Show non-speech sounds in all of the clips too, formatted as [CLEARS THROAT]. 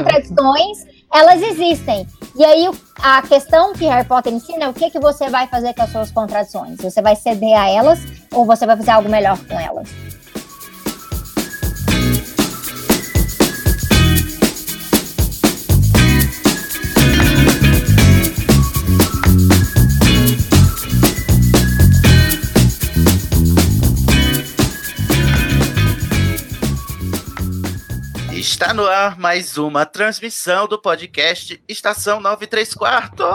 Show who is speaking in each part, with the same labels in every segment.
Speaker 1: Contradições, elas existem. E aí a questão que Harry Potter ensina é o que, que você vai fazer com as suas contradições. Você vai ceder a elas ou você vai fazer algo melhor com elas?
Speaker 2: Está no ar mais uma transmissão do podcast Estação 93 Quartos.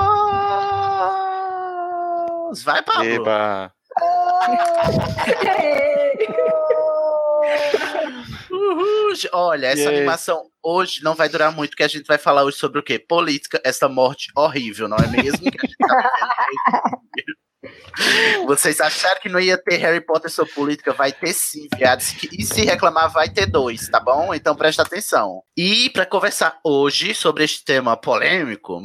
Speaker 2: Vai, Pablo.
Speaker 3: Eba. [LAUGHS]
Speaker 2: Uhul. Olha, essa
Speaker 3: Yay.
Speaker 2: animação hoje não vai durar muito, porque a gente vai falar hoje sobre o quê? Política, essa morte horrível, não é mesmo? Que a gente tá. [LAUGHS] Vocês acharam que não ia ter Harry Potter sobre política? Vai ter sim, viados. Que- E se reclamar, vai ter dois, tá bom? Então presta atenção. E para conversar hoje sobre este tema polêmico,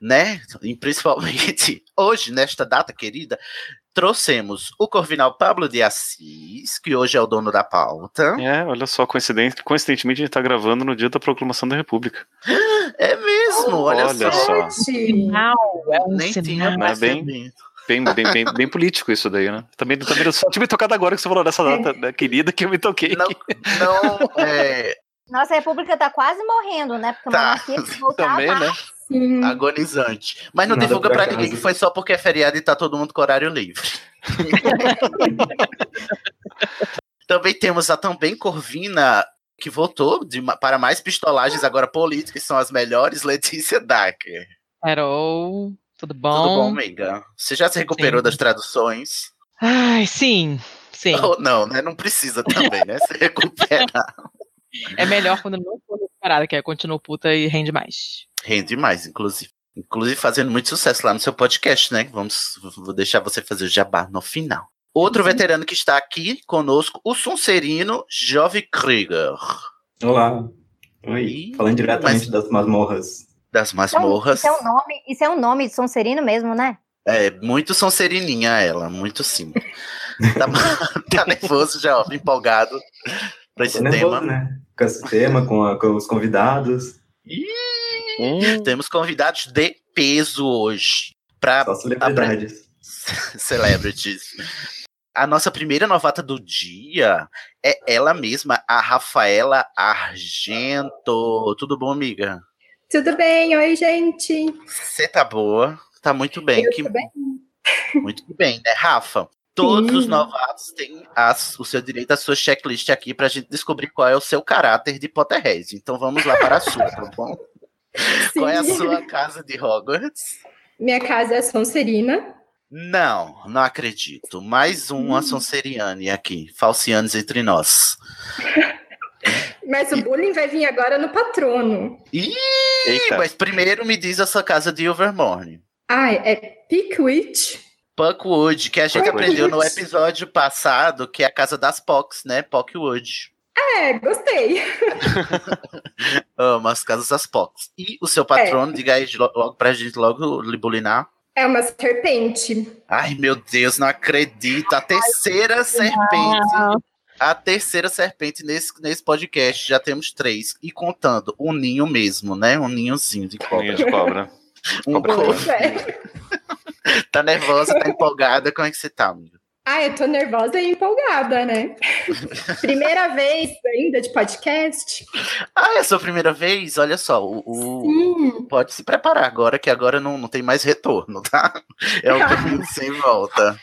Speaker 2: né? E principalmente [LAUGHS] hoje, nesta data querida, trouxemos o Corvinal Pablo de Assis, que hoje é o dono da pauta.
Speaker 3: É, olha só, coincidente, coincidentemente a gente tá gravando no dia da proclamação da República. [GASPS]
Speaker 2: É mesmo, olha,
Speaker 3: Olha
Speaker 2: só.
Speaker 3: só.
Speaker 4: Sinal, é um
Speaker 2: Nem tinha
Speaker 4: sinal.
Speaker 3: Não é bem-. Bem, bem, bem, bem político isso daí, né? Também, também só tinha me tocado agora que você falou dessa data né, querida que eu me toquei.
Speaker 2: Não, não, é,
Speaker 1: Nossa república tá quase morrendo, né? Porque a
Speaker 2: Tá.
Speaker 1: monarquia voltar
Speaker 3: Também,
Speaker 1: tá-
Speaker 3: né?
Speaker 4: Sim.
Speaker 2: agonizante. Mas não
Speaker 5: Nada
Speaker 2: divulga pra
Speaker 5: acaso.
Speaker 2: ninguém que foi só porque é feriado e tá todo mundo com horário livre. [LAUGHS] também temos a também Corvina, que votou de para mais pistolagens agora políticas, que são as melhores, Letícia Dacker.
Speaker 4: Carol, tudo bom?
Speaker 2: Tudo bom, amiga? Você já se recuperou
Speaker 4: Sim.
Speaker 2: das traduções?
Speaker 4: Ai, sim, sim.
Speaker 2: Ou não, né? Não precisa também, né? Se recuperar.
Speaker 4: É melhor quando não for recuperada, que aí continua puta e rende mais.
Speaker 2: Rende mais, inclusive. Inclusive fazendo muito sucesso lá no seu podcast, né? Vamos, vou deixar você fazer o jabá no final. Outro veterano que está aqui conosco, o Sonserino Jovem Krieger,
Speaker 5: Olá. Oi. Falando diretamente
Speaker 2: mas-
Speaker 5: das masmorras.
Speaker 2: Das
Speaker 1: Então,
Speaker 2: masmorras.
Speaker 1: Isso é um nome, isso é um nome de Sonserino mesmo, né?
Speaker 2: É, muito Sonserininha ela, muito sim. Tá, [LAUGHS] tá nervoso já, ó, empolgado pra esse
Speaker 5: nervoso,
Speaker 2: tema.
Speaker 5: né? Com esse tema, com, a- com os convidados.
Speaker 2: Ih,
Speaker 3: Hum,
Speaker 2: temos convidados de peso hoje. Pra
Speaker 5: Só celebridades. [LAUGHS]
Speaker 2: celebrities. A nossa primeira novata do dia é ela mesma, a Rafaela Argento. Tudo bom, amiga?
Speaker 6: Tudo bem? Oi, gente.
Speaker 2: Você tá boa? Tá muito bem.
Speaker 6: Eu
Speaker 2: que-
Speaker 6: bem.
Speaker 2: Muito bem, né, Rafa? Todos os
Speaker 6: Sim.
Speaker 2: novatos têm as- o seu direito à sua checklist aqui pra gente descobrir qual é o seu caráter de Potterhead. Então vamos lá para a sua, tá [LAUGHS] bom? Qual é a
Speaker 6: Sim.
Speaker 2: sua casa de Hogwarts?
Speaker 6: Minha casa é Sonserina.
Speaker 2: Não, não acredito. Mais uma Sonseriane aqui. Falcianes entre nós.
Speaker 6: Mas o bullying vai vir agora no patrono.
Speaker 2: Ih,
Speaker 3: Eita.
Speaker 2: mas primeiro me diz a sua casa de Overmorning.
Speaker 6: Ai, é Pickwitch.
Speaker 2: Puckwood, que a gente
Speaker 3: Puckwood.
Speaker 2: aprendeu no episódio passado, que é a casa das Pocs, né? Pockwood.
Speaker 6: É, gostei. [LAUGHS]
Speaker 2: Amo as casas das Pocs. E o seu patrono, diga aí lo- logo pra gente logo libulinar.
Speaker 6: É uma serpente.
Speaker 2: Ai, meu Deus, não acredito. A terceira serpente. A terceira serpente nesse, nesse podcast. Já temos três. E contando, um ninho mesmo, né? Um ninhozinho de
Speaker 3: Ninho
Speaker 2: cobra.
Speaker 3: de cobra. [LAUGHS]
Speaker 2: Um
Speaker 3: cobra. [LAUGHS]
Speaker 2: Tá nervosa, tá empolgada. Como é que você tá, amiga?
Speaker 6: Ah, eu tô nervosa e empolgada, né? [LAUGHS] Primeira vez ainda de podcast.
Speaker 2: Ah, é a sua primeira vez? Olha só, o, o- pode se preparar agora, que agora não, não tem mais retorno, tá? É um caminho sem volta.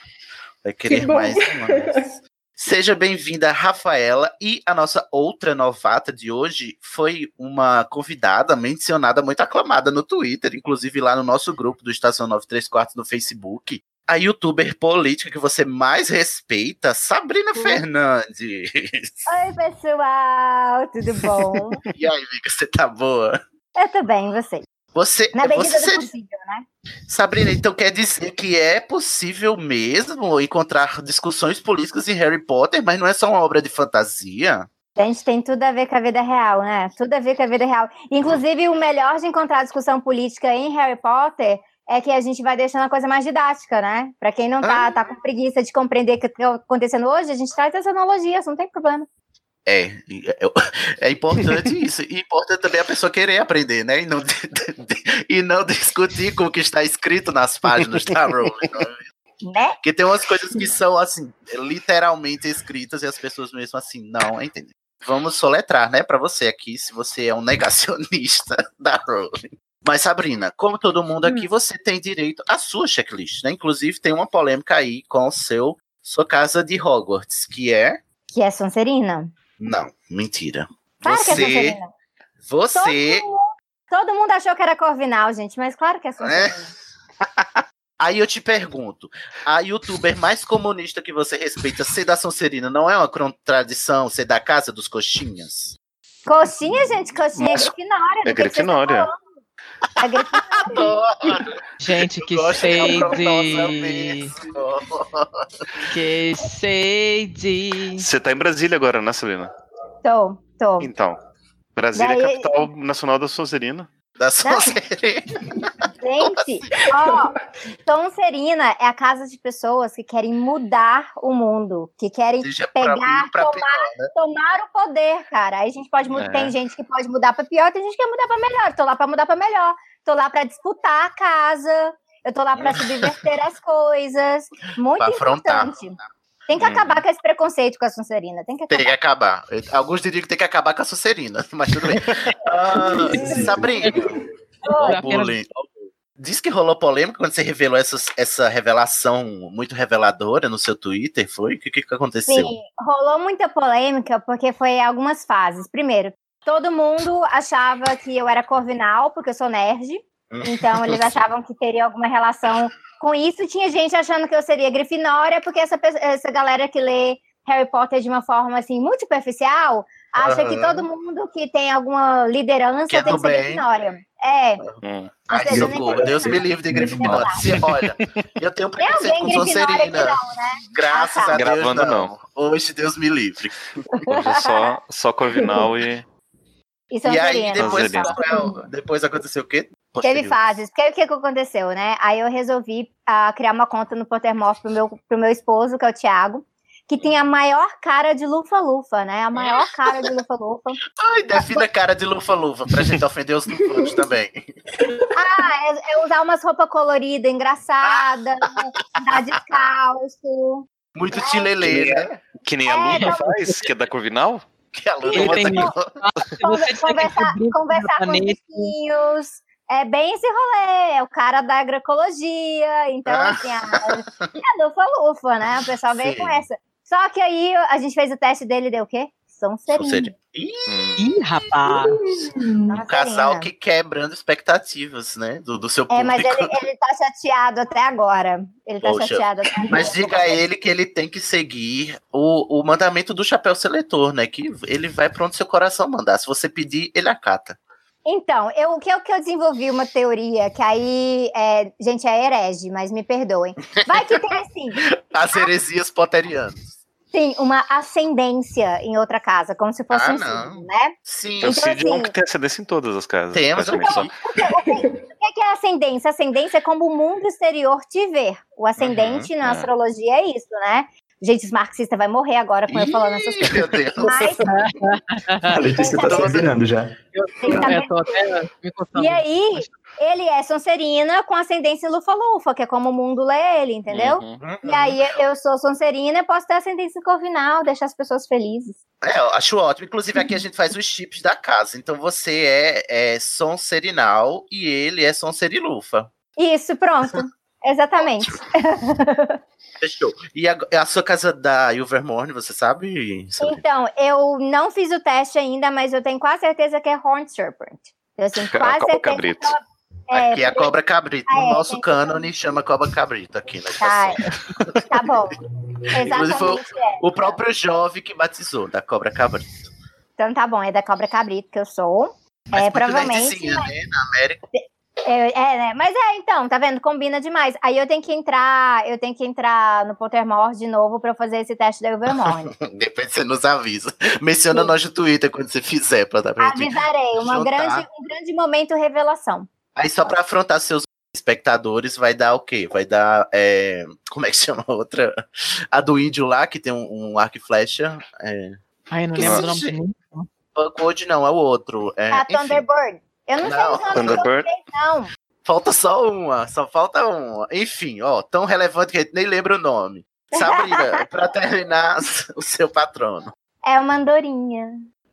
Speaker 2: Vai querer
Speaker 6: bom.
Speaker 2: mais e mais. Seja bem-vinda, Rafaela. E a nossa outra novata de hoje foi uma convidada mencionada, muito aclamada no Twitter, inclusive lá no nosso grupo do Estação 934 no Facebook. a youtuber política que você mais respeita, Sabrina Fernandes. [LAUGHS]
Speaker 1: Oi, pessoal, tudo bom? [LAUGHS]
Speaker 2: E aí, amiga, você tá boa?
Speaker 1: Eu tô bem, e você?
Speaker 2: Você,
Speaker 1: Na medida
Speaker 2: você
Speaker 1: possível, né?
Speaker 2: Sabrina, então quer dizer que é possível mesmo encontrar discussões políticas em Harry Potter, mas não é só uma obra de fantasia?
Speaker 1: Gente, tem tudo a ver com a vida real, né? Tudo a ver com a vida real. Inclusive, o melhor de encontrar discussão política em Harry Potter é que a gente vai deixando a coisa mais didática, né? Pra quem não tá, tá com preguiça de compreender o que tá acontecendo hoje, a gente traz as analogias, não tem problema.
Speaker 2: É, e é, é [LAUGHS] importante isso. E importante também a pessoa querer aprender, né? E não, e não discutir com o que está escrito nas páginas da Rowling.
Speaker 1: Né?
Speaker 2: Porque tem umas coisas que são, assim, literalmente escritas e as pessoas mesmo assim, não entendem. Vamos soletrar, né, pra você aqui, se você é um negacionista [LAUGHS] da Rowling. Mas, Sabrina, como todo mundo aqui, você tem direito à sua checklist, né? Inclusive, tem uma polêmica aí com o seu sua casa de Hogwarts, que é.
Speaker 1: Que é Sonserina.
Speaker 2: Não, mentira.
Speaker 1: Claro que é
Speaker 2: você.
Speaker 1: Sonserina.
Speaker 2: Você.
Speaker 1: Todo mundo, todo mundo achou que era Corvinal, gente, mas claro que é Sonserina. [LAUGHS]
Speaker 2: Aí eu te pergunto, a youtuber mais comunista que você respeita ser da Sonserina não é uma contradição ser da casa dos coxinhas?
Speaker 1: Coxinha, gente, coxinha
Speaker 3: Nossa,
Speaker 1: é Grifinória.
Speaker 3: É Grifinória.
Speaker 4: Gente, que
Speaker 2: Gosto de
Speaker 4: sede.
Speaker 2: nossa mesmo.
Speaker 4: Que sede.
Speaker 3: Você tá em Brasília agora, né, Sabrina?
Speaker 1: Tô, tô.
Speaker 3: Então. Brasília é
Speaker 1: Daí-
Speaker 3: a capital nacional da Sonserina.
Speaker 2: Da Sonserina. [LAUGHS]
Speaker 1: Gente, ó, Sonserina é a casa de pessoas que querem mudar o mundo, que querem
Speaker 2: Seja
Speaker 1: pegar, tomar,
Speaker 2: pior, né?
Speaker 1: tomar o poder, cara. Aí a gente pode mudar,
Speaker 3: É.
Speaker 1: tem gente que pode mudar pra pior, tem gente que quer mudar pra melhor. Tô lá pra mudar pra melhor. Tô lá pra disputar a casa. Eu tô lá pra [LAUGHS] subverter as coisas. Muito
Speaker 2: Pra afrontar.
Speaker 1: importante. Tem que
Speaker 3: Uhum.
Speaker 1: acabar com esse preconceito com a Sonserina. Tem que
Speaker 2: Tem que
Speaker 1: acabar.
Speaker 2: acabar. Alguns diriam que tem que acabar com a Sonserina, [LAUGHS] mas tudo bem. Ah, Sabrina,
Speaker 1: Oi.
Speaker 2: ó, bullying. Diz que rolou polêmica quando você revelou essas- essa revelação muito reveladora no seu Twitter, foi? O que, que que aconteceu?
Speaker 1: Sim, rolou muita polêmica porque foi algumas fases. Primeiro, todo mundo achava que eu era corvinal, porque eu sou nerd. Então, eles [LAUGHS] achavam que teria alguma relação com isso. Tinha gente achando que eu seria Grifinória, porque essa, essa galera que lê Harry Potter de uma forma assim muito superficial acha que
Speaker 2: Aham.
Speaker 1: todo mundo que tem alguma liderança
Speaker 2: Que é
Speaker 1: tem que ser
Speaker 2: bem.
Speaker 1: Grifinória. É,
Speaker 3: Hum.
Speaker 2: Ai, socorro, Deus me livre de Grifinória. Se, olha, eu tenho preconceito com
Speaker 1: aqui
Speaker 2: Sonserina.
Speaker 1: não, né?
Speaker 2: Graças
Speaker 1: Ah, tá.
Speaker 2: a Deus,
Speaker 3: Gravando,
Speaker 2: não. Hoje, Deus me livre.
Speaker 3: Hoje é só, só Corvinal e.
Speaker 1: E
Speaker 2: E aí, depois, é depois aconteceu o quê?
Speaker 1: Teve
Speaker 2: Posterior.
Speaker 1: fases. Porque o que, que aconteceu, né? Aí eu resolvi ah, criar uma conta no Pottermore pro meu, pro meu esposo, que é o Thiago, que tem a maior cara de lufa-lufa, né? A maior cara de lufa-lufa.
Speaker 2: Ai, defina a cara de lufa-lufa, pra gente ofender os lufanos também.
Speaker 1: Ah, é, é usar umas roupas coloridas, engraçadas, andar descalço.
Speaker 2: Muito tilelê, né?
Speaker 3: Que nem a
Speaker 1: É,
Speaker 3: Luna
Speaker 1: tá-
Speaker 3: faz, que é da Corvinal.
Speaker 2: Que a Luna
Speaker 4: tem-
Speaker 1: Conversar,
Speaker 4: brinca
Speaker 1: conversar com os vizinhos. É bem esse rolê, é o cara da agroecologia. Então,
Speaker 2: Ah.
Speaker 1: assim, a, é lufa-lufa, né? O pessoal
Speaker 2: Sim.
Speaker 1: com essa. Só que aí a gente fez o teste dele e deu o quê? Sonserina.
Speaker 2: Sonserina.
Speaker 3: Hum.
Speaker 4: Ih, rapaz.
Speaker 2: Um casal que quebrando expectativas, né? Do, do seu
Speaker 1: É,
Speaker 2: público.
Speaker 1: mas ele, ele tá chateado até agora. Ele tá
Speaker 2: Poxa,
Speaker 1: chateado até agora.
Speaker 2: Mas diga a ele que ele tem que seguir o, o mandamento do chapéu seletor, né? Que ele vai pra onde seu coração mandar. Se você pedir, ele acata.
Speaker 1: Então, eu, o que eu, que eu desenvolvi uma teoria, que aí, é, gente, é herege, mas me perdoem. Vai que tem, assim,
Speaker 2: As heresias potterianas.
Speaker 1: Sim, uma ascendência em outra casa, como se fosse
Speaker 2: Ah,
Speaker 1: um
Speaker 2: não.
Speaker 1: signo, né?
Speaker 2: Sim,
Speaker 3: É o
Speaker 1: Então,
Speaker 3: Cid
Speaker 1: assim-
Speaker 3: que tem ascendência em todas as casas.
Speaker 2: Temos,
Speaker 3: praticamente.
Speaker 2: então.
Speaker 1: O que, o que é ascendência? Ascendência é como o mundo exterior te ver. O ascendente na
Speaker 3: é.
Speaker 1: astrologia é isso, né? Gente, os marxistas vai morrer agora com eu falando essas coisas.
Speaker 2: Meu Deus.
Speaker 1: Mas, [LAUGHS]
Speaker 5: A Letícia tá se virando já.
Speaker 1: tem também
Speaker 4: Eu tô até me contando.
Speaker 1: E aí, ele é Sonserina com ascendência Lufa-Lufa, que é como o mundo lê ele, entendeu?
Speaker 3: Uhum.
Speaker 1: E aí, eu sou Sonserina e posso ter ascendência Corvinal, deixar as pessoas felizes.
Speaker 2: É, eu acho ótimo. Inclusive, aqui a gente faz os chips da casa. Então você é, é Sonserinal e ele é Sonserilufa.
Speaker 1: Isso, pronto. [LAUGHS] Exatamente.
Speaker 2: Fechou. E a, a sua casa da Ilvermorny, você sabe? Sabrina?
Speaker 1: Então, eu não fiz o teste ainda, mas eu tenho quase certeza que é Horned Serpent. Eu tenho quase certeza
Speaker 3: cabrito.
Speaker 1: Que É,
Speaker 2: Aqui é a cobra cabrito.
Speaker 1: Ah,
Speaker 2: No
Speaker 1: é,
Speaker 2: nosso
Speaker 1: tem-
Speaker 2: cânone chama cobra cabrito aqui na
Speaker 1: Tá,
Speaker 2: estação.
Speaker 1: tá bom. [LAUGHS]
Speaker 2: Inclusive foi
Speaker 1: é.
Speaker 2: o próprio jovem que batizou da cobra cabrito.
Speaker 1: Então tá bom, é da Cobra Cabrito que eu sou.
Speaker 2: Mas
Speaker 1: é,
Speaker 2: muito
Speaker 1: provavelmente.
Speaker 2: nerdzinha, né? Na América.
Speaker 1: É, é, né? Mas é, então, tá vendo? Combina demais. Aí eu tenho que entrar, eu tenho que entrar no Pottermore de novo pra eu fazer esse teste da Ilvermorny. [LAUGHS]
Speaker 2: Depois você nos avisa. Menciona nós no Twitter quando você fizer, pra dar pra.
Speaker 1: Avisarei, uma
Speaker 2: juntar.
Speaker 1: grande, um grande momento revelação.
Speaker 2: Aí só pra afrontar seus espectadores, vai dar o quê? Vai dar. é, Como é que [LAUGHS] chama a outra? A do índio lá, que tem um, um arco e flecha. É...
Speaker 4: Ai, não
Speaker 2: Que
Speaker 4: lembro do nome.
Speaker 2: Buckwood não, é o outro. É,
Speaker 1: a
Speaker 2: enfim.
Speaker 1: Thunderbird. Eu não, sei
Speaker 2: Não,
Speaker 1: os nomes
Speaker 3: Thunderbird.
Speaker 1: de vocês, não.
Speaker 2: Falta só uma, só falta uma. Enfim, ó, tão relevante que a gente nem lembra o nome. Sabrina, [LAUGHS] pra terminar [LAUGHS] o seu patrono.
Speaker 1: É uma andorinha.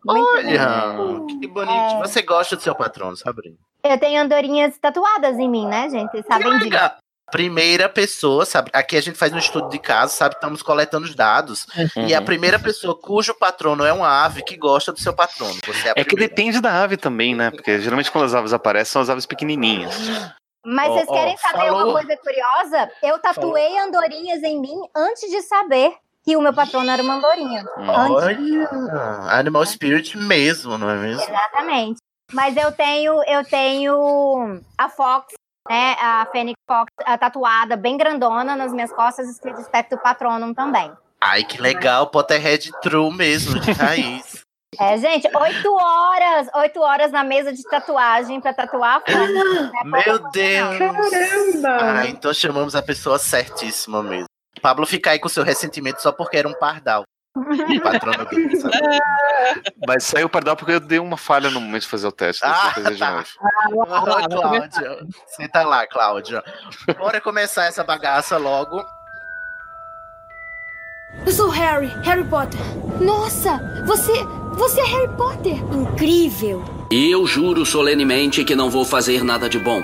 Speaker 1: Muito
Speaker 2: Olha,
Speaker 1: bonito.
Speaker 2: que bonito.
Speaker 1: É.
Speaker 2: Você gosta do seu patrono, Sabrina?
Speaker 1: Eu tenho andorinhas tatuadas em mim, né, gente? Vocês sabem disso.
Speaker 2: Primeira pessoa, sabe? Aqui a gente faz um estudo de caso, sabe? Estamos coletando os dados. E a
Speaker 3: Uhum.
Speaker 2: primeira pessoa cujo patrono é uma ave que gosta do seu patrono. Você é
Speaker 3: É que depende da ave também, né? Porque geralmente quando as aves aparecem, são as aves pequenininhas.
Speaker 1: Mas
Speaker 2: Ó,
Speaker 1: vocês querem saber
Speaker 2: falou.
Speaker 1: uma coisa curiosa? Eu tatuei andorinhas em mim antes de saber que o meu patrono era uma andorinha. Antes.
Speaker 2: Olha, Animal Spirit mesmo, não é mesmo?
Speaker 1: Exatamente. Mas eu tenho, eu tenho a Fox, né? A Fênix Fox a tatuada bem grandona nas minhas costas, escrito Spectro Patronum também.
Speaker 2: Ai, que legal, Potterhead True mesmo, de raiz. [LAUGHS]
Speaker 1: É, gente, oito horas, oito horas na mesa de tatuagem pra tatuar a Fox. [GASPS] Não é
Speaker 2: Meu. Deus!
Speaker 6: Caramba!
Speaker 2: Ah, então chamamos a pessoa certíssima mesmo. Pablo fica aí com seu ressentimento só porque era um pardal. [LAUGHS]
Speaker 3: Mas saiu o pardal porque eu dei uma falha no momento de fazer o teste.
Speaker 2: Ah,
Speaker 3: fazer de
Speaker 2: tá.
Speaker 3: novo.
Speaker 2: Ô, Cláudia, senta lá, Cláudia. Bora começar essa bagaça logo.
Speaker 7: Eu sou Harry, Harry Potter. Nossa, você, você é Harry Potter. Incrível.
Speaker 8: E eu juro solenemente que não vou fazer nada de bom.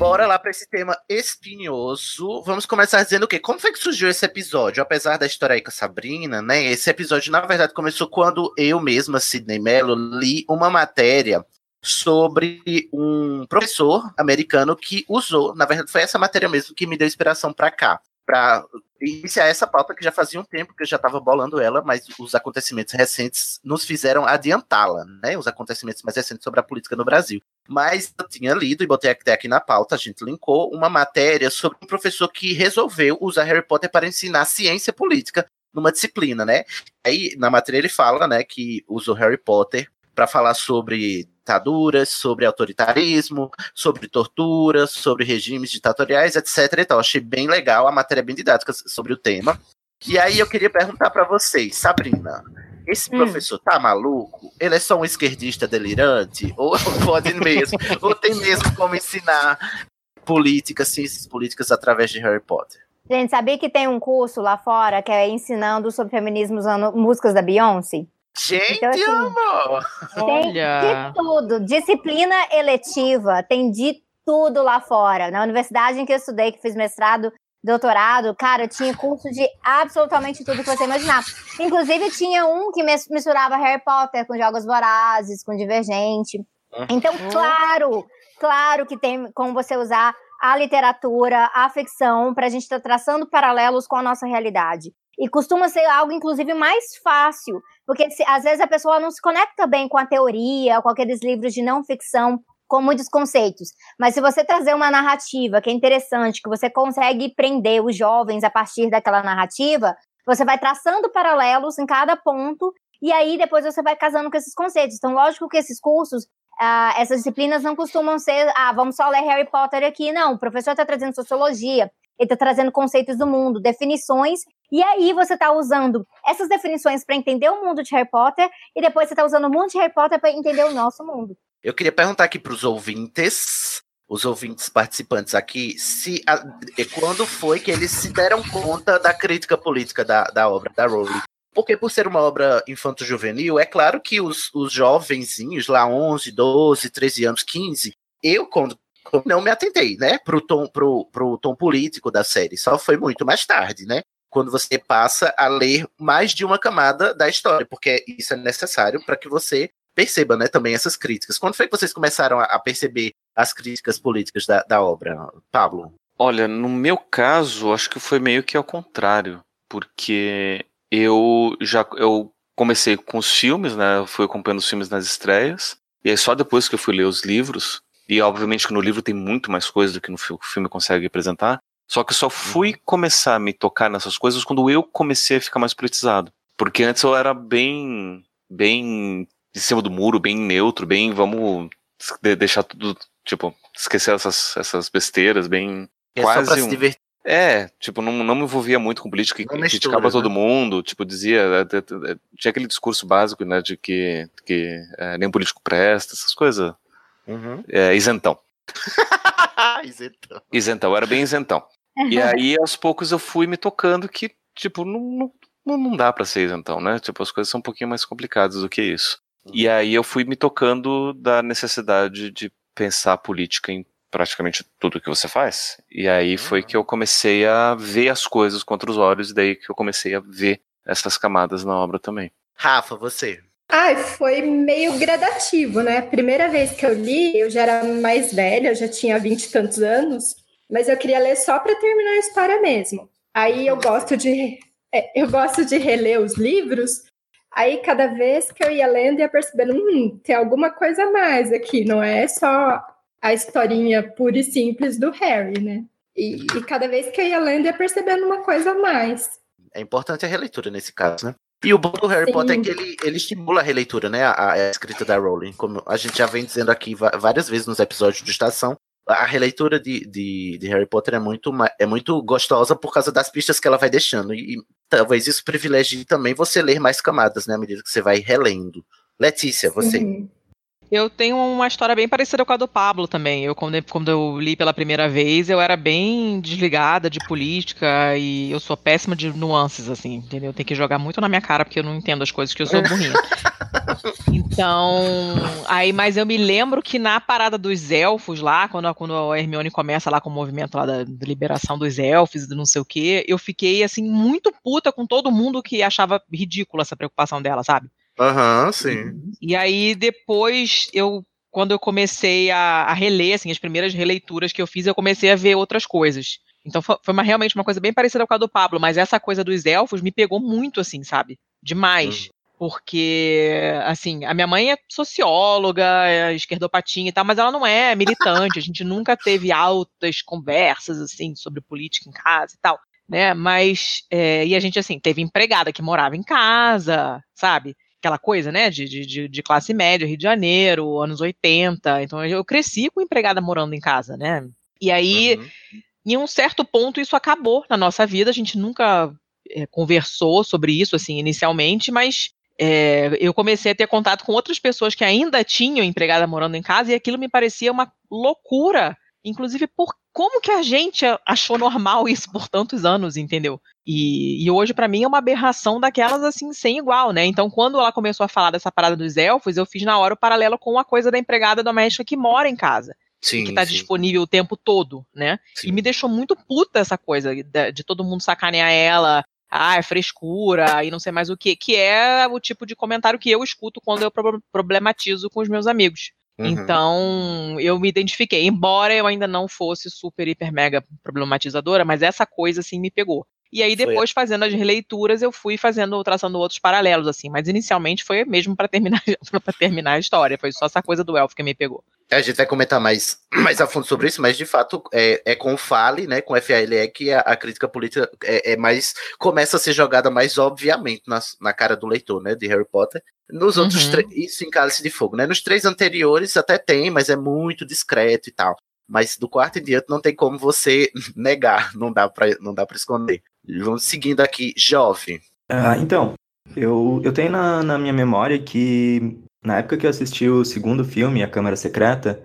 Speaker 2: Bora lá para esse tema espinhoso. Vamos começar dizendo o quê? Como foi que surgiu esse episódio? Apesar da história aí com a Sabrina, né? Esse episódio, na verdade, começou quando eu mesma, Sidney Mello, li uma matéria sobre um professor americano que usou, na verdade, foi essa matéria mesmo que me deu inspiração para cá, para iniciar essa pauta que já fazia um tempo que eu já estava bolando ela, mas os acontecimentos recentes nos fizeram adiantá-la, né? Os acontecimentos mais recentes sobre a política no Brasil. Mas eu tinha lido e botei até aqui na pauta, a gente linkou uma matéria sobre um professor que resolveu usar Harry Potter para ensinar ciência política numa disciplina, né? Aí na matéria ele fala, né, que usou Harry Potter para falar sobre ditaduras, sobre autoritarismo, sobre tortura, sobre regimes ditatoriais, etc. E tal. Achei bem legal, a matéria é bem didática sobre o tema. E aí eu queria perguntar para vocês, Sabrina, esse
Speaker 1: Hum.
Speaker 2: professor tá maluco? Ele é só um esquerdista delirante? [LAUGHS] Ou pode mesmo? ou tem mesmo como ensinar política, ciências políticas através de Harry Potter?
Speaker 1: Gente, sabia que tem um curso lá fora que é ensinando sobre feminismo usando músicas da Beyoncé?
Speaker 2: Gente,
Speaker 1: Então, assim,
Speaker 2: amor!
Speaker 1: Tem
Speaker 4: Olha.
Speaker 1: de tudo. Disciplina eletiva, tem de tudo lá fora. Na universidade em que eu estudei, que fiz mestrado, doutorado, cara, tinha curso de absolutamente tudo que você imaginar. Inclusive, tinha um que misturava Harry Potter com Jogos Vorazes, com Divergente. Então, claro, claro que tem como você usar a literatura, a ficção, para a gente estar traçando paralelos com a nossa realidade. E costuma ser algo, inclusive, mais fácil, porque às vezes a pessoa não se conecta bem com a teoria, com aqueles livros de não ficção, com muitos conceitos. Mas se você trazer uma narrativa que é interessante, que você consegue prender os jovens a partir daquela narrativa, você vai traçando paralelos em cada ponto, e aí depois você vai casando com esses conceitos. Então, lógico que esses cursos ah, essas disciplinas não costumam ser, ah, vamos só ler Harry Potter aqui, não. O professor está trazendo sociologia, ele está trazendo conceitos do mundo, definições, e aí você está usando essas definições para entender o mundo de Harry Potter, e depois você está usando o mundo de Harry Potter para entender o nosso mundo.
Speaker 2: Eu queria perguntar aqui para os ouvintes, os ouvintes participantes aqui, se a- quando foi que eles se deram conta da crítica política da, da obra da Rowling. Porque por ser uma obra infanto-juvenil, é claro que os, os jovenzinhos, lá 11, 12, 13 anos, 15, eu quando não me atentei, né, pro tom, pro, pro tom político da série, só foi muito mais tarde, né, quando você passa a ler mais de uma camada da história, porque isso é necessário para que você perceba, né, também essas críticas. Quando foi que vocês começaram a, perceber as críticas políticas da, da obra, Pablo?
Speaker 3: Olha, no meu caso, acho que foi meio que ao contrário, porque eu já eu comecei com os filmes, né? Fui acompanhando os filmes nas estreias, e aí só depois que eu fui ler os livros, e obviamente que no livro tem muito mais coisa do que no filme consegue apresentar, só que eu só fui começar a me tocar nessas coisas quando eu comecei a ficar mais politizado. Porque antes eu era bem, bem em cima do muro, bem neutro, bem, vamos deixar tudo, tipo, esquecer essas, essas besteiras, bem
Speaker 2: É
Speaker 3: quase
Speaker 2: só pra se
Speaker 3: um...
Speaker 2: divertir.
Speaker 3: É, tipo, não, não me envolvia muito com política,
Speaker 2: Não
Speaker 3: criticava
Speaker 2: mistura,
Speaker 3: todo
Speaker 2: né?
Speaker 3: mundo, tipo, dizia, é, é, é, tinha aquele discurso básico, né, de que, que é, nem político presta, essas coisas,
Speaker 2: Uhum.
Speaker 3: é, isentão. [LAUGHS]
Speaker 2: Isentão.
Speaker 3: Isentão, era bem isentão. E [LAUGHS] aí, aos poucos, eu fui me tocando que, tipo, não, não, não dá pra ser isentão, né? Tipo, as coisas são um pouquinho mais complicadas do que isso. E aí eu fui me tocando da necessidade de pensar política em praticamente tudo que você faz. E aí foi que eu comecei a ver as coisas contra os olhos, e daí que eu comecei a ver essas camadas na obra também.
Speaker 2: Rafa, você.
Speaker 6: Ai, foi meio gradativo, né? Primeira vez que eu li, eu já era mais velha, eu já tinha vinte e tantos anos, mas eu queria ler só para terminar a história mesmo. Aí eu gosto de é, eu gosto de reler os livros. Aí cada vez que eu ia lendo, ia percebendo, hum, tem alguma coisa a mais aqui, não é só a historinha pura e simples do Harry, né? E, e cada vez que eu ia lendo, ia percebendo uma coisa a mais.
Speaker 2: É importante a releitura nesse caso, né? E o bom do Harry
Speaker 6: Sim.
Speaker 2: Potter é que ele, ele estimula a releitura, né? A, a escrita da Rowling. Como a gente já vem dizendo aqui várias vezes nos episódios de Estação, a releitura de, de, de Harry Potter é muito, é muito gostosa por causa das pistas que ela vai deixando. E, e talvez isso privilegie também você ler mais camadas, né? À medida que você vai relendo. Letícia, você.
Speaker 6: Uhum.
Speaker 4: Eu tenho uma história bem parecida com a do Pablo também. Eu, quando, quando eu li pela primeira vez, eu era bem desligada de política e eu sou péssima de nuances, assim, entendeu? Tem que jogar muito na minha cara porque eu não entendo as coisas, que eu sou burrinha. [LAUGHS] Então, aí, mas eu me lembro que na parada dos elfos lá, quando, a- quando a Hermione começa lá com o movimento lá da, da liberação dos elfos e do não sei o quê, eu fiquei, assim, muito puta com todo mundo que achava ridícula essa preocupação dela, sabe?
Speaker 2: Aham, sim.
Speaker 4: E aí depois eu quando eu comecei a, a reler assim as primeiras releituras que eu fiz, eu comecei a ver outras coisas. Então foi, uma- realmente uma coisa bem parecida com a do Pablo, mas essa coisa dos elfos me pegou muito assim, sabe? Demais. Porque, assim, a minha mãe é socióloga, é esquerdopatinha e tal, mas ela não é militante. A gente nunca teve altas conversas, assim, sobre política em casa e tal, né? Mas, é, e a gente, assim, teve empregada que morava em casa, sabe? Aquela coisa, né, de, de- de, classe média, Rio de Janeiro, anos 80. Então eu cresci com empregada morando em casa, né? E aí, em um certo ponto, isso acabou na nossa vida. A gente nunca é, conversou sobre isso, assim, inicialmente, mas é, eu comecei a ter contato com outras pessoas que ainda tinham empregada morando em casa e aquilo me parecia uma loucura. Inclusive, por como que a gente achou normal isso por tantos anos, entendeu? E, e hoje, pra mim, é uma aberração daquelas assim, sem igual, né? Então, quando ela começou a falar dessa parada dos elfos, eu fiz na hora o paralelo com a coisa da empregada doméstica que mora em casa
Speaker 2: Sim,
Speaker 4: que tá
Speaker 2: sim.
Speaker 4: disponível o tempo todo, né? E me deixou muito puta essa coisa de, de todo mundo sacanear ela, ah, é frescura e não sei mais o que, que é o tipo de comentário que eu escuto quando eu pro- problematizo com os meus amigos.
Speaker 9: Uhum.
Speaker 4: Então, eu me identifiquei, embora eu ainda não fosse super, hiper, mega problematizadora, mas essa coisa, assim, me pegou. E aí,
Speaker 2: Foi
Speaker 4: depois, fazendo as releituras, eu fui fazendo, traçando outros paralelos, assim, mas inicialmente foi mesmo pra terminar, [LAUGHS] pra terminar a história, foi só essa coisa do elfo que me pegou.
Speaker 2: A gente vai comentar mais, [CLEARS THROAT] mais a fundo sobre isso, mas de fato é, é com o Fale, né, com o FALE, que a, a crítica política é, é mais. começa a ser jogada mais obviamente na, na cara do leitor, né, de Harry Potter. Nos outros
Speaker 9: Uhum.
Speaker 2: três. Isso em Cálice de Fogo, né? Nos três anteriores até tem, mas é muito discreto e tal. Mas do quarto em diante não tem como você [LAUGHS] negar, não dá pra, não dá pra esconder. Vamos seguindo aqui, Jovem.
Speaker 5: Ah, então, eu, eu tenho na, na minha memória que na época que eu assisti o segundo filme, A Câmara Secreta,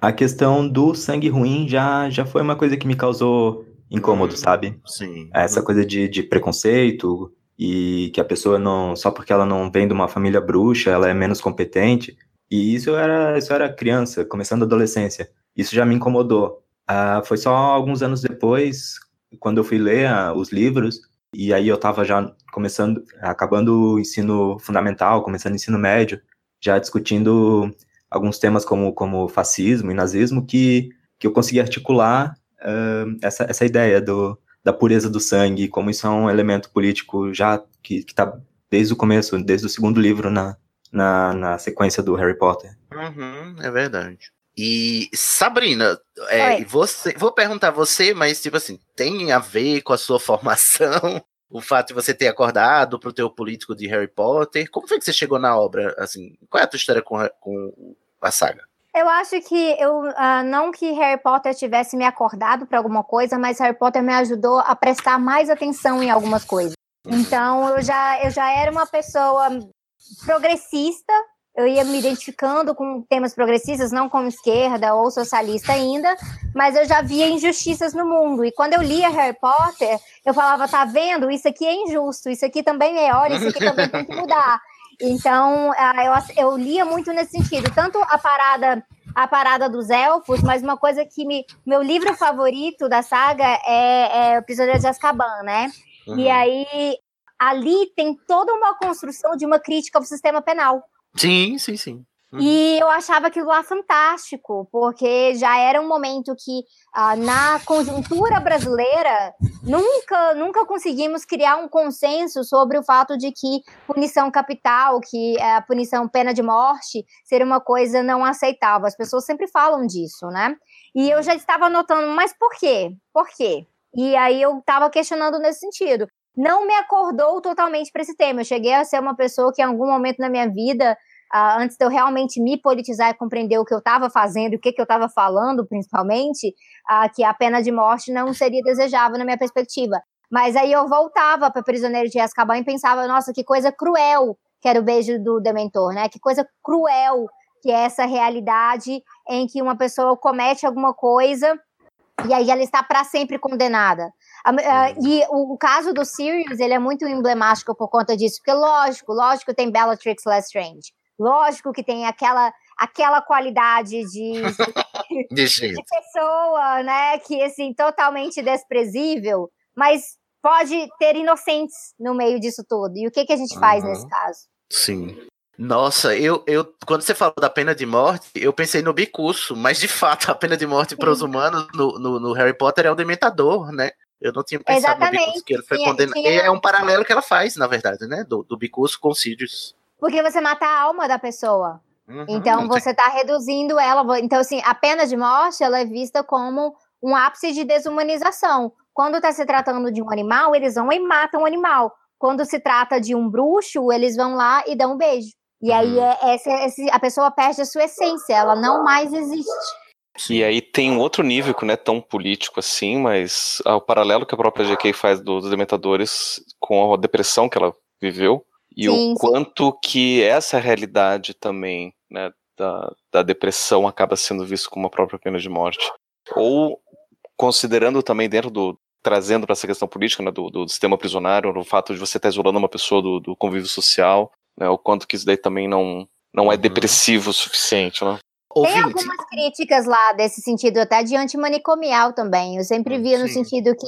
Speaker 5: a questão do sangue ruim já, já foi uma coisa que me causou incômodo, sabe?
Speaker 2: Sim.
Speaker 5: Essa coisa de, de preconceito e que a pessoa não, só porque ela não vem de uma família bruxa, ela é menos competente. E isso era, isso era criança, começando a adolescência. Isso já me incomodou. Ah, foi só alguns anos depois, quando eu fui ler ah, os livros, e aí eu tava já começando, acabando o ensino fundamental, começando o ensino médio, já discutindo alguns temas como, como fascismo e nazismo que, que eu consegui articular uh, essa, essa ideia do, da pureza do sangue, como isso é um elemento político já que está desde o começo, desde o segundo livro na, na, na sequência do Harry Potter.
Speaker 2: Uhum, é verdade. E Sabrina, é, você, vou perguntar a você, mas tipo assim, tem a ver com a sua [LAUGHS] formação, o fato de você ter acordado para o teu político de Harry Potter? Como foi que você chegou na obra? Assim, qual é a tua história com, com a saga?
Speaker 1: Eu acho que eu uh, não que Harry Potter tivesse me acordado para alguma coisa, mas Harry Potter me ajudou a prestar mais atenção em algumas coisas. Uhum. Então eu já eu já era uma pessoa progressista, eu ia me identificando com temas progressistas, não como esquerda ou socialista ainda, mas eu já via injustiças no mundo. E quando eu lia Harry Potter, eu falava, tá vendo? Isso aqui é injusto, isso aqui também é hora, isso aqui também tem que mudar. [LAUGHS] Então, eu, eu lia muito nesse sentido, tanto a parada a parada dos elfos, mas uma coisa que me. Meu livro favorito da saga é, é O Prisioneiro de Azkaban, né? Uhum. E aí, ali tem toda uma construção de uma crítica ao sistema penal.
Speaker 2: Sim, sim, sim.
Speaker 1: Uhum. E eu achava aquilo lá fantástico, porque já era um momento que, ah, na conjuntura brasileira, nunca, nunca conseguimos criar um consenso sobre o fato de que punição capital, que a punição pena de morte, seria uma coisa não aceitável. As pessoas sempre falam disso, né? E eu já estava notando, mas por quê? Por quê? E aí eu estava questionando nesse sentido. Não me acordou totalmente para esse tema. Eu cheguei a ser uma pessoa que, em algum momento na minha vida, Uh, antes de eu realmente me politizar e compreender o que eu estava fazendo, o que, que eu estava falando, principalmente, uh, que a pena de morte não seria desejável na minha perspectiva. Mas aí eu voltava para Prisioneiro de Azkaban e pensava, nossa, que coisa cruel que era o beijo do Dementor, né? Que coisa cruel que é essa realidade em que uma pessoa comete alguma coisa e aí ela está para sempre condenada. Uh, e o, caso do Sirius, ele é muito emblemático por conta disso, porque lógico, lógico tem Bellatrix Lestrange, Lógico que tem aquela aquela qualidade de, [LAUGHS] de, de pessoa, né, que assim totalmente desprezível, mas pode ter inocentes no meio disso tudo. E o que que a gente uhum. faz nesse caso?
Speaker 2: Sim. Nossa, eu, eu quando você falou da pena de morte, eu pensei no bicurso, mas de fato a pena de morte para os humanos no, no, no, Harry Potter é o dementador, né? Eu não tinha pensado Exatamente. no bicurso que ele foi condenado. É um paralelo que ela faz, na verdade, né? Do, do bicurso com Sirius.
Speaker 1: Porque você mata a alma da pessoa. Uhum, então você está reduzindo ela. Então, assim, a pena de morte ela é vista como um ápice de desumanização. Quando está se tratando de um animal, eles vão e matam o animal. Quando se trata de um bruxo, eles vão lá e dão um beijo. E aí uhum. é, essa, essa, a pessoa perde a sua essência, ela não mais existe.
Speaker 3: E aí tem um outro nível que não é tão político assim, mas o paralelo que a própria GK faz dos Dementadores com a depressão que ela viveu, e sim, o quanto sim. que essa realidade também, né, da, da depressão acaba sendo visto como a própria pena de morte. Ou considerando também dentro do, trazendo para essa questão política, né, do, do, sistema prisionário, o fato de você estar isolando uma pessoa do, do convívio social, né, o quanto que isso daí também não, não é uhum. depressivo o suficiente, né?
Speaker 1: Tem algumas críticas lá desse sentido, até de antimanicomial também. Eu sempre hum, via no sentido que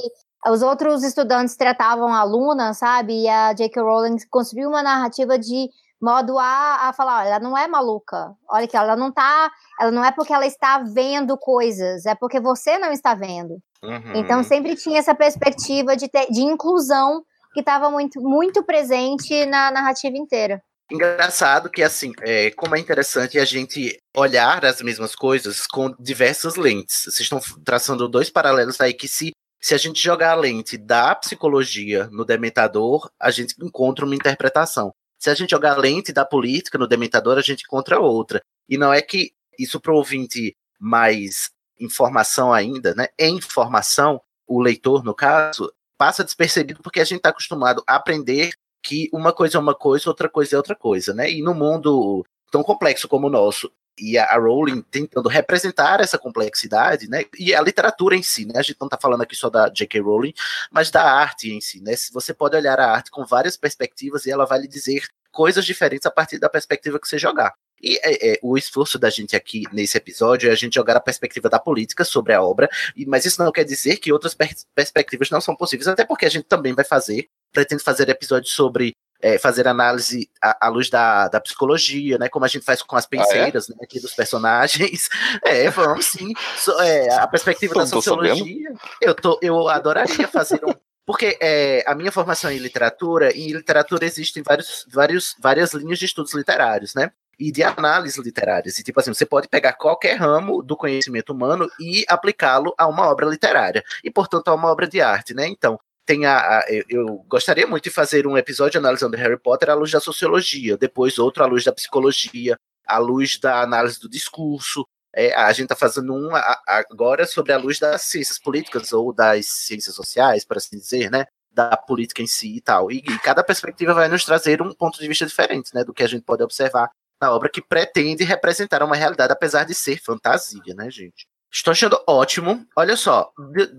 Speaker 1: os outros estudantes tratavam a aluna, sabe? E a J.K. Rowling construiu uma narrativa de modo a, a falar, olha, ela não é maluca. Olha que ela não tá, ela não é porque ela está vendo coisas, é porque você não está vendo. Uhum. Então sempre tinha essa perspectiva de, ter, de inclusão que estava muito, muito presente na narrativa inteira.
Speaker 2: Engraçado que, assim, é, como é interessante a gente olhar as mesmas coisas com diversas lentes. Vocês estão traçando dois paralelos aí que se se a gente jogar a lente da psicologia no Dementador, a gente encontra uma interpretação. Se a gente jogar a lente da política no Dementador, a gente encontra outra. E não é que isso para o ouvinte mais informação ainda, né? Em informação, o leitor, no caso, passa despercebido porque a gente está acostumado a aprender que uma coisa é uma coisa, outra coisa é outra coisa, né? E no mundo tão complexo como o nosso, e a Rowling tentando representar essa complexidade, né? E a literatura em si, né? A gente não está falando aqui só da J.K. Rowling, mas da arte em si, né? Você pode olhar a arte com várias perspectivas e ela vai lhe dizer coisas diferentes a partir da perspectiva que você jogar. E é, é, o esforço da gente aqui nesse episódio é a gente jogar a perspectiva da política sobre a obra, mas isso não quer dizer que outras per perspectivas não são possíveis, até porque a gente também vai fazer, pretende fazer episódios sobre é, fazer análise à, à luz da, da, psicologia, né? Como a gente faz com as penseiras
Speaker 3: ah, é?
Speaker 2: né, aqui dos personagens. [LAUGHS] É, vamos sim. So, é, a perspectiva da sociologia. Eu, tô, eu adoraria fazer um. Porque é, a minha formação é em literatura, e em literatura existem vários, vários, várias linhas de estudos literários, né? E de análise literárias. E, tipo assim, você pode pegar qualquer ramo do conhecimento humano e aplicá-lo a uma obra literária. E, portanto, a uma obra de arte, né? Então, tem a, a, eu gostaria muito de fazer um episódio analisando Harry Potter à luz da sociologia, depois outro à luz da psicologia, à luz da análise do discurso. É, a gente está fazendo um agora sobre a luz das ciências políticas ou das ciências sociais, para assim dizer, né? Da política em si e tal. E, e, cada perspectiva vai nos trazer um ponto de vista diferente, né? Do que a gente pode observar na obra que pretende representar uma realidade, apesar de ser fantasia, né, gente? Estou achando ótimo. Olha só,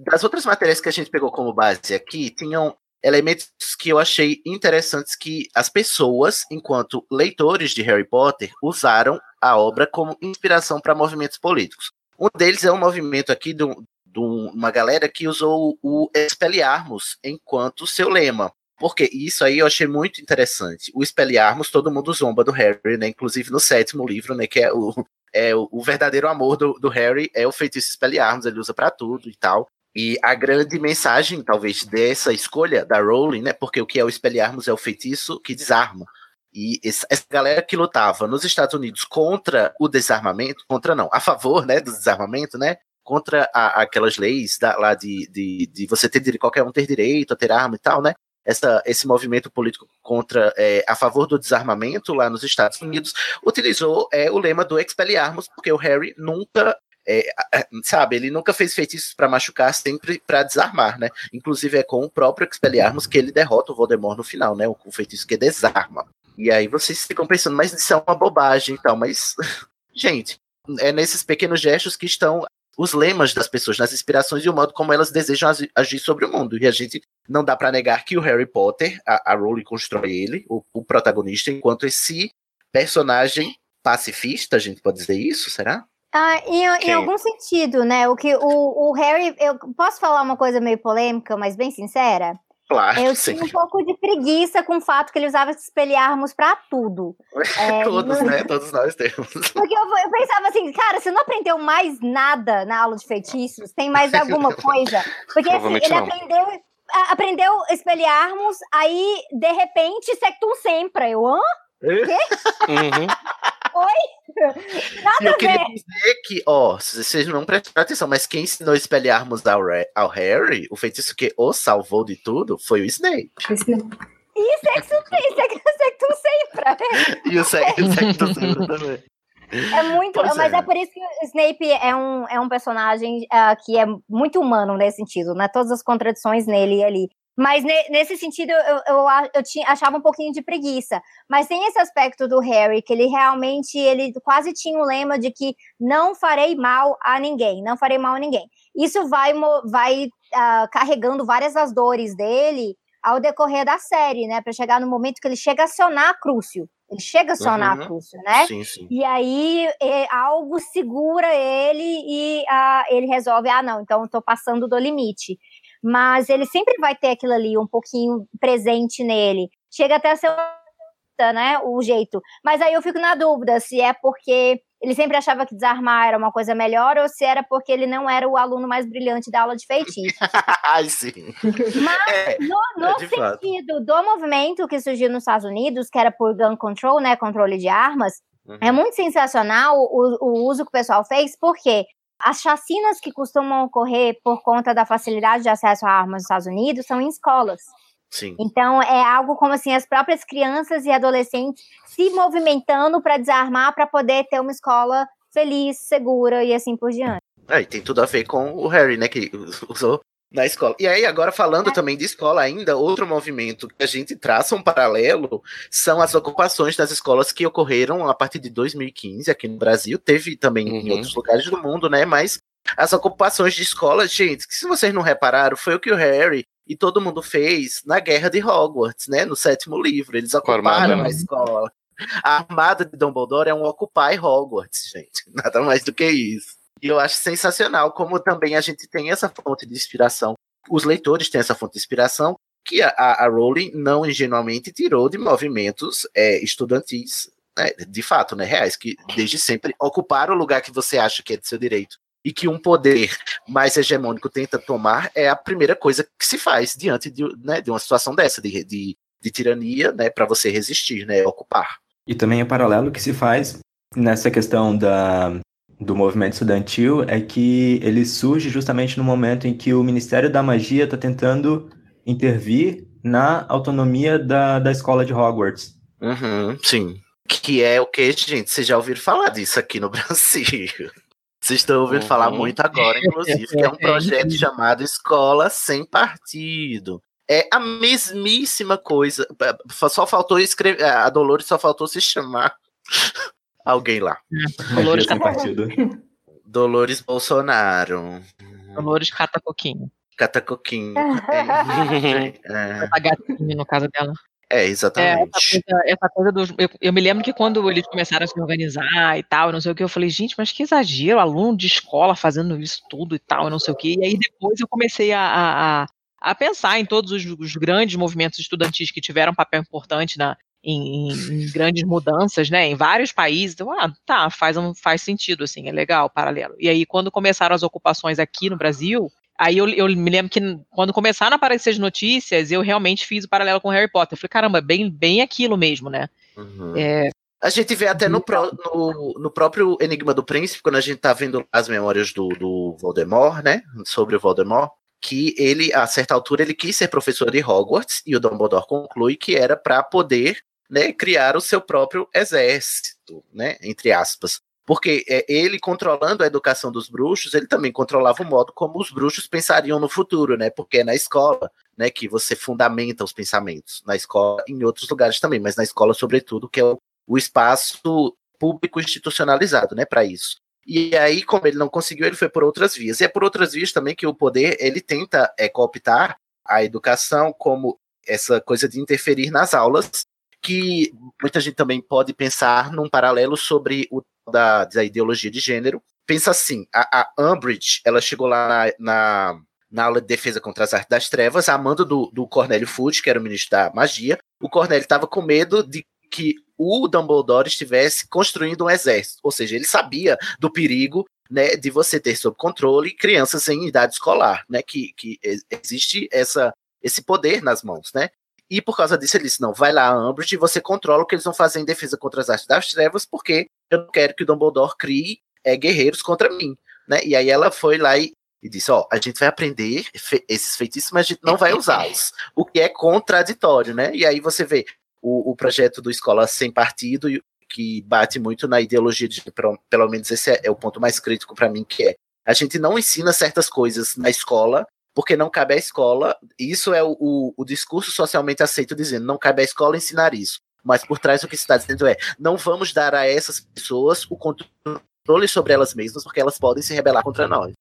Speaker 2: das outras matérias que a gente pegou como base aqui, tinham elementos que eu achei interessantes que as pessoas, enquanto leitores de Harry Potter, usaram a obra como inspiração para movimentos políticos. Um deles é um movimento aqui de, uma galera que usou o Expelliarmus enquanto seu lema. Porque isso aí eu achei muito interessante. O Expelliarmus, todo mundo zomba do Harry, né? Inclusive no sétimo livro, né? Que é o, [LAUGHS] é o, o verdadeiro amor do, do, Harry é o feitiço Expelliarmus, ele usa para tudo e tal. E a grande mensagem, talvez, dessa escolha da Rowling, né? Porque o que é o Expelliarmus é o feitiço que desarma. E essa galera que lutava nos Estados Unidos contra o desarmamento, contra não, a favor, né, do desarmamento, né? Contra a, aquelas leis da, lá de, de, de você ter qualquer um ter direito a ter arma e tal, né? Essa, esse movimento político contra é, a favor do desarmamento lá nos Estados Unidos utilizou é, o lema do expelliarmus, porque o Harry nunca é, sabe, ele nunca fez feitiços para machucar, sempre para desarmar, né? Inclusive é com o próprio Expelliarmus que ele derrota o Voldemort no final, né? O, o feitiço que desarma. E aí vocês ficam pensando, mas isso é uma bobagem, então, mas [LAUGHS] gente, é nesses pequenos gestos que estão os lemas das pessoas, nas inspirações e o modo como elas desejam agir sobre o mundo. E a gente não dá para negar que o Harry Potter, a, a Rowling constrói ele, o, o protagonista, enquanto esse personagem pacifista, a gente pode dizer isso, será?
Speaker 1: Ah, em, em, algum sentido, né? O que o, o Harry, eu posso falar uma coisa meio polêmica, mas bem sincera.
Speaker 2: Claro,
Speaker 1: eu
Speaker 2: sim.
Speaker 1: tinha um pouco de preguiça com o fato que ele usava espelharmos para tudo. [LAUGHS]
Speaker 2: É, Todos, no... né? Todos nós temos.
Speaker 1: Porque eu, eu, pensava assim, cara, você não aprendeu mais nada na aula de feitiços? Tem mais alguma coisa? Porque assim, ele não. aprendeu aprendeu espelharmos, aí, de repente, sectum sempre. Eu, hã? Quê?
Speaker 3: Uhum. [LAUGHS]
Speaker 1: Oi? Nada
Speaker 2: e eu queria ver. dizer que, ó, vocês não prestaram atenção, mas quem ensinou a espelharmos ao, ao Harry, o feitiço que o salvou de tudo, foi o Snape.
Speaker 1: E sexo, sectum sempre.
Speaker 2: E o sectum sempre também.
Speaker 1: É muito, pois mas é. é. por isso que o Snape é um, é um personagem uh, que é muito humano nesse sentido, né? Todas as contradições nele e ali. Mas ne, nesse sentido, eu, eu, eu tinha, achava um pouquinho de preguiça. Mas tem esse aspecto do Harry, que ele realmente, ele quase tinha o lema de que não farei mal a ninguém, não farei mal a ninguém. Isso vai, vai uh, carregando várias das dores dele ao decorrer da série, né? Para chegar no momento que ele chega a acionar Crucio. Ele chega a acionar uhum. Crucio, né?
Speaker 2: Sim, sim.
Speaker 1: E aí é, algo segura ele e ele resolve, ah, não, então estou passando do limite. Mas ele sempre vai ter aquilo ali um pouquinho presente nele. Chega até a ser né, o jeito. Mas aí eu fico na dúvida se é porque ele sempre achava que desarmar era uma coisa melhor ou se era porque ele não era o aluno mais brilhante da aula de feitiço. [LAUGHS]
Speaker 2: Ai, sim.
Speaker 1: Mas é, no, no é sentido fato. do movimento que surgiu nos Estados Unidos, que era por gun control, né, controle de armas, uhum. é muito sensacional o, o uso que o pessoal fez, porque as chacinas que costumam ocorrer por conta da facilidade de acesso a armas nos Estados Unidos são em escolas.
Speaker 2: Sim.
Speaker 1: Então é algo como assim as próprias crianças e adolescentes se movimentando para desarmar para poder ter uma escola feliz, segura e assim por diante.
Speaker 2: É, e tem tudo a ver com o Harry, né, que [LAUGHS] usou na escola. E aí, agora falando é. também de escola ainda, outro movimento que a gente traça um paralelo são as ocupações das escolas que ocorreram a partir de 2015 aqui no Brasil. Teve também uhum. em outros lugares do mundo, né? Mas as ocupações de escolas, gente, que se vocês não repararam, foi o que o Harry e todo mundo fez na Guerra de Hogwarts, né? No sétimo livro. Eles ocuparam a escola. A armada de Dumbledore é um Occupy Hogwarts, gente. [LAUGHS] Nada mais do que isso. E eu acho sensacional como também a gente tem essa fonte de inspiração. Os leitores têm essa fonte de inspiração. que a, a Rowling não ingenuamente tirou de movimentos é, estudantis, né, de fato, né, reais, que desde sempre ocuparam o lugar que você acha que é de seu direito e que um poder mais hegemônico tenta tomar é a primeira coisa que se faz diante de, né, de uma situação dessa, de, de, de tirania, né, para você resistir, né, ocupar.
Speaker 5: E também o paralelo que se faz nessa questão da, do movimento estudantil é que ele surge justamente no momento em que o Ministério da Magia está tentando intervir na autonomia da, da escola de Hogwarts.
Speaker 2: Uhum, sim. Que é o que, gente? Vocês já ouviram falar disso aqui no [LAUGHS] Brasil. Vocês estão ouvindo uhum. falar muito agora, inclusive, que é um projeto [LAUGHS] chamado Escola Sem Partido. É a mesmíssima coisa. Só faltou escrever. A Dolores só faltou se chamar [LAUGHS] alguém lá. [LAUGHS]
Speaker 4: Dolores
Speaker 5: Sem partido.
Speaker 2: Dolores Bolsonaro.
Speaker 4: Dolores Cata Coquinho.
Speaker 2: Cata Coquinho.
Speaker 4: É. é. no caso dela.
Speaker 2: É, exatamente.
Speaker 4: É, essa coisa, essa coisa dos, eu, eu, me lembro que quando eles começaram a se organizar e tal, não sei o que, eu falei, gente, mas que exagero, aluno de escola fazendo isso tudo e tal, não sei o que. E aí depois eu comecei a, a, a pensar em todos os, os, grandes movimentos estudantis que tiveram um papel importante na, em, em, grandes mudanças, né, em vários países. Então, ah, tá, faz, um, faz sentido, assim, é legal, paralelo. E aí, quando começaram as ocupações aqui no Brasil, Aí eu, eu, me lembro que quando começaram a aparecer as notícias, eu realmente fiz o paralelo com Harry Potter. Eu falei, caramba, bem, bem aquilo mesmo, né?
Speaker 2: Uhum. É... A gente vê até no, pro, no, no, próprio Enigma do Príncipe, quando a gente tá vendo as memórias do, do Voldemort, né? Sobre o Voldemort, que ele, a certa altura, ele quis ser professor de Hogwarts, e o Dumbledore conclui que era para poder né, criar o seu próprio exército, né? Entre aspas. Porque é, ele controlando a educação dos bruxos, ele também controlava o modo como os bruxos pensariam no futuro, né? Porque é na escola, né, que você fundamenta os pensamentos. Na escola, em outros lugares também, mas na escola, sobretudo, que é o, o espaço público institucionalizado, né, para isso. E aí, como ele não conseguiu, ele foi por outras vias. E é por outras vias também que o poder ele tenta é, cooptar a educação como essa coisa de interferir nas aulas, que muita gente também pode pensar num paralelo sobre o da, da ideologia de gênero. Pensa assim, a, a Umbridge, ela chegou lá na, na, na, aula de defesa contra as artes das trevas, a mando do, do Cornélio Fudge, que era o ministro da magia. O Cornélio estava com medo de que o Dumbledore estivesse construindo um exército, ou seja, ele sabia do perigo né, de você ter sob controle crianças em idade escolar, né, que, que existe essa, esse poder nas mãos, né? E por causa disso ele disse, não, vai lá, Umbridge, e você controla o que eles vão fazer em defesa contra as artes das trevas, porque eu não quero que o Dumbledore crie é, guerreiros contra mim, né? E aí ela foi lá e, e disse, ó, a gente vai aprender fe esses feitiços, mas a gente não vai usá-los, [LAUGHS] o que é contraditório, né? E aí você vê o, o projeto do Escola Sem Partido, que bate muito na ideologia de pelo menos esse é, é o ponto mais crítico para mim, que é a gente não ensina certas coisas na escola porque não cabe à escola, isso é o, o, o, discurso socialmente aceito dizendo, não cabe à escola ensinar isso. Mas por trás o que se está dizendo é, não vamos dar a essas pessoas o controle sobre elas mesmas, porque elas podem se rebelar contra nós.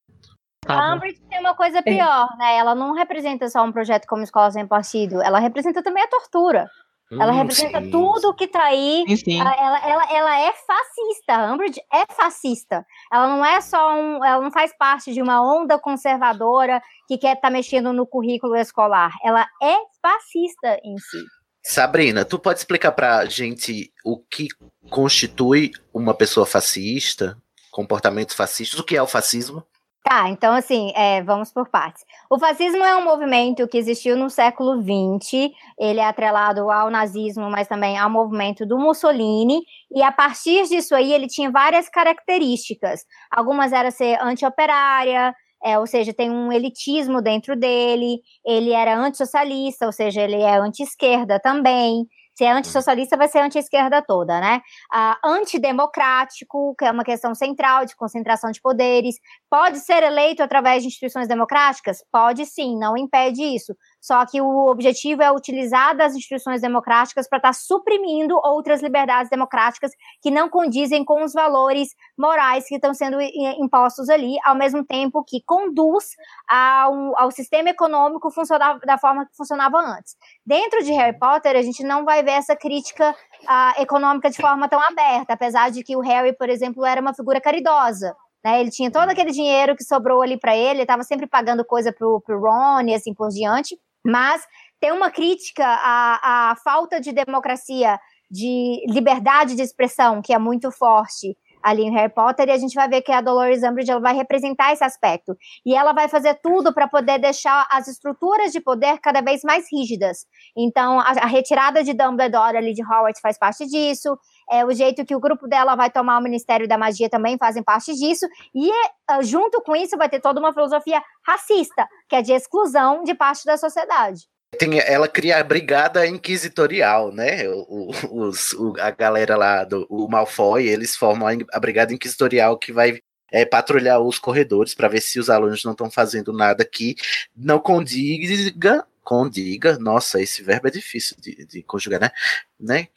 Speaker 1: A Umbridge tem uma coisa pior, né? Ela não representa só um projeto como Escola Sem Partido, ela representa também a tortura. Ela hum, representa sim. tudo que tá aí.
Speaker 4: Sim, sim.
Speaker 1: Ela, ela, ela, ela, é fascista. A Umbridge é fascista. Ela não é só um. Ela não faz parte de uma onda conservadora que quer estar tá mexendo no currículo escolar. Ela é fascista em si.
Speaker 2: Sabrina, tu pode explicar pra gente o que constitui uma pessoa fascista, comportamentos fascistas, o que é o fascismo?
Speaker 1: Tá, então assim, é, vamos por partes. O fascismo é um movimento que existiu no século XX, ele é atrelado ao nazismo, mas também ao movimento do Mussolini, e a partir disso aí ele tinha várias características. Algumas eram ser anti-operária, é, ou seja, tem um elitismo dentro dele, ele era antissocialista, ou seja, ele é anti-esquerda também, se é antissocialista, vai ser anti-esquerda toda, né? Ah, antidemocrático, que é uma questão central de concentração de poderes. Pode ser eleito através de instituições democráticas? Pode sim, não impede isso. Só que o objetivo é utilizar das instituições democráticas para estar tá suprimindo outras liberdades democráticas que não condizem com os valores morais que estão sendo impostos ali, ao mesmo tempo que conduz ao, ao sistema econômico funcionar da forma que funcionava antes. Dentro de Harry Potter, a gente não vai ver essa crítica uh, econômica de forma tão aberta, apesar de que o Harry, por exemplo, era uma figura caridosa. Né, ele tinha todo aquele dinheiro que sobrou ali para ele, ele estava sempre pagando coisa pro, pro Ron e assim por diante. Mas tem uma crítica à, à falta de democracia, de liberdade de expressão, que é muito forte ali em Harry Potter, e a gente vai ver que a Dolores Umbridge ela vai representar esse aspecto. E ela vai fazer tudo para poder deixar as estruturas de poder cada vez mais rígidas. Então, a, a, retirada de Dumbledore ali de Hogwarts faz parte disso, é, o jeito que o grupo dela vai tomar o Ministério da Magia também fazem parte disso, e uh, junto com isso vai ter toda uma filosofia racista, que é de exclusão de parte da sociedade
Speaker 2: tem, ela cria a brigada inquisitorial, né? O, os, o, a galera lá do o Malfoy, eles formam a, brigada inquisitorial que vai é, patrulhar os corredores para ver se os alunos não estão fazendo nada que não condiga, condiga, nossa, esse verbo é difícil de, de conjugar, né? né?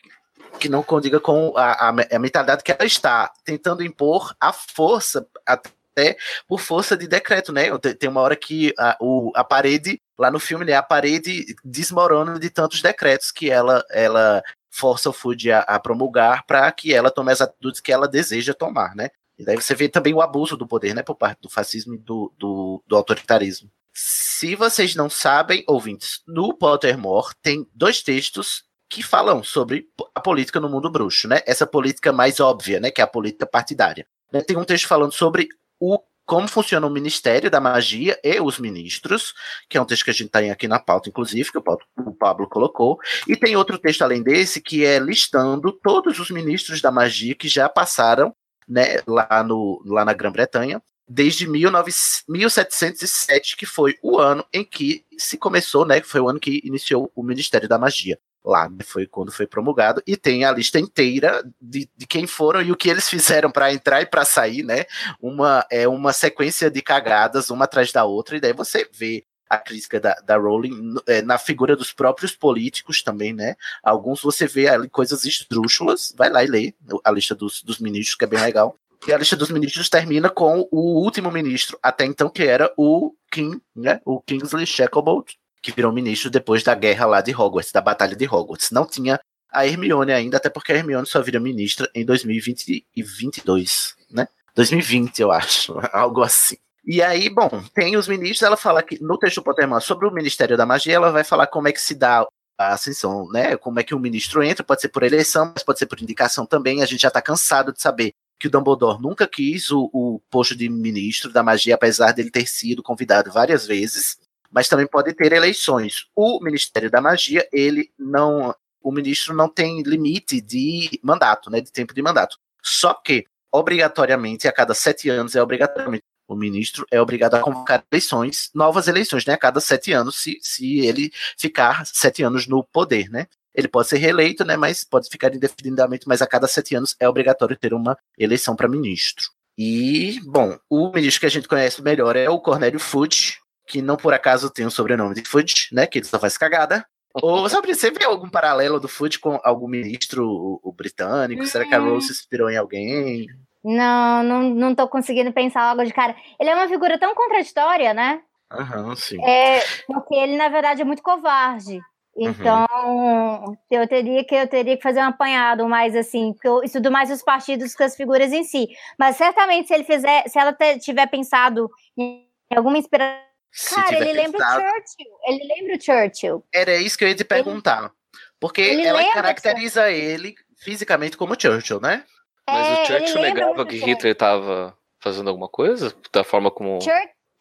Speaker 2: Que não condiga com a, a, a mentalidade que ela está tentando impor a força até por força de decreto, né? Tem uma hora que a, o, a parede Lá no filme, né, a parede desmorona de tantos decretos que ela, ela força o Food a, a promulgar para que ela tome as atitudes que ela deseja tomar, né? E daí você vê também o abuso do poder, né, por parte do fascismo e do, do, do autoritarismo. Se vocês não sabem, ouvintes, no Pottermore tem dois textos que falam sobre a política no mundo bruxo, né? Essa política mais óbvia, né, que é a política partidária. Tem um texto falando sobre o como funciona o Ministério da Magia e os ministros, que é um texto que a gente tem aqui na pauta, inclusive, que o Pablo colocou. E tem outro texto além desse, que é listando todos os ministros da magia que já passaram né, lá, no, lá na Grã-Bretanha, desde 19, 1707, que foi o ano em que se começou, né, foi o ano que iniciou o Ministério da Magia lá, foi quando foi promulgado, e tem a lista inteira de, de quem foram e o que eles fizeram para entrar e para sair, né? Uma, é uma sequência de cagadas, uma atrás da outra, e daí você vê a crítica da, da Rowling é, na figura dos próprios políticos também, né? Alguns você vê ali coisas esdrúxulas, vai lá e lê a lista dos, dos ministros, que é bem legal. E a lista dos ministros termina com o último ministro, até então, que era o King, né? O Kingsley Shacklebolt, que virou ministro depois da guerra lá de Hogwarts, da batalha de Hogwarts. Não tinha a Hermione ainda, até porque a Hermione só vira ministra em 2022, né? 2020, eu acho, [LAUGHS] algo assim. E aí, bom, tem os ministros, ela fala que no texto do Pottermore sobre o Ministério da Magia, ela vai falar como é que se dá a ascensão, né? Como é que o ministro entra, pode ser por eleição, mas pode ser por indicação também. A gente já tá cansado de saber que o Dumbledore nunca quis o, o posto de ministro da magia, apesar dele ter sido convidado várias vezes mas também pode ter eleições. O Ministério da Magia, ele não, o ministro não tem limite de mandato, né, de tempo de mandato. Só que, obrigatoriamente, a cada sete anos é obrigatoriamente o ministro é obrigado a convocar eleições, novas eleições, né, a cada sete anos, se, se ele ficar sete anos no poder, né. Ele pode ser reeleito, né, mas pode ficar indefinidamente, mas a cada sete anos é obrigatório ter uma eleição para ministro. E, bom, o ministro que a gente conhece melhor é o Cornélio Fudge, que não por acaso tem o sobrenome de Fudge, né? Que ele só faz cagada. Ou sabe, você vê algum paralelo do Fudge com algum ministro o, o britânico? Hum. Será que a. Rose se inspirou em alguém?
Speaker 1: Não, não, não tô conseguindo pensar algo de cara. Ele é uma figura tão contraditória, né?
Speaker 2: Aham, sim.
Speaker 1: É, porque ele, na verdade, é muito covarde. Uhum. Então, uhum. eu teria que eu teria que fazer um apanhado mais assim, porque eu estudo mais os partidos que as figuras em si. Mas certamente se ele fizer, se ela tiver pensado em alguma inspiração Cara, ele lembra o Churchill. Ele lembra o Churchill.
Speaker 2: Era isso que eu ia te perguntar. Porque ele ela caracteriza ele fisicamente como Churchill, né?
Speaker 3: Mas é, o Churchill negava que Hitler estava fazendo alguma coisa? Da forma como.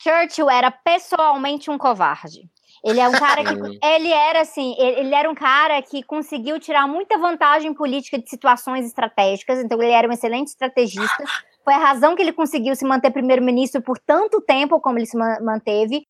Speaker 1: Churchill era pessoalmente um covarde. Ele é um cara que. [LAUGHS] ele era assim, ele, ele, era um cara que conseguiu tirar muita vantagem política de situações estratégicas, então ele era um excelente estrategista. Foi a razão que ele conseguiu se manter primeiro-ministro por tanto tempo como ele se manteve.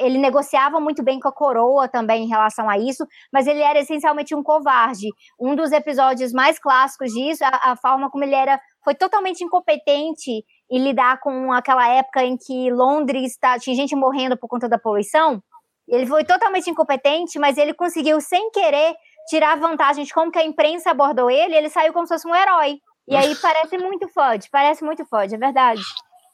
Speaker 1: Ele negociava muito bem com a coroa também em relação a isso, mas ele era essencialmente um covarde. Um dos episódios mais clássicos disso, a, a forma como ele era, foi totalmente incompetente em lidar com aquela época em que Londres tá, tinha gente morrendo por conta da poluição. Ele foi totalmente incompetente, mas ele conseguiu, sem querer, tirar vantagem de como que a imprensa abordou ele, ele saiu como se fosse um herói. E aí parece muito Fudge, parece muito Fudge, é verdade.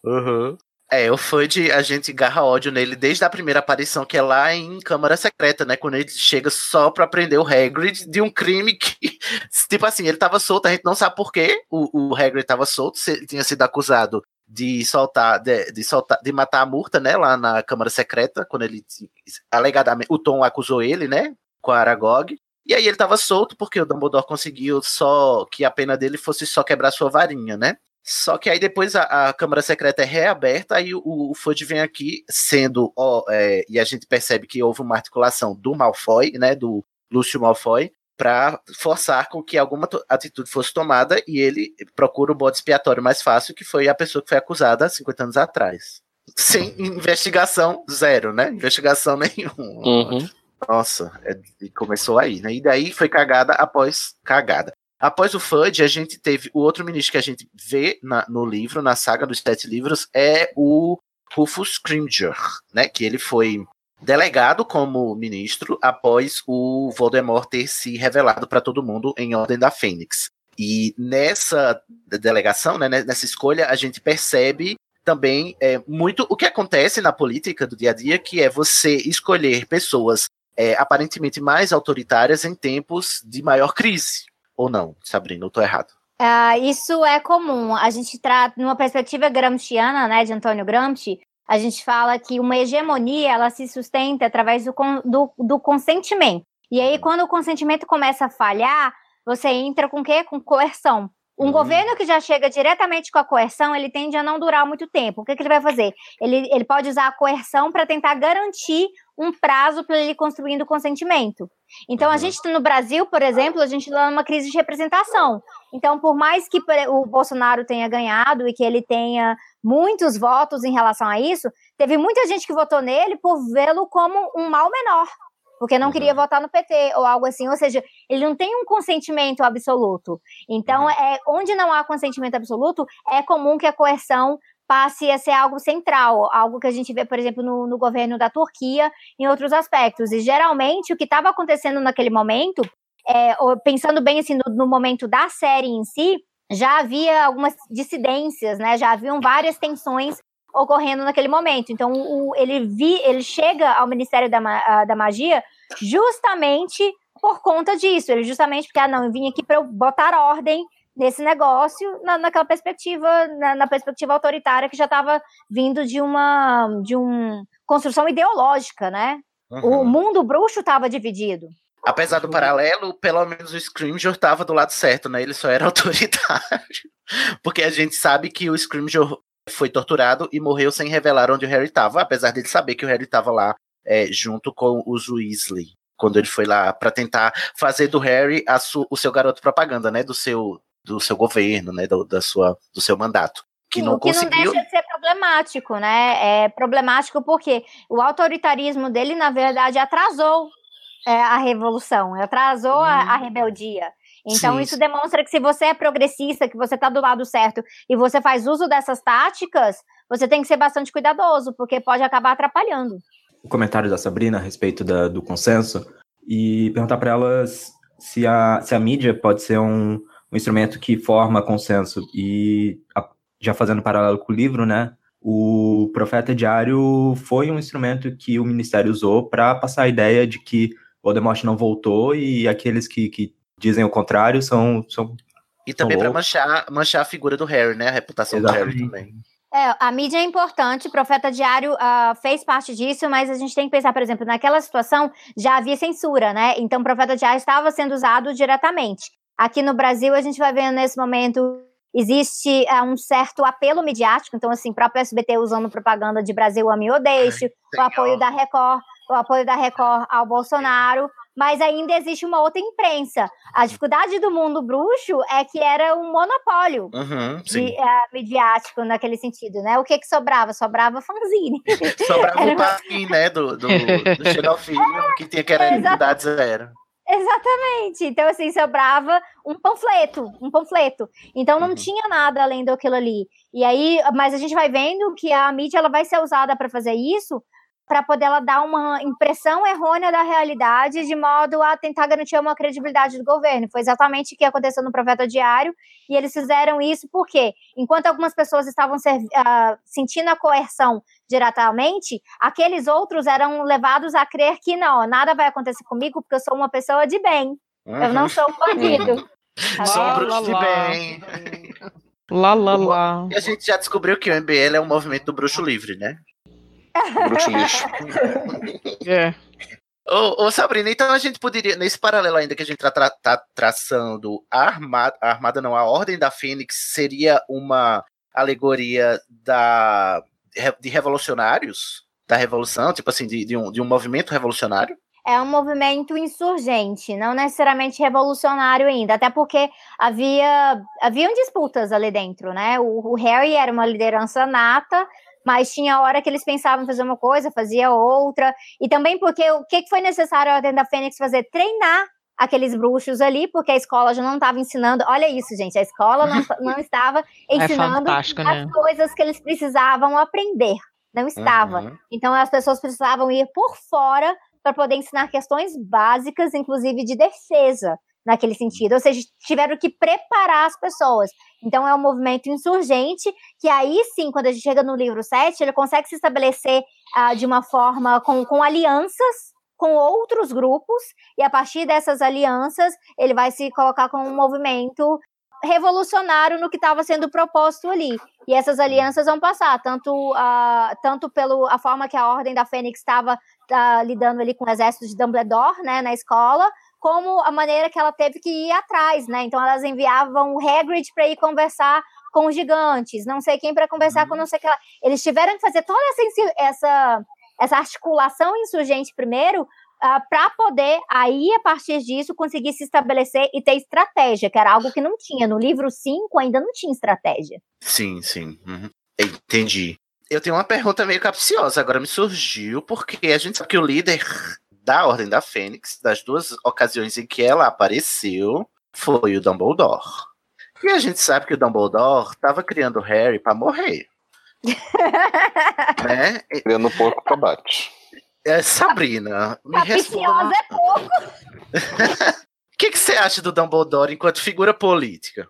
Speaker 2: Uhum. É, o Fudge, a gente garra ódio nele desde a primeira aparição, que é lá em Câmara Secreta, né? Quando ele chega só pra prender o Hagrid de um crime que, [LAUGHS] tipo assim, ele tava solto, a gente não sabe por quê o, o Hagrid tava solto, ele tinha sido acusado de soltar, de, de, soltar, de matar a Murta, né, lá na Câmara Secreta, quando ele alegadamente, o Tom acusou ele, né, com a Aragog. E aí ele tava solto porque o Dumbledore conseguiu só que a pena dele fosse só quebrar sua varinha, né? Só que aí depois a, a Câmara Secreta é reaberta, aí o, o Fudge vem aqui sendo, ó, é, e a gente percebe que houve uma articulação do Malfoy, né, do Lúcio Malfoy, para forçar com que alguma atitude fosse tomada e ele procura o bode expiatório mais fácil, que foi a pessoa que foi acusada há 50 anos atrás. Sem investigação, zero, né? Investigação [LAUGHS] nenhuma.
Speaker 3: Uhum.
Speaker 2: Nossa, é, começou aí, né? E daí foi cagada após cagada. Após o Fudge, a gente teve o outro ministro que a gente vê na, no livro, na saga dos sete livros, é o Rufus Scrimgeour, né? Que ele foi delegado como ministro após o Voldemort ter se revelado para todo mundo em Ordem da Fênix. E nessa delegação, né, nessa escolha, a gente percebe também é, muito o que acontece na política do dia a dia, que é você escolher pessoas é, aparentemente mais autoritárias em tempos de maior crise. Ou não, Sabrina, eu tô errado.
Speaker 1: Uh, isso é comum. A gente trata, numa perspectiva gramsciana, né, de Antônio Gramsci, a gente fala que uma hegemonia ela se sustenta através do, do, do consentimento. E aí, quando o consentimento começa a falhar, você entra com o quê? Com coerção. Um uhum. governo que já chega diretamente com a coerção, ele tende a não durar muito tempo. O que, que ele vai fazer? Ele, ele pode usar a coerção para tentar garantir um prazo para ele construindo consentimento. Então, a uhum. gente no Brasil, por exemplo, a gente está numa crise de representação. Então, por mais que o Bolsonaro tenha ganhado e que ele tenha muitos votos em relação a isso, teve muita gente que votou nele por vê-lo como um mal menor porque não queria uhum. votar no PT ou algo assim. Ou seja, ele não tem um consentimento absoluto. Então, uhum. é onde não há consentimento absoluto, é comum que a coerção passe a ser algo central, algo que a gente vê, por exemplo, no, no governo da Turquia, em outros aspectos. E geralmente o que estava acontecendo naquele momento, é, pensando bem assim no, no momento da série em si, já havia algumas dissidências, né? Já haviam várias tensões ocorrendo naquele momento. Então, o, ele, vi, ele chega ao Ministério da, da Magia justamente por conta disso. Ele justamente porque, ah, não, eu vim aqui para botar ordem nesse negócio, na, naquela perspectiva, na, na, perspectiva autoritária que já estava vindo de uma de uma construção ideológica, né? Uhum. O mundo bruxo estava dividido.
Speaker 2: Apesar do paralelo, pelo menos o Scrimgeour estava do lado certo, né? Ele só era [LAUGHS] autoritário. Porque a gente sabe que o Scrimgeour foi torturado e morreu sem revelar onde o Harry estava, apesar dele saber que o Harry estava lá é, junto com os Weasley, quando ele foi lá para tentar fazer do Harry o seu garoto propaganda, né, do seu do seu governo, né, do, da sua do seu mandato. Que Sim, não que conseguiu.
Speaker 1: não deixa de ser problemático, né? É problemático porque o autoritarismo dele, na verdade, atrasou é, a revolução, atrasou hum. a, a uhum. rebeldia. Então, Sim. isso demonstra que se você é progressista, que você está do lado certo e você faz uso dessas táticas, você tem que ser bastante cuidadoso, porque pode acabar atrapalhando.
Speaker 5: O comentário da Sabrina a respeito da, do consenso e perguntar para elas se a, se a mídia pode ser um, um instrumento que forma consenso. E já fazendo paralelo com o livro, né? O Profeta Diário foi um instrumento que o Ministério usou para passar a ideia de que Voldemort não voltou e aqueles que, que dizem o contrário são. são
Speaker 2: e também para manchar, manchar a figura do Harry, né? A reputação Exatamente. do Harry também.
Speaker 1: É, a mídia é importante, Profeta Diário uh, fez parte disso, mas a gente tem que pensar, por exemplo, naquela situação já havia censura, né? Então, o Profeta Diário estava sendo usado diretamente. Aqui no Brasil, a gente vai vendo nesse momento existe uh, um certo apelo midiático, então, assim, próprio SBT usando propaganda de Brasil Ame ou Deixe, o apoio da Record, o apoio da Record ao Bolsonaro, mas ainda existe uma outra imprensa. A dificuldade do mundo bruxo é que era um monopólio
Speaker 2: uhum,
Speaker 1: de, uh, midiático naquele sentido, né? O que que sobrava? Sobrava fanzine.
Speaker 2: Sobrava [LAUGHS] era... o fanzine, né, do, do, do Filho, que tinha que era [LAUGHS] idade zero.
Speaker 1: Exatamente. Então, assim, sobrava um panfleto, um panfleto. Então, não uhum. tinha nada além daquilo ali. E aí, mas a gente vai vendo que a mídia ela vai ser usada para fazer isso, para poder ela dar uma impressão errônea da realidade, de modo a tentar garantir uma credibilidade do governo. Foi exatamente o que aconteceu no Profeta Diário, e eles fizeram isso porque, enquanto algumas pessoas estavam uh, sentindo a coerção diretamente, aqueles outros eram levados a crer que não, nada vai acontecer comigo porque eu sou uma pessoa de bem. Uhum. Eu não sou um bandido. [LAUGHS]
Speaker 2: Tá sou um bruxo de bem.
Speaker 4: Lá, lá, lá.
Speaker 2: E a gente já descobriu que o MBL é um movimento do bruxo livre, né?
Speaker 3: Bruxo lixo. [LAUGHS]
Speaker 4: É.
Speaker 2: Ô, ô, Sabrina, então a gente poderia, nesse paralelo ainda que a gente tá, tra tá traçando, a armada, a armada não, a Ordem da Fênix seria uma alegoria da, de revolucionários, da revolução, tipo assim, de, de, um, de um movimento revolucionário?
Speaker 1: é um movimento insurgente, não necessariamente revolucionário ainda, até porque havia haviam disputas ali dentro, né? O, o, Harry era uma liderança nata, mas tinha hora que eles pensavam em fazer uma coisa, fazia outra, e também porque o que foi necessário a Ordem da Fênix fazer? Treinar aqueles bruxos ali, porque a escola já não estava ensinando. Olha isso, gente, a escola não, [LAUGHS] não estava é ensinando é as né? coisas que eles precisavam aprender. Não estava. Uhum. Então as pessoas precisavam ir por fora para poder ensinar questões básicas, inclusive de defesa, naquele sentido. Ou seja, tiveram que preparar as pessoas. Então, é um movimento insurgente que aí sim, quando a gente chega no livro 7, ele consegue se estabelecer uh, de uma forma com, com alianças com outros grupos, e a partir dessas alianças, ele vai se colocar como um movimento revolucionário no que estava sendo proposto ali. E essas alianças vão passar, tanto, uh, tanto pela forma que a Ordem da Fênix estava uh, lidando ali com o exército de Dumbledore, né, na escola, como a maneira que ela teve que ir atrás, né? Então elas enviavam o Hagrid para ir conversar com os gigantes, não sei quem para conversar com não sei que Eles tiveram que fazer toda essa, essa, essa articulação insurgente primeiro uh, para poder, aí, a partir disso, conseguir se estabelecer e ter estratégia, que era algo que não tinha. No livro 5 ainda não tinha estratégia.
Speaker 2: Sim, sim. Uhum. Entendi. Eu tenho uma pergunta meio capciosa, agora me surgiu, porque a gente sabe que o líder da Ordem da Fênix, das duas ocasiões em que ela apareceu, foi o Dumbledore. E a gente sabe que o Dumbledore estava criando o Harry para morrer.
Speaker 3: Né? Criando um porco pra bate.
Speaker 2: É, Sabrina, me
Speaker 1: responda. é pouco.
Speaker 2: O [LAUGHS] que, que você acha do Dumbledore enquanto figura política?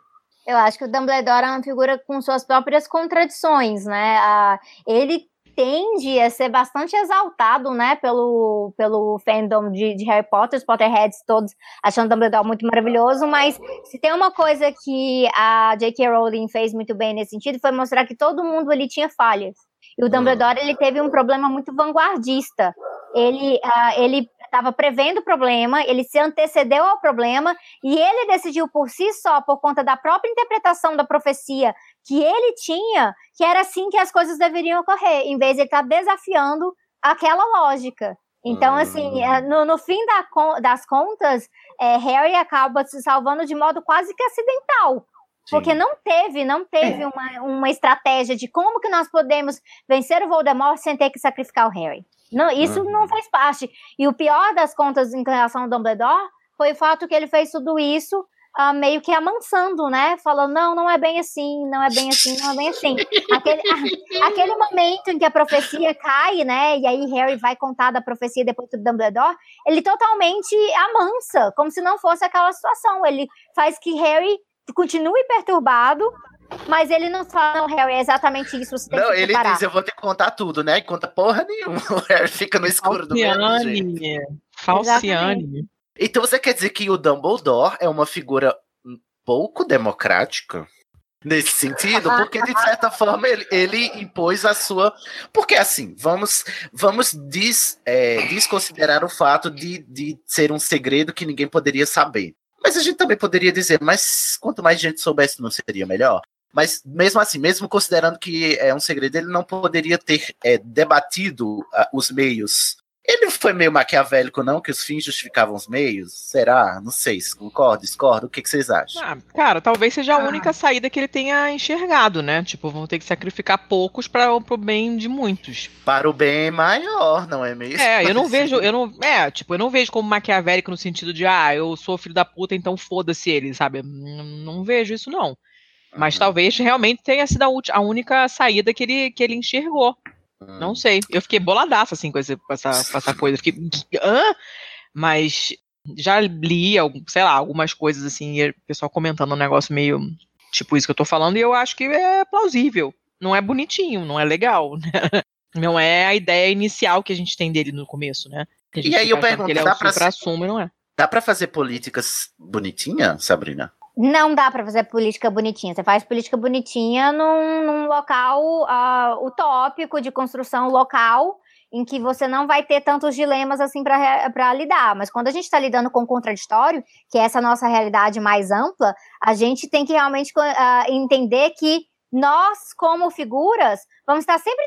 Speaker 1: Eu acho que o Dumbledore é uma figura com suas próprias contradições, né? Ah, ele tende a ser bastante exaltado, né, pelo, pelo fandom de, de Harry Potter, os Potterheads todos achando Dumbledore muito maravilhoso, mas se tem uma coisa que a J.K. Rowling fez muito bem nesse sentido, foi mostrar que todo mundo ali tinha falhas. E o Dumbledore ele teve um problema muito vanguardista. Ele uh, ele estava prevendo o problema, ele se antecedeu ao problema e ele decidiu por si só, por conta da própria interpretação da profecia que ele tinha, que era assim que as coisas deveriam ocorrer, em vez de ele estar tá desafiando aquela lógica. Então, assim, hum. no, no fim da, das contas, é, Harry acaba se salvando de modo quase que acidental. Porque não teve, não teve é. uma, uma estratégia de como que nós podemos vencer o Voldemort sem ter que sacrificar o Harry. Não, isso não faz parte. E o pior das contas em relação ao Dumbledore foi o fato que ele fez tudo isso uh, meio que amansando, né? Falando, não, não é bem assim, não é bem assim, não é bem assim. Aquele, aquele momento em que a profecia cai, né? E aí Harry vai contar da profecia depois do Dumbledore, ele totalmente amansa, como se não fosse aquela situação. Ele faz que Harry continue perturbado, mas ele não fala, não, Harry, é exatamente isso, você tem
Speaker 2: não,
Speaker 1: que
Speaker 2: ele
Speaker 1: preparar.
Speaker 2: diz, eu vou ter que contar tudo, né? E conta porra nenhuma. [LAUGHS] O Harry fica no escuro do mesmo jeito.
Speaker 4: Falciane.
Speaker 2: Então você quer dizer que o Dumbledore é uma figura pouco democrática? Nesse sentido, porque de certa forma ele, ele, impôs a sua. Porque assim, vamos vamos des, é, desconsiderar o fato de, de ser um segredo que ninguém poderia saber. Mas a gente também poderia dizer, mas quanto mais gente soubesse, não seria melhor? Mas mesmo assim, mesmo considerando que é um segredo, ele não poderia ter é, debatido uh, os meios. Ele foi meio maquiavélico, não? Que os fins justificavam os meios? Será? Não sei. Concorda, discorda? O que, que vocês acham?
Speaker 4: Ah, cara, talvez seja a ah. única saída que ele tenha enxergado, né? Tipo, vão ter que sacrificar poucos para o bem de muitos.
Speaker 2: Para o bem maior, não é mesmo?
Speaker 4: É, eu não vejo, eu não, é, tipo, eu não vejo como maquiavélico no sentido de, ah, eu sou filho da puta, então foda-se ele, sabe? Não, não vejo isso não. Mas uhum. talvez realmente tenha sido a, a, única saída que ele, que ele enxergou. Não sei. Eu fiquei boladaço assim com, esse, com, essa, com essa coisa. Fiquei. Hã? Mas já li, sei lá, algumas coisas assim, e o pessoal comentando um negócio meio tipo isso que eu tô falando, e eu acho que é plausível. Não é bonitinho, não é legal, [LAUGHS] né? Não é a ideia inicial que a gente tem dele no começo, né?
Speaker 2: E aí eu pergunto,
Speaker 4: ele é
Speaker 2: dá pra,
Speaker 4: assume, não é?
Speaker 2: Dá pra fazer políticas bonitinhas, Sabrina?
Speaker 1: Não dá para fazer política bonitinha. Você faz política bonitinha num, num local uh, utópico de construção local em que você não vai ter tantos dilemas assim para lidar. Mas quando a gente está lidando com o contraditório, que é essa nossa realidade mais ampla, a gente tem que realmente uh, entender que nós, como figuras, vamos estar sempre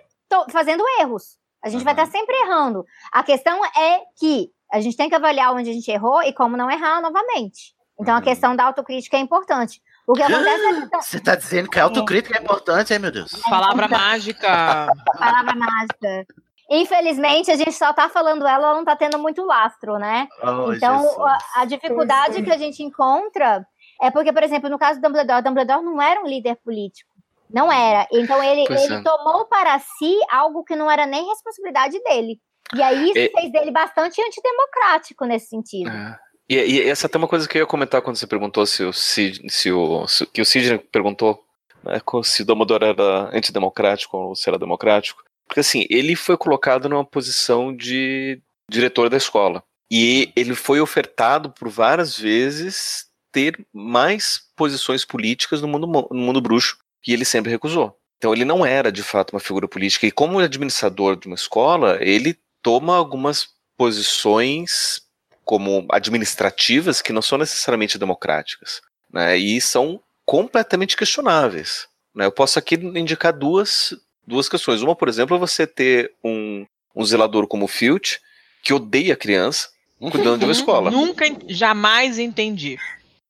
Speaker 1: fazendo erros. A gente uhum. vai estar sempre errando. A questão é que a gente tem que avaliar onde a gente errou e como não errar novamente. Então, a uhum. questão da autocrítica é importante. O que acontece é que... [GASPS]
Speaker 2: Você está dizendo que a autocrítica é importante, hein, meu Deus?
Speaker 4: Palavra mágica.
Speaker 1: Palavra mágica. Infelizmente, a gente só tá falando ela, ela não tá tendo muito lastro, né? Oh, então, a, a, dificuldade que a gente encontra é porque, por exemplo, no caso do Dumbledore, Dumbledore não era um líder político. Não era. Então, ele, ele é. tomou para si algo que não era nem responsabilidade dele. E aí, isso fez dele bastante antidemocrático nesse sentido. É.
Speaker 3: E, e, essa é até uma coisa que eu ia comentar quando você perguntou se o Cid, se o, se, que o Sidney perguntou né, se o Dumbledore era antidemocrático ou se era democrático. Porque assim, ele foi colocado numa posição de diretor da escola. E ele foi ofertado por várias vezes ter mais posições políticas no mundo, no mundo bruxo, e ele sempre recusou. Então ele não era de fato uma figura política. E como administrador de uma escola, ele toma algumas posições como administrativas que não são necessariamente democráticas, né? E são completamente questionáveis. Né? Eu posso aqui indicar duas duas questões. Uma, por exemplo, é você ter um, um zelador como o Filch, que odeia a criança, cuidando de uma escola.
Speaker 4: Nunca, jamais entendi.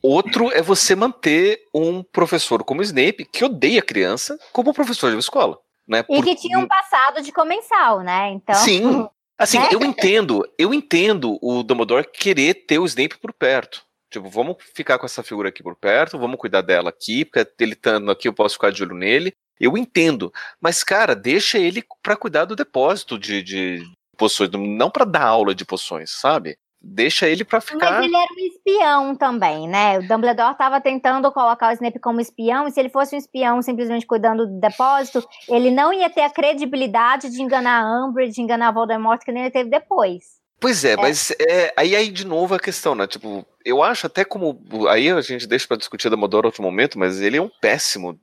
Speaker 3: Outro é você manter um professor como Snape, que odeia a criança, como professor de uma escola. Né?
Speaker 1: E Por... que tinha um passado de comensal, né? Então...
Speaker 3: Sim. [LAUGHS] Assim, né? eu entendo, eu entendo o Dumbledore querer ter o Snape por perto. Tipo, vamos ficar com essa figura aqui por perto, vamos cuidar dela aqui, porque ele estando aqui eu posso ficar de olho nele. Eu entendo, mas cara, deixa ele para cuidar do depósito de, de poções, não para dar aula de poções, sabe? Deixa ele para ficar.
Speaker 1: Mas ele era um espião também, né? O Dumbledore estava tentando colocar o Snape como espião, e se ele fosse um espião simplesmente cuidando do depósito, ele não ia ter a credibilidade de enganar a Umbridge, de enganar a Voldemort, que nem ele teve depois.
Speaker 3: Pois é, é. mas é, aí aí de novo a questão, né? Tipo, eu acho até como. Aí a gente deixa para discutir da Dumbledore outro momento, mas ele é um péssimo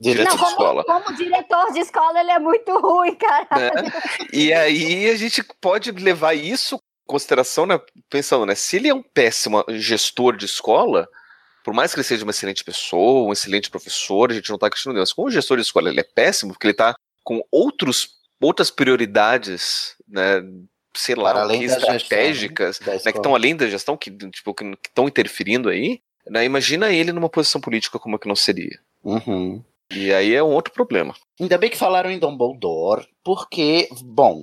Speaker 3: diretor não,
Speaker 1: como,
Speaker 3: de escola.
Speaker 1: Como diretor de escola, ele é muito [LAUGHS] ruim, cara.
Speaker 3: É. E aí a gente pode levar isso consideração, né? Pensando, né? Se ele é um péssimo gestor de escola, por mais que ele seja uma excelente pessoa, um excelente professor, a gente não está questionando, mas como gestor de escola ele é péssimo, porque ele está com outros, outras prioridades, né? Sei lá, além que estratégicas, gestão, né, né, que estão além da gestão, que tipo, estão interferindo aí. Né, imagina ele numa posição política como é que não seria.
Speaker 2: Uhum.
Speaker 3: E aí é um outro problema.
Speaker 2: Ainda bem que falaram em Dumbledore, porque, bom,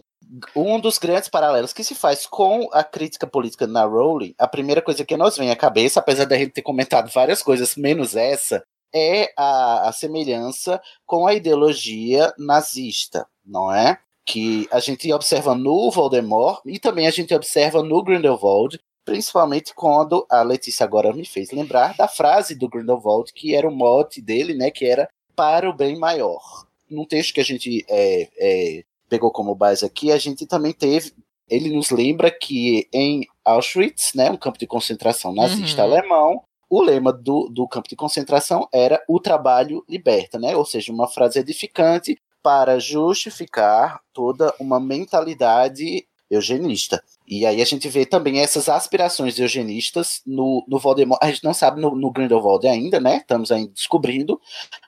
Speaker 2: um dos grandes paralelos que se faz com a crítica política na Rowling, a primeira coisa que nos vem à cabeça, apesar da gente ter comentado várias coisas, menos essa, é a, a semelhança com a ideologia nazista, não é? Que a gente observa no Voldemort e também a gente observa no Grindelwald, principalmente quando a Letícia agora me fez lembrar da frase do Grindelwald, que era o mote dele, né, que era para o bem maior. Num texto que a gente é, é, pegou como base aqui, a gente também teve. Ele nos lembra que em Auschwitz, né, um campo de concentração nazista uhum. alemão, o lema do, do campo de concentração era o trabalho liberta, né? Ou seja, uma frase edificante para justificar toda uma mentalidade eugenista. E aí a gente vê também essas aspirações eugenistas no, no Voldemort. A gente não sabe no, no Grindelwald ainda, né? Estamos ainda descobrindo,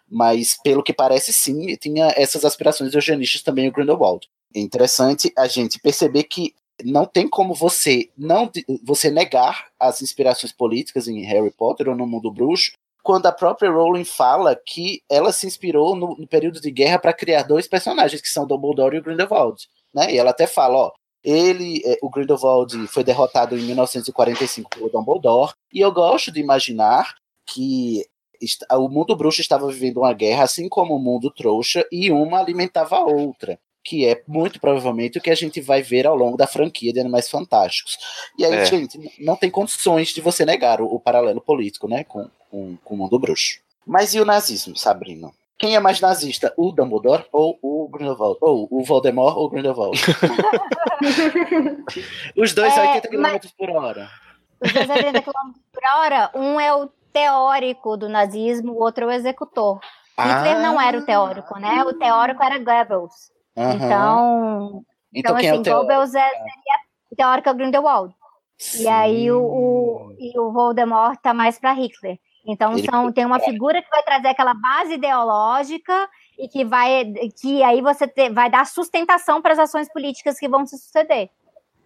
Speaker 2: mas pelo que parece, sim, tinha essas aspirações eugenistas também o Grindelwald. É interessante a gente perceber que não tem como você não você negar as inspirações políticas em Harry Potter ou no mundo bruxo, quando a própria Rowling fala que ela se inspirou no, no período de guerra para criar dois personagens, que são Dumbledore e o Grindelwald. Né? E ela até fala, ó, ele, é, o Grindelwald foi derrotado em 1945 pelo Dumbledore, e eu gosto de imaginar que o mundo bruxo estava vivendo uma guerra, assim como o mundo trouxa, e uma alimentava a outra, que é muito provavelmente o que a gente vai ver ao longo da franquia de Animais Fantásticos. E aí, é. gente, não tem condições de você negar o, o paralelo político, né, com, com, com, o mundo bruxo. Mas e o nazismo, Sabrina? Quem é mais nazista, o Dumbledore ou o Grindelwald? Ou o Voldemort ou o Grindelwald? [LAUGHS] Os dois é, 80 km mas... por hora.
Speaker 1: Os dois 80 km por hora, um é o teórico do nazismo, o outro é o executor. Ah. Hitler não era o teórico, né? O teórico era Goebbels. Uhum. Então,
Speaker 2: Então,
Speaker 1: Então,
Speaker 2: quem é o
Speaker 1: assim,
Speaker 2: teórico?
Speaker 1: Goebbels é, seria o teórico Grindelwald. E aí o, o, e o Voldemort tá mais para Hitler. Então
Speaker 2: Ele-
Speaker 1: são, tem uma figura que vai trazer aquela base ideológica e que vai que aí você te- vai dar sustentação para as ações políticas que vão se suceder.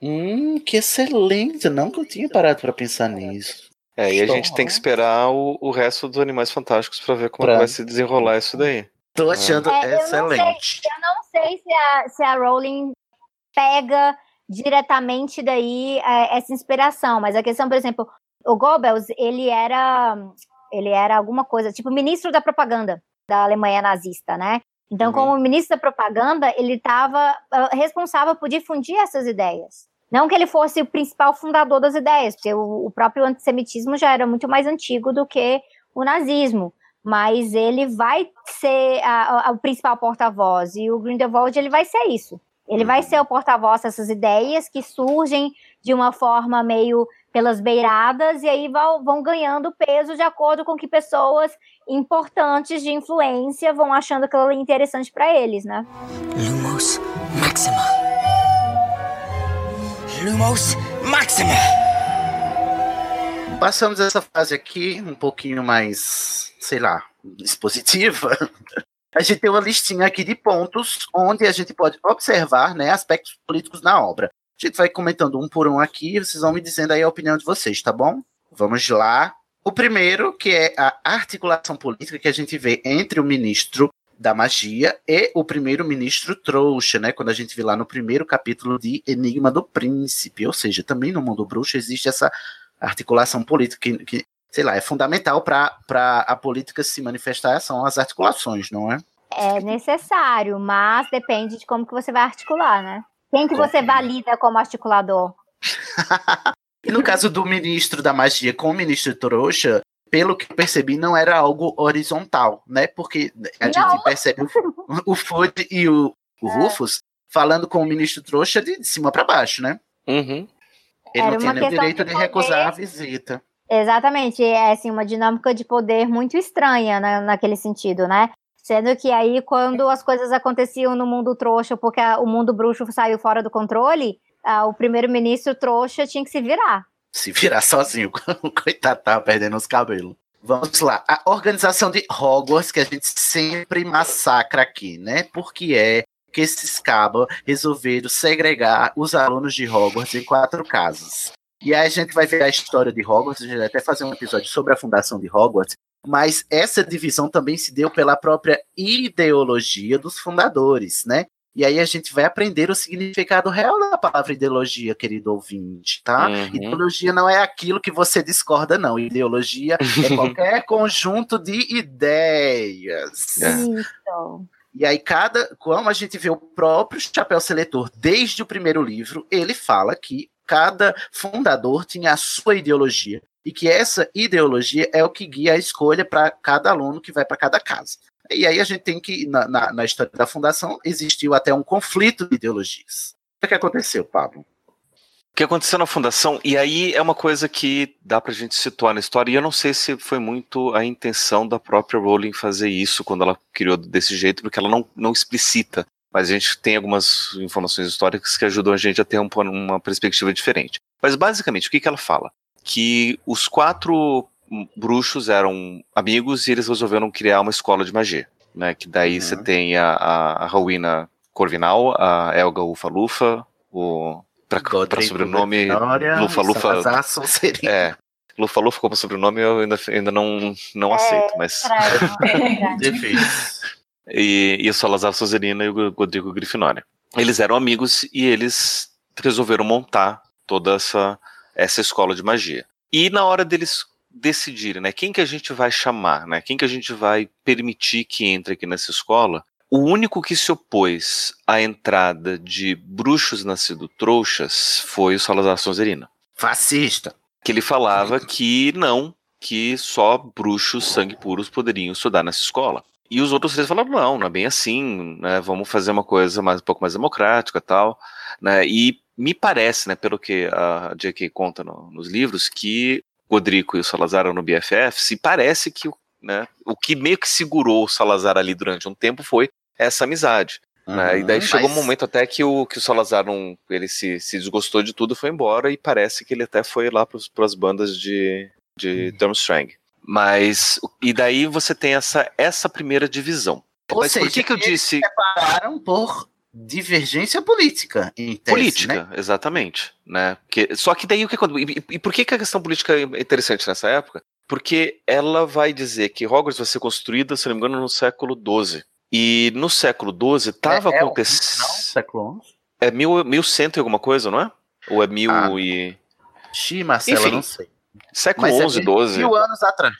Speaker 2: Hum, que excelente. Não que eu tinha parado pra pensar nisso.
Speaker 3: É, e a gente tem que esperar o, o resto dos Animais Fantásticos pra ver como é
Speaker 2: Pra-
Speaker 3: vai se desenrolar isso daí.
Speaker 2: Tô achando
Speaker 1: É, eu não
Speaker 2: excelente.
Speaker 1: Eu não sei se a, se a Rowling pega diretamente daí é, essa inspiração, mas a questão, por exemplo, o Goebbels, ele era ele era alguma coisa, tipo ministro da propaganda da Alemanha nazista, né? Então, como ministro da propaganda, ele estava responsável por difundir essas ideias. Não que ele fosse o principal fundador das ideias, porque o, o próprio antissemitismo já era muito mais antigo do que o nazismo mas ele vai ser a- a- o principal porta-voz e o Grindelwald ele vai ser isso. Ele vai ser o porta-voz dessas ideias que surgem de uma forma meio pelas beiradas e aí vão, vão ganhando peso de acordo com que pessoas importantes de influência vão achando aquilo ali interessante para eles, né?
Speaker 9: Lumos Maxima. Lumos Maxima.
Speaker 2: Passamos essa fase aqui um pouquinho mais, sei lá, expositiva. [LAUGHS] A gente tem uma listinha aqui de pontos onde a gente pode observar né, aspectos políticos na obra. A gente vai comentando um por um aqui, vocês vão me dizendo aí a opinião de vocês, tá bom? Vamos lá. O primeiro, que é a articulação política que a gente vê entre o ministro da magia e o primeiro-ministro trouxa, né? Quando a gente vê lá no primeiro capítulo de Enigma do Príncipe. Ou seja, também no mundo bruxo existe essa articulação política que, que sei lá, é fundamental para a política se manifestar, são as articulações, não é?
Speaker 1: É necessário, mas depende de como que você vai articular, né? Quem que você valida como articulador?
Speaker 2: E no caso do ministro da magia com o ministro trouxa, pelo que percebi, não era algo horizontal, né? Porque a
Speaker 1: Não.
Speaker 2: gente percebe o, o Fudge e o, o Rufus falando com o ministro trouxa de, de cima para baixo, né?
Speaker 3: Uhum.
Speaker 2: Ele
Speaker 1: Era
Speaker 2: não tinha nem o direito
Speaker 1: de
Speaker 2: de recusar a visita.
Speaker 1: Exatamente, é assim, uma dinâmica de poder muito estranha né, naquele sentido, né? Sendo que aí, quando as coisas aconteciam no mundo trouxa, porque a- o mundo bruxo saiu fora do controle, ah, o primeiro-ministro trouxa tinha que se virar.
Speaker 2: se virar sozinho. [LAUGHS] Coitado tava perdendo os cabelos. Vamos lá. A organização de Hogwarts, que a gente sempre massacra aqui, né? Porque é que esses cabas resolveram segregar os alunos de Hogwarts em quatro casas. E aí a gente vai ver a história de Hogwarts, a gente vai até fazer um episódio sobre a fundação de Hogwarts, mas essa divisão também se deu pela própria ideologia dos fundadores, né? E aí a gente vai aprender o significado real da palavra ideologia, querido ouvinte, tá?
Speaker 3: Uhum.
Speaker 2: Ideologia não é aquilo que você discorda, não. Ideologia é qualquer [LAUGHS] conjunto de ideias.
Speaker 3: É.
Speaker 1: Isso.
Speaker 2: E aí, cada. Como a gente vê o próprio Chapéu Seletor desde o primeiro livro, ele fala que cada fundador tinha a sua ideologia. E que essa ideologia é o que guia a escolha para cada aluno que vai para cada casa. E aí a gente tem que, na, na, na história da fundação, existiu até um conflito de ideologias. O que aconteceu, Pablo?
Speaker 3: O que aconteceu na fundação, e aí é uma coisa que dá pra gente situar na história, e eu não sei se foi muito a intenção da própria Rowling fazer isso quando ela criou desse jeito, porque ela não, não explicita, mas a gente tem algumas informações históricas que ajudam a gente a ter um, uma perspectiva diferente. Mas basicamente, o que, que ela fala? Que os quatro bruxos eram amigos e eles resolveram criar uma escola de magia, né? Que daí você tem a, a, a Rowena Corvinal, a Elga Ufa-Lufa, o para sobrenome
Speaker 2: Grifinória,
Speaker 3: Lufa Lufa
Speaker 2: Salazar Sonserina.
Speaker 3: é Lufa Lufa como sobrenome eu ainda, ainda não, não aceito mas [LAUGHS]
Speaker 2: Difícil.
Speaker 3: E, e o Salazar Sonserina e o Rodrigo Grifinória eles eram amigos e eles resolveram montar toda essa essa escola de magia e na hora deles decidirem né quem que a gente vai chamar né quem que a gente vai permitir que entre aqui nessa escola o único que se opôs à entrada de bruxos nascidos trouxas foi o Salazar Sonserina.
Speaker 2: Fascista.
Speaker 3: Que ele falava que não, que só bruxos sangue puros poderiam estudar nessa escola. E os outros três falaram, não, não é bem assim, né, vamos fazer uma coisa mais, um pouco mais democrática tal. Né, e me parece, né, pelo que a J.K. conta no, nos livros, que o Rodrigo e o Salazar eram no BFF, se parece que né, o que meio que segurou o Salazar ali durante um tempo foi essa amizade. né? E daí
Speaker 2: Uhum,
Speaker 3: chegou um momento até que o, que o Salazar não, ele se, se desgostou de tudo, foi embora e parece que ele até foi lá para as bandas de, de
Speaker 2: Uhum.
Speaker 3: Durmstrang. Mas, e daí você tem essa, essa primeira divisão.
Speaker 2: Ou
Speaker 3: Mas por
Speaker 2: seja,
Speaker 3: que, que eu
Speaker 2: eles
Speaker 3: disse
Speaker 2: separaram por divergência política, em tese,
Speaker 3: política?
Speaker 2: né?
Speaker 3: Exatamente. Né? Porque, só que daí o que acon- e, e por que, que a questão política é interessante nessa época? Porque ela vai dizer que Hogwarts vai ser construída, se não me engano, no século XII. E no século XII estava
Speaker 2: É- é
Speaker 3: acontecendo.
Speaker 2: Não, século XI.
Speaker 3: É mil, mil cento e alguma coisa, não é? Ou é mil
Speaker 2: Ah,
Speaker 3: e.
Speaker 2: Xi, Marcela,
Speaker 3: Enfim,
Speaker 2: não sei.
Speaker 3: Século
Speaker 2: Mas é
Speaker 3: XI,
Speaker 2: mil-
Speaker 3: XII.
Speaker 2: Mil anos atrás.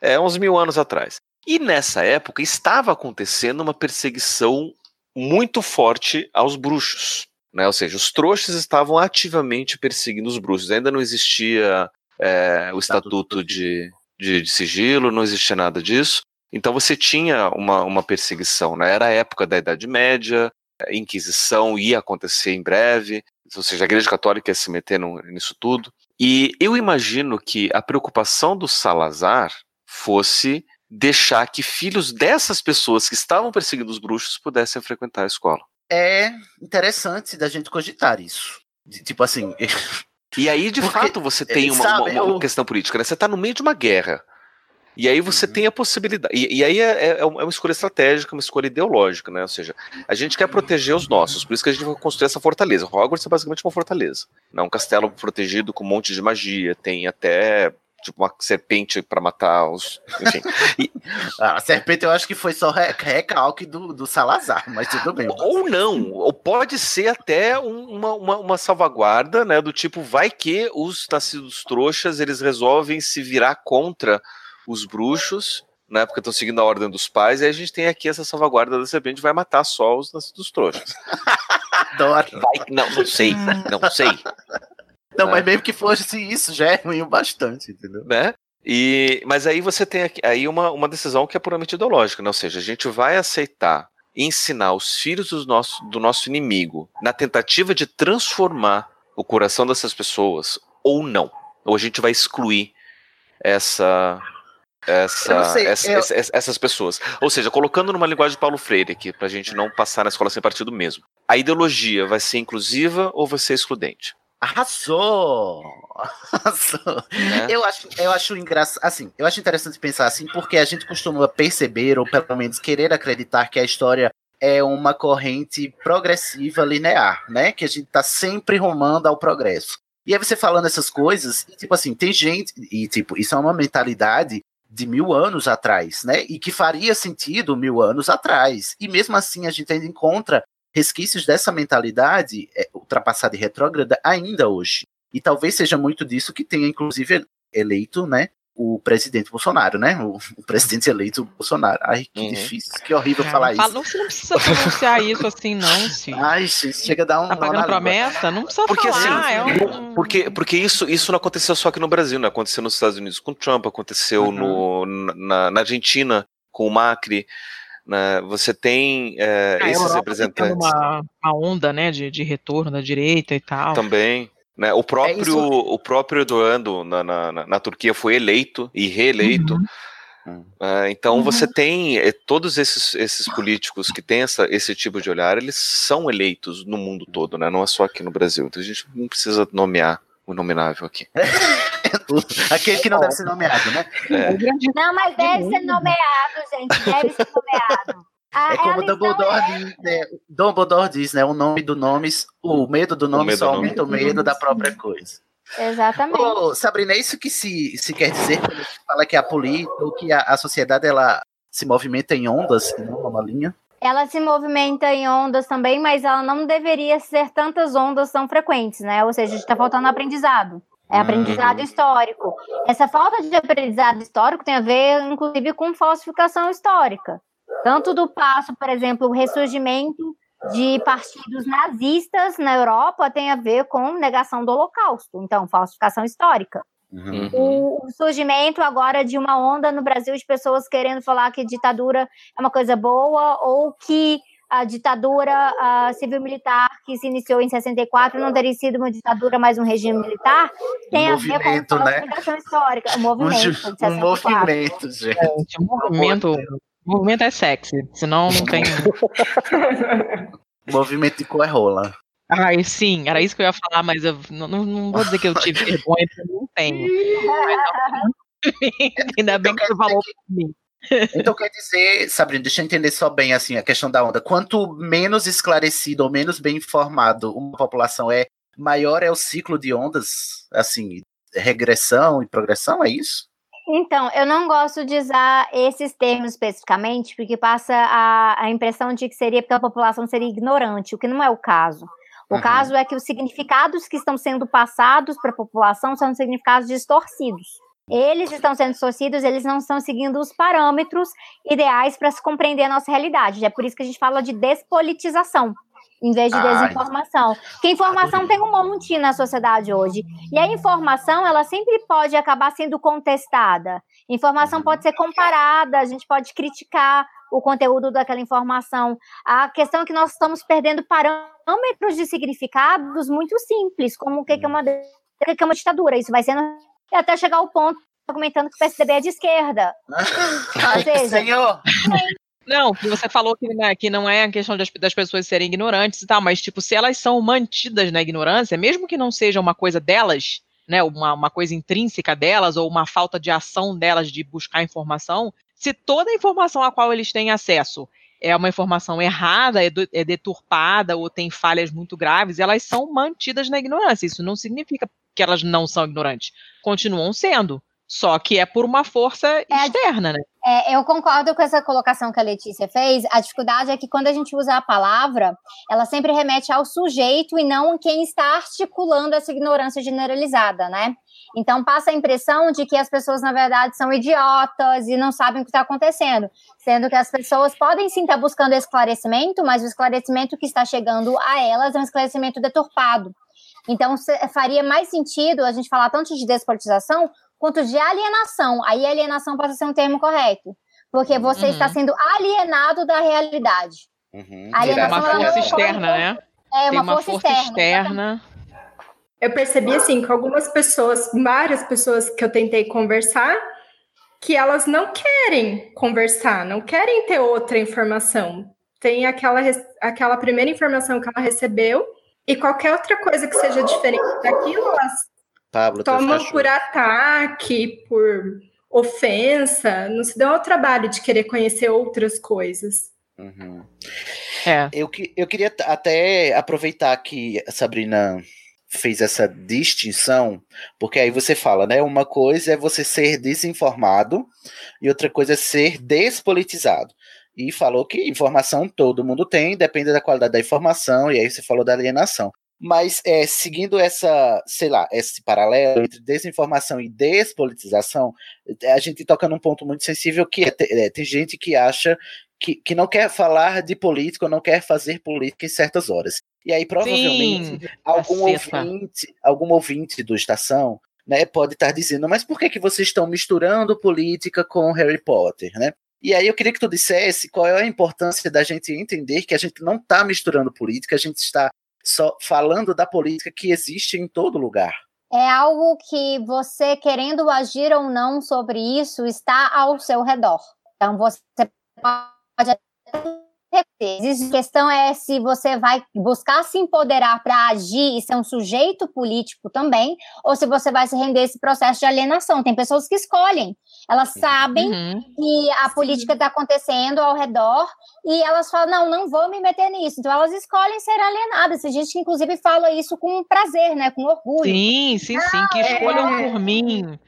Speaker 3: É, uns mil anos atrás. E nessa época estava acontecendo uma perseguição muito forte aos bruxos. Né? Ou seja, os trouxas estavam ativamente perseguindo os bruxos. Ainda não existia é, o estatuto de, de, de sigilo, não existia nada disso. Então você tinha uma, uma perseguição. Né? Era a época da Idade Média, a Inquisição ia acontecer em breve, ou seja, a Igreja Católica ia se meter no- nisso tudo. E eu imagino que a preocupação do Salazar fosse deixar que filhos dessas pessoas que estavam perseguindo os bruxos pudessem frequentar a escola.
Speaker 2: É interessante da gente cogitar isso. Tipo assim. [LAUGHS]
Speaker 3: E aí, de
Speaker 2: Porque,
Speaker 3: fato, você tem uma, uma-
Speaker 2: sabe,
Speaker 3: uma
Speaker 2: eu-
Speaker 3: questão política, né? Você está no meio de uma guerra. E aí você
Speaker 2: Uhum.
Speaker 3: tem a possibilidade. E, e aí é, é- é uma escolha estratégica, uma escolha ideológica, né? Ou seja, a gente quer proteger os nossos, por isso que a gente vai construir essa fortaleza. Hogwarts é basicamente uma fortaleza. Né? Um castelo protegido com um monte de magia, tem até tipo uma serpente para matar os. Enfim. [LAUGHS] E-
Speaker 2: Ah, a serpente eu acho que foi só re- recalque do, do Salazar, mas tudo bem.
Speaker 3: Ou não, ou pode ser até um- uma, uma, uma salvaguarda, né? Do tipo, vai que os nascidos trouxas eles resolvem se virar contra os bruxos, né? Porque estão seguindo a ordem dos pais, e aí a gente tem aqui essa salvaguarda da serpente, vai matar só os nascidos trouxas. [LAUGHS]
Speaker 2: Adoro.
Speaker 3: Vai, não, não sei, não sei.
Speaker 2: Não,
Speaker 3: né?
Speaker 2: mas mesmo que fosse isso, já é ruim o bastante, entendeu?
Speaker 3: né? E, mas aí você tem aqui, aí uma, uma decisão que é puramente ideológica, né? ou seja, a gente vai aceitar ensinar os filhos do nosso, do nosso inimigo na tentativa de transformar o coração dessas pessoas ou não. Ou a gente vai excluir essa. Essa,
Speaker 2: sei,
Speaker 3: essa-
Speaker 2: eu-
Speaker 3: essa- essas pessoas. Ou seja, colocando numa linguagem de Paulo Freire aqui, pra gente não passar na escola sem partido mesmo. A ideologia vai ser inclusiva ou vai ser excludente?
Speaker 2: Arrasou! Arrasou.
Speaker 3: Né?
Speaker 2: Eu acho, eu acho engraçado, assim, eu acho interessante pensar assim, porque a gente costuma perceber, ou pelo menos querer acreditar que a história é uma corrente progressiva linear, né? Que a gente tá sempre rumando ao progresso. E aí você falando essas coisas, e, tipo assim, tem gente, e tipo, isso é uma mentalidade de mil anos atrás, né? E que faria sentido mil anos atrás. E mesmo assim a gente ainda encontra resquícios dessa mentalidade é, ultrapassada e retrógrada ainda hoje. E talvez seja muito disso que tenha, inclusive, eleito, né? O presidente Bolsonaro, né? O, o presidente eleito Bolsonaro. Ai, que
Speaker 3: Uhum.
Speaker 2: difícil, que horrível
Speaker 4: É,
Speaker 2: falar
Speaker 4: não,
Speaker 2: isso.
Speaker 4: não, você não precisa pronunciar isso assim, não, Cid.
Speaker 2: Ai, gente, chega a dar um.
Speaker 4: Tá pagando promessa? Não precisa
Speaker 3: Porque
Speaker 4: falar.
Speaker 3: assim,
Speaker 4: é um...
Speaker 3: porque, porque isso, isso não aconteceu só aqui no Brasil, né? Aconteceu nos Estados Unidos com Trump, aconteceu
Speaker 2: Uhum.
Speaker 3: no, na, na Argentina com o Macri. Né? Você tem é, esses
Speaker 4: Europa tá
Speaker 3: representantes
Speaker 4: uma, uma onda, né, de, de retorno da direita e tal.
Speaker 3: também. Né? O próprio,
Speaker 2: É isso.
Speaker 3: o próprio Erdogan na, na, na- na Turquia foi eleito e reeleito.
Speaker 2: Uhum.
Speaker 3: É, então
Speaker 4: Uhum.
Speaker 3: você tem é, todos esses, esses políticos que têm essa, esse tipo de olhar, eles são eleitos no mundo todo, né? não é só aqui no Brasil. Então a gente não precisa nomear o nominável aqui. [LAUGHS]
Speaker 2: Aquele que não deve ser nomeado, né?
Speaker 3: É.
Speaker 1: Não, mas deve ser nomeado, gente. Deve ser nomeado. A,
Speaker 2: É como
Speaker 1: a
Speaker 2: o
Speaker 1: lição
Speaker 2: Dumbledore diz, né? Dumbledore diz, né? O nome do nome, o medo do nome
Speaker 3: medo
Speaker 2: só aumenta o medo da própria coisa.
Speaker 1: Exatamente.
Speaker 2: Ô, Sabrina, é isso que se, se quer dizer quando a gente fala que a política, ou que a, a sociedade, ela se movimenta em ondas, não numa linha?
Speaker 1: Ela se movimenta em ondas também, mas ela não deveria ser tantas ondas tão frequentes, né? Ou seja, está faltando aprendizado. É aprendizado
Speaker 2: Uhum.
Speaker 1: histórico. Essa falta de aprendizado histórico tem a ver, inclusive, com falsificação histórica. Tanto do passo, por exemplo, o ressurgimento de partidos nazistas na Europa tem a ver com negação do Holocausto. Então, falsificação histórica.
Speaker 3: Uhum.
Speaker 1: O, surgimento agora de uma onda no Brasil de pessoas querendo falar que ditadura é uma coisa boa ou que a ditadura civil-militar que se iniciou em 64 não teria sido uma ditadura, mas um regime militar, tem a ver com
Speaker 2: né?
Speaker 1: falsificação histórica, o movimento. de
Speaker 2: Um,
Speaker 1: 64.
Speaker 2: movimento, gente.
Speaker 4: Gente, um movimento movimento é sexy, senão não tem. [LAUGHS]
Speaker 2: Movimento de cu é rola.
Speaker 4: Ai, sim, era isso que eu ia falar, mas eu não, não- vou dizer que eu tive vergonha, porque eu não tenho. [LAUGHS] Ainda bem que você falou pra mim.
Speaker 2: Então quer dizer, Sabrina, deixa eu entender só bem assim a questão da onda. Quanto menos esclarecido ou menos bem informado uma população é, maior é o ciclo de ondas, assim, regressão e progressão, é isso?
Speaker 1: Então, eu não gosto de usar esses termos especificamente, porque passa a, a impressão de que seria porque a população seria ignorante, o que não é o caso. O
Speaker 10: Uhum.
Speaker 1: caso é que os significados que estão sendo passados para a população são significados distorcidos. Eles estão sendo distorcidos, eles não estão seguindo os parâmetros ideais para se compreender a nossa realidade. É por isso que a gente fala de despolitização, em vez de
Speaker 10: Ai.
Speaker 1: desinformação. Porque informação tem um monte na sociedade hoje. E a informação, ela sempre pode acabar sendo contestada. Informação pode ser comparada, a gente pode criticar o conteúdo daquela informação. A questão é que nós estamos perdendo parâmetros de significados muito simples, como o que é uma, o que é uma ditadura. Isso vai sendo até chegar ao ponto argumentando que o PSDB é de esquerda. [LAUGHS] Ou seja,
Speaker 4: Não, você falou que, né, que não é a questão das, das pessoas serem ignorantes e tal, mas, tipo, se elas são mantidas na ignorância, mesmo que não seja uma coisa delas, né, uma, uma coisa intrínseca delas, ou uma falta de ação delas de buscar informação, se toda a informação a qual eles têm acesso é uma informação errada, é, do- é deturpada ou tem falhas muito graves, elas são mantidas na ignorância. Isso não significa que elas não são ignorantes. Continuam sendo. Só que é por uma força externa, né?
Speaker 1: É, eu concordo com essa colocação que a Letícia fez. A dificuldade é que quando a gente usa a palavra, ela sempre remete ao sujeito e não quem está articulando essa ignorância generalizada, né? Então passa a impressão de que as pessoas, na verdade, são idiotas e não sabem o que está acontecendo. Sendo que as pessoas podem sim estar buscando esclarecimento, mas o esclarecimento que está chegando a elas é um esclarecimento deturpado. Então, faria mais sentido a gente falar tanto de despolitização quanto de alienação. Aí, alienação pode ser um termo correto, porque você
Speaker 4: Uhum.
Speaker 1: está sendo alienado da realidade. A
Speaker 4: Tem
Speaker 1: alienação
Speaker 4: uma
Speaker 1: ela não
Speaker 4: força externa, né?
Speaker 1: É
Speaker 4: Tem
Speaker 1: uma, força, externa.
Speaker 6: Eu percebi assim que algumas pessoas, várias pessoas que eu tentei conversar, que elas não querem conversar, não querem ter outra informação. Tem aquela, aquela primeira informação que ela recebeu e qualquer outra coisa que seja diferente daquilo, elas
Speaker 2: Pablo,
Speaker 6: tomam por ataque, por ofensa, não se dão ao trabalho de querer conhecer outras coisas.
Speaker 2: Uhum.
Speaker 4: É.
Speaker 2: Eu, que- eu queria até aproveitar que a Sabrina fez essa distinção, porque aí você fala, né? Uma coisa é você ser desinformado e outra coisa é ser despolitizado. E falou que informação todo mundo tem, depende da qualidade da informação, e aí você falou da alienação. Mas é, seguindo essa, sei lá, esse paralelo entre desinformação e despolitização, a gente toca num ponto muito sensível que é, é, tem gente que acha que, que não quer falar de política ou não quer fazer política em certas horas. E aí, provavelmente,
Speaker 4: Sim,
Speaker 2: algum ouvinte, algum ouvinte do Estação né, pode estar dizendo, mas por que, que vocês estão misturando política com Harry Potter, né? E aí eu queria que tu dissesse qual é a importância da gente entender que a gente não está misturando política, a gente está só falando da política que existe em todo lugar.
Speaker 1: É algo que você, querendo agir ou não sobre isso, está ao seu redor. Então, você pode a questão é se você vai buscar se empoderar para agir e ser um sujeito político também, ou se você vai se render a esse processo de alienação. Tem pessoas que escolhem, elas sabem que a política está acontecendo ao redor e elas falam: não, não vou me meter nisso. Então elas escolhem ser alienadas. Tem gente que, inclusive, fala isso com prazer, né? Com orgulho.
Speaker 4: Sim, sim, sim, que escolham
Speaker 1: é.
Speaker 4: por mim.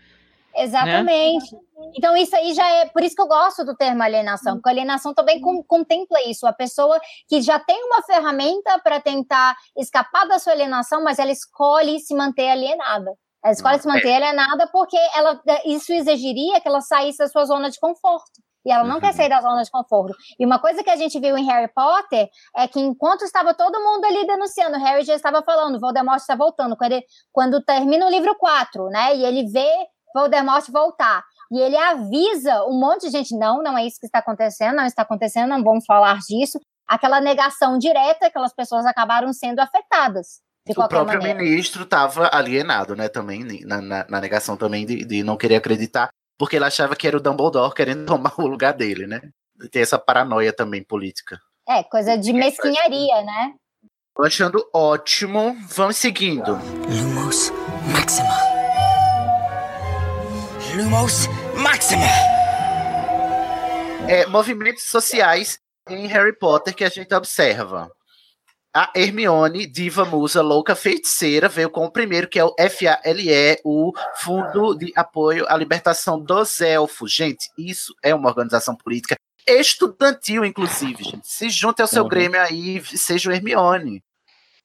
Speaker 1: Exatamente. Então, isso aí já é. Por isso que eu gosto do termo alienação, porque a alienação também com- contempla isso. A pessoa que já tem uma ferramenta para tentar escapar da sua alienação, mas ela escolhe se manter alienada. Ela escolhe se manter alienada porque ela, isso exigiria que ela saísse da sua zona de conforto. E ela não quer sair da zona de conforto. E uma coisa que a gente viu em Harry Potter é que enquanto estava todo mundo ali denunciando, Harry já estava falando, Voldemort está voltando. Quando, ele- quando termina o livro 4, né? E ele vê Voldemort voltar. E ele avisa um monte de gente: não, não é isso que está acontecendo, não está acontecendo, não vamos falar disso. Aquela negação direta, aquelas pessoas acabaram sendo afetadas. De
Speaker 2: o próprio
Speaker 1: maneira.
Speaker 2: ministro estava alienado, né, também, na, na- na negação também de, de não querer acreditar, porque ele achava que era o Dumbledore querendo [LAUGHS] tomar o lugar dele, né? Tem essa paranoia também política.
Speaker 1: É, coisa de mesquinharia, né?
Speaker 2: Tô achando ótimo. Vamos seguindo.
Speaker 9: Lumos Maxima. Lumos Maxima.
Speaker 2: É, movimentos sociais em Harry Potter que a gente observa. A Hermione, diva musa louca feiticeira, veio com o primeiro, que é o FALE, o Fundo de Apoio à Libertação dos Elfos. Gente, isso é uma organização política estudantil, inclusive, gente. Se junte ao seu
Speaker 3: Uhum.
Speaker 2: Grêmio aí seja o Hermione.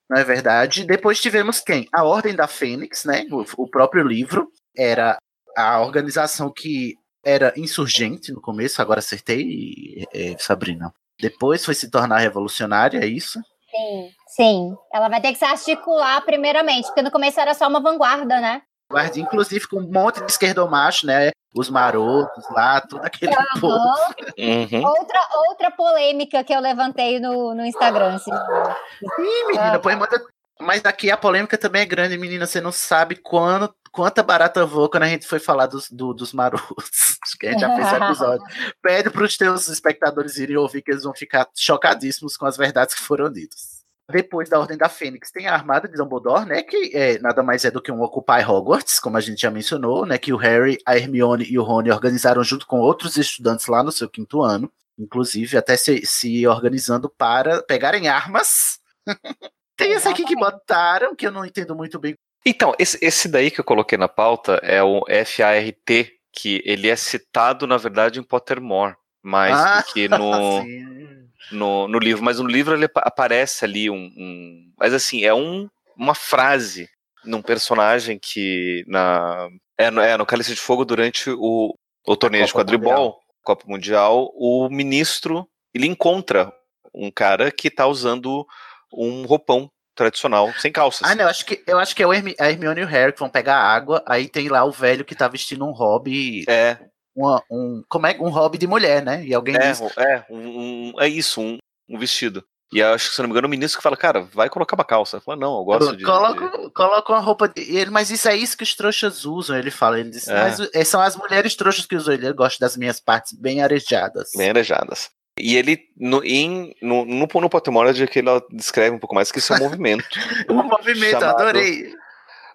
Speaker 2: Não é verdade? Depois tivemos quem? A Ordem da Fênix, né? O, o próprio livro era a organização que era insurgente no começo, agora acertei, é, Sabrina. Depois foi se tornar revolucionária, é isso?
Speaker 1: Sim, sim. Ela vai ter que se articular primeiramente, porque no começo era só uma vanguarda, né?
Speaker 2: Guarda, inclusive com um monte de esquerdomacho, né? Os marotos lá, todo aquele povo.
Speaker 1: Aham.
Speaker 3: Uhum.
Speaker 1: Outra, outra polêmica que eu levantei no, no Instagram. assim.
Speaker 2: Ih, menina,
Speaker 1: Ah.
Speaker 2: põe manda. Mas daqui a polêmica também é grande, menina. Você não sabe quando, quanta barata voa quando a gente foi falar dos, do- dos marotos. [LAUGHS] Acho que a gente já fez esse episódio. [LAUGHS] Pede para os teus espectadores irem ouvir que eles vão ficar chocadíssimos com as verdades que foram ditas. Depois da Ordem da Fênix tem a Armada de Dumbledore, né? Que é, nada mais é do que um Occupy Hogwarts, como a gente já mencionou, né? Que o Harry, a Hermione e o Rony organizaram junto com outros estudantes lá no seu quinto ano. Inclusive, até se, se organizando para pegarem armas. [LAUGHS] tem esse aqui que botaram, que eu não entendo muito bem.
Speaker 3: Então, esse, esse daí que eu coloquei na pauta é o FART, que ele é citado, na verdade, em Pottermore, mais
Speaker 2: Ah,
Speaker 3: do que no, [LAUGHS] no, no livro. Mas no livro ele apa- aparece ali um. um- mas assim, é um, uma frase num personagem que na. É, no- é, no Cálice de Fogo, durante o, o torneio de quadribol, Copa Mundial, o ministro ele encontra um cara que tá usando um roupão tradicional, sem calças.
Speaker 2: Ah, não, eu acho que, eu acho que é Hermi- a Hermione e o Harry que vão pegar água, aí tem lá o velho que tá vestindo um hobby.
Speaker 3: É.
Speaker 2: Uma, um, como é? Um hobby de mulher, né? E alguém
Speaker 3: É,
Speaker 2: diz.
Speaker 3: é, um, um- é isso, um, um vestido. E eu acho que, se não me engano, o ministro que fala, cara, vai colocar uma calça. Fala, não, eu gosto de.
Speaker 2: Coloca, coloca uma roupa. De, e ele, mas isso é isso que os trouxas usam. Ele fala. Ele diz,
Speaker 3: É.
Speaker 2: mas o- são as mulheres trouxas que usam. Ele gosta das minhas partes bem arejadas.
Speaker 3: Bem arejadas. E ele, no, em, no, no, no Pottermore, é que ele descreve um pouco mais que isso é um [LAUGHS] movimento.
Speaker 2: O movimento, adorei.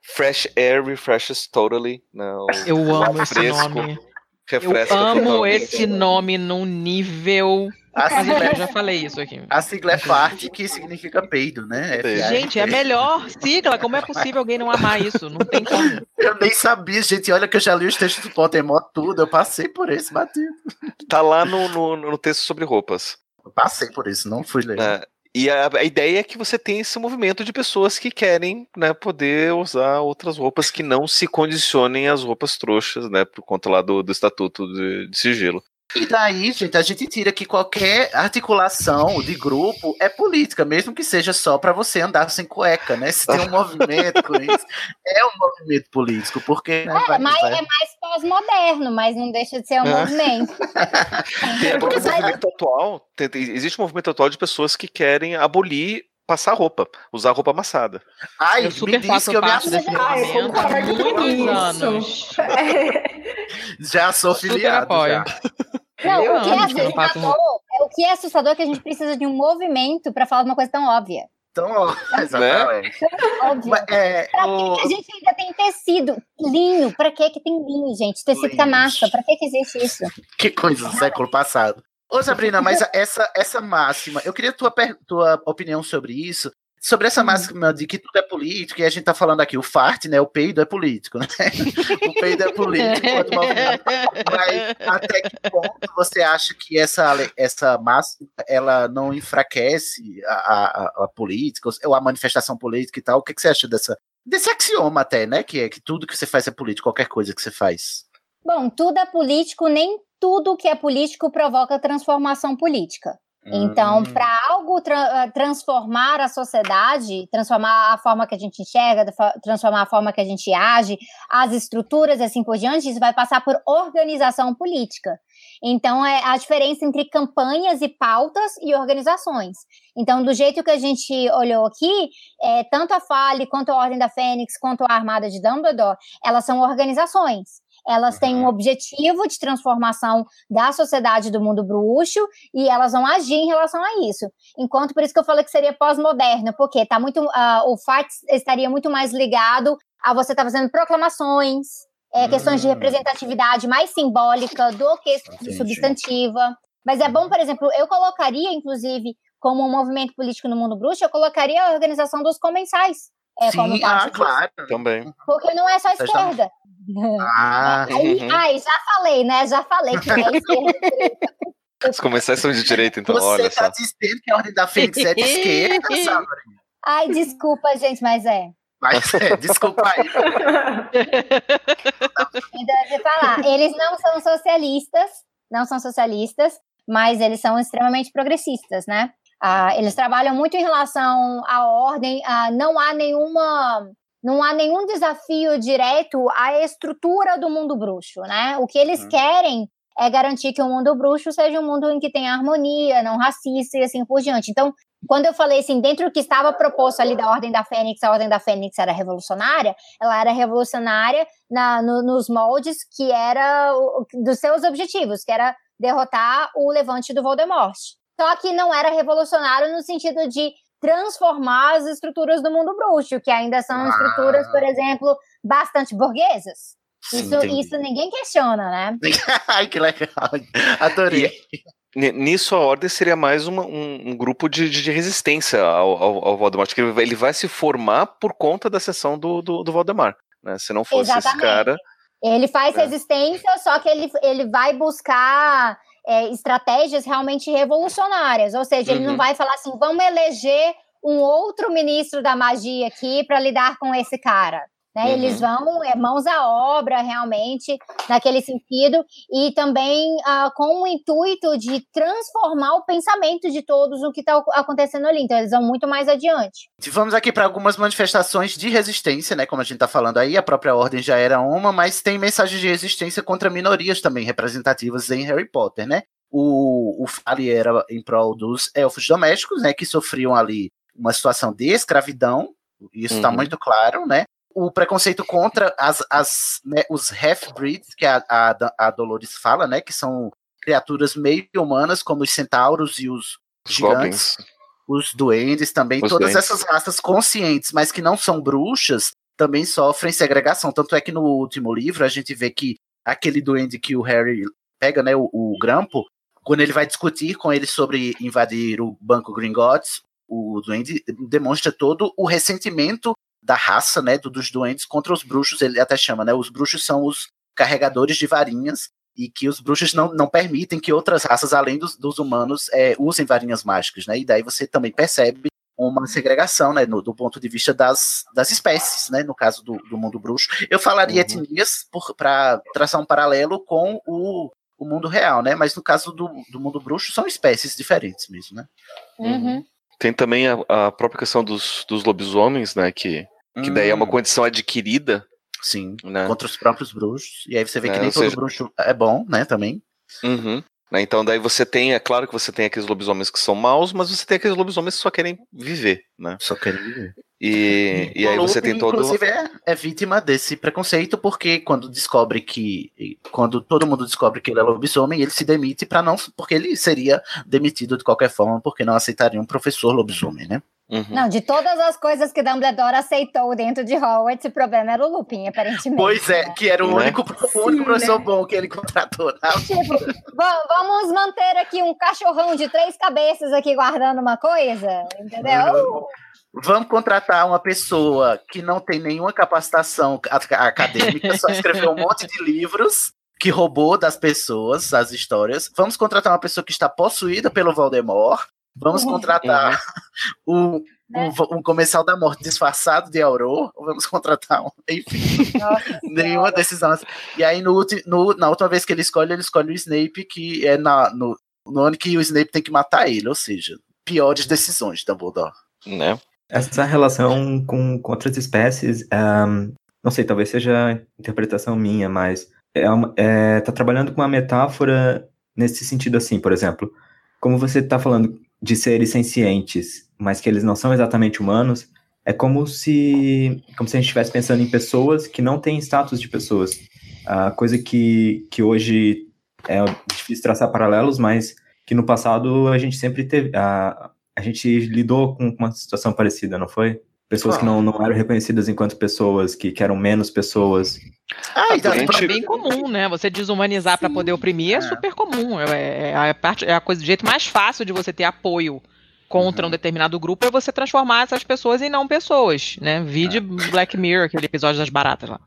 Speaker 3: Fresh Air Refreshes Totally. né, o
Speaker 4: Eu amo esse
Speaker 3: fresco
Speaker 4: nome.
Speaker 3: Refresca
Speaker 4: Eu amo esse nome num nível.
Speaker 2: A sigla,
Speaker 4: eu já falei isso aqui.
Speaker 2: a sigla é FART, que significa peido, né?
Speaker 4: Gente, é a melhor sigla. Como é possível alguém não amar isso? Não tem como.
Speaker 2: Eu nem sabia, gente. Olha que eu já li os textos do Pottermore tudo. Eu passei por esse batido.
Speaker 3: Tá lá no, no, no texto sobre roupas.
Speaker 2: Eu passei por isso, não fui ler.
Speaker 3: É, e a, a ideia é que você tem esse movimento de pessoas que querem né, poder usar outras roupas que não se condicionem às roupas trouxas, né? Por conta lá do, do estatuto de, de sigilo.
Speaker 2: E daí, gente, a gente tira que qualquer articulação de grupo é política, mesmo que seja só para você andar sem cueca, né? Se tem um movimento com isso, [LAUGHS] é um movimento político, porque. Né,
Speaker 1: É,
Speaker 2: vai-
Speaker 1: mais,
Speaker 2: vai-
Speaker 1: é mais pós-moderno, mas não deixa de ser um
Speaker 3: É.
Speaker 1: movimento. [LAUGHS]
Speaker 3: Agora [LAUGHS] um movimento atual, existe um movimento atual de pessoas que querem abolir passar roupa, usar roupa amassada.
Speaker 2: Ai,
Speaker 4: Eu super faço parte desse
Speaker 6: Ah, eu
Speaker 4: movimento há
Speaker 6: concordo com
Speaker 4: muitos
Speaker 6: isso.
Speaker 4: anos.
Speaker 2: Já sou
Speaker 4: Super
Speaker 2: filiado.
Speaker 4: apoio.
Speaker 2: Já.
Speaker 1: Não,
Speaker 4: Eu
Speaker 1: o que, é
Speaker 4: amo
Speaker 1: assustador, é, o que é assustador é que a gente precisa de um movimento para falar de uma coisa tão óbvia.
Speaker 2: Então, ó, [LAUGHS] exatamente.
Speaker 1: Óbvia.
Speaker 2: Mas, é,
Speaker 1: Pra
Speaker 2: o-
Speaker 1: a gente ainda tem tecido? Linho, pra que que tem linho, gente? Tecido que é massa, pra que que existe isso?
Speaker 2: Que coisa do século passado. Ô, Sabrina, mas [LAUGHS] essa, essa máxima, eu queria tua, tua opinião sobre isso. Sobre essa máxima de que tudo é político, e a gente tá falando aqui, o FART, né? O peido é político, né? [LAUGHS] O peido é político. Mas até que ponto você acha que essa, essa máxima ela não enfraquece a, a, a política, ou a manifestação política e tal? O que, que você acha dessa, desse axioma até, né? Que é que tudo que você faz é político, qualquer coisa que você faz.
Speaker 1: Bom, tudo é político, nem tudo que é político provoca transformação política. Então,
Speaker 2: Hum.
Speaker 1: para algo tra- eh, transformar a sociedade, transformar a forma que a gente enxerga, transformar a forma que a gente age, as estruturas e assim por diante, isso vai passar por organização política. Então, é a diferença entre campanhas e pautas e organizações. Então, do jeito que a gente olhou aqui, é, tanto a FALE, quanto a Ordem da Fênix, quanto a Armada de Dumbledore, elas são organizações. Elas têm um objetivo de transformação da sociedade do mundo bruxo e elas vão agir em relação a isso. Enquanto por isso que eu falei que seria pós-moderno, porque tá muito uh, o fato estaria muito mais ligado a você estar tá fazendo proclamações, é, questões de representatividade mais simbólica do que substantiva. Mas é bom, por exemplo, eu colocaria, inclusive, como um movimento político no mundo bruxo, eu colocaria a organização dos comensais. É,
Speaker 2: Sim,
Speaker 1: como parte
Speaker 2: ah, claro.
Speaker 3: Também.
Speaker 1: Porque não é só
Speaker 2: estão-
Speaker 1: esquerda. [LAUGHS]
Speaker 2: Ah,
Speaker 1: Aí,
Speaker 3: uhum.
Speaker 1: ai, já falei, né? Já falei que é esquerda.
Speaker 3: Os comensais são de direita, então,
Speaker 2: Você
Speaker 3: olha
Speaker 2: tá
Speaker 3: só.
Speaker 2: dizendo que a Ordem da Fênix é de esquerda, [LAUGHS] sabe?
Speaker 1: Ai, desculpa, gente, mas é.
Speaker 2: Mas, é, desculpa aí.
Speaker 1: Então, eu falar, eles não são socialistas, não são socialistas, mas eles são extremamente progressistas, né? Ah, eles trabalham muito em relação à ordem, ah, não há nenhuma. Não há nenhum desafio direto à estrutura do mundo bruxo, né? O que eles querem é garantir que o mundo bruxo seja um mundo em que tenha harmonia, não racista e assim por diante. Então, quando eu falei assim, dentro do que estava proposto ali da Ordem da Fênix, a Ordem da Fênix era revolucionária, ela era revolucionária na- no- nos moldes que era o- dos seus objetivos, que era derrotar o levante do Voldemort. Só que não era revolucionário no sentido de transformar as estruturas do mundo bruxo, que ainda são
Speaker 2: Ah.
Speaker 1: estruturas, por exemplo, bastante burguesas.
Speaker 2: Sim,
Speaker 1: Isso,
Speaker 2: entendi.
Speaker 1: isso ninguém questiona, né? [LAUGHS]
Speaker 2: Ai, que legal. Adorei.
Speaker 3: Ni- Nisso a ordem seria mais uma- um, um grupo de, de- resistência ao, ao, ao Voldemort, que ele vai, se formar por conta da sessão do, do, do Voldemort. Né? Se não fosse esse
Speaker 1: Exatamente.
Speaker 3: cara.
Speaker 1: Ele faz
Speaker 3: É.
Speaker 1: resistência, só que ele, ele vai buscar é, estratégias realmente revolucionárias. Ou seja, ele não
Speaker 3: Uhum.
Speaker 1: vai falar assim, vamos eleger um outro ministro da magia aqui para lidar com esse cara. Né?
Speaker 3: Uhum.
Speaker 1: Eles vão é, mãos à obra, realmente, naquele sentido, e também ah, com o intuito de transformar o pensamento de todos no que está acontecendo ali. Então, eles vão muito mais adiante.
Speaker 2: Vamos aqui para algumas manifestações de resistência, né? Como a gente tá falando aí, a própria ordem já era uma, mas tem mensagens de resistência contra minorias também representativas em Harry Potter, né? O, o Fale era em prol dos elfos domésticos, né? Que sofriam ali uma situação de escravidão, isso está
Speaker 3: Uhum.
Speaker 2: muito claro, né? O preconceito contra as, as, né, os half-breeds, que a, a, a Dolores fala, né? Que são criaturas meio humanas, como os centauros e os
Speaker 3: Os
Speaker 2: gigantes
Speaker 3: goblins.
Speaker 2: os duendes também,
Speaker 3: Os
Speaker 2: todas
Speaker 3: duendes.
Speaker 2: essas raças conscientes, mas que não são bruxas, também sofrem segregação. Tanto é que no último livro a gente vê que aquele duende que o Harry pega, né, o, o Grampo, quando ele vai discutir com ele sobre invadir o Banco Gringotts, o duende demonstra todo o ressentimento da raça, né, do- dos duendes contra os bruxos, ele até chama, né, os bruxos são os carregadores de varinhas e que os bruxos não, não permitem que outras raças, além dos, dos humanos, é, usem varinhas mágicas, né? E daí você também percebe uma segregação, né, no- do ponto de vista das, das espécies, né, no caso do, do mundo bruxo. Eu falaria etnias para traçar um paralelo com o, o mundo real, né? Mas no caso do, do mundo bruxo são espécies diferentes mesmo, né?
Speaker 1: Uhum.
Speaker 3: Tem também a, a própria questão dos, dos lobisomens, né? Que, que daí é uma
Speaker 2: Hum.
Speaker 3: condição adquirida.
Speaker 2: Sim,
Speaker 3: né?
Speaker 2: contra os próprios bruxos. E aí você vê que
Speaker 3: É,
Speaker 2: nem
Speaker 3: ou
Speaker 2: todo
Speaker 3: seja-
Speaker 2: bruxo é bom, né, também.
Speaker 3: Uhum. Né, Então daí você tem, é claro que você tem aqueles lobisomens que são maus, mas você tem aqueles lobisomens que só querem viver, né?
Speaker 2: Só querem viver.
Speaker 3: E, e aí
Speaker 2: O
Speaker 3: você tem todo.
Speaker 2: Inclusive, é, é vítima desse preconceito, porque quando descobre que. Quando todo mundo descobre que ele é lobisomem, ele se demite para não. Porque ele seria demitido de qualquer forma, porque não aceitaria um professor lobisomem, né?
Speaker 3: Uhum.
Speaker 1: Não, de todas as coisas que Dumbledore aceitou dentro de Hogwarts, o problema era o Lupin, aparentemente.
Speaker 2: Pois é,
Speaker 1: né?
Speaker 2: que era o
Speaker 3: Né?
Speaker 2: único, o único professor bom que ele contratou. né?
Speaker 1: Tipo, va- vamos manter aqui um cachorrão de três cabeças aqui guardando uma coisa, entendeu?
Speaker 2: Vamos contratar uma pessoa que não tem nenhuma capacitação acadêmica, só escreveu um monte de livros que roubou das pessoas as histórias. Vamos contratar uma pessoa que está possuída pelo Voldemort. Vamos contratar [LAUGHS] um, um, um comensal da morte disfarçado de Auror. Vamos contratar um. [LAUGHS] Enfim,
Speaker 1: Nossa [LAUGHS]
Speaker 2: nenhuma decisão. E aí, no, no- na última vez que ele escolhe, ele escolhe o Snape, que é na, no, no ano que o Snape tem que matar ele. Ou seja, piores decisões de Dumbledore.
Speaker 3: Né?
Speaker 5: Essa relação com, com outras espécies, ahn, não sei, talvez seja interpretação minha, mas é uma- é, tá trabalhando com uma metáfora nesse sentido assim, por exemplo, como você está falando de seres sencientes, mas que eles não são exatamente humanos, é como se, como se a gente estivesse pensando em pessoas que não têm status de pessoas. a coisa que, que hoje é difícil traçar paralelos, mas que no passado a gente sempre teve, a, a gente lidou com uma situação parecida, não foi? Pessoas que não, não eram reconhecidas enquanto pessoas, que, que eram menos pessoas.
Speaker 4: Ah, então, é bem comum, né? Você desumanizar para poder oprimir é, super comum. É, é, a parte, é a coisa, o jeito mais fácil de você ter apoio contra uhum. um determinado grupo é você transformar essas pessoas em não pessoas, né? Vide Black Mirror, aquele episódio das baratas lá.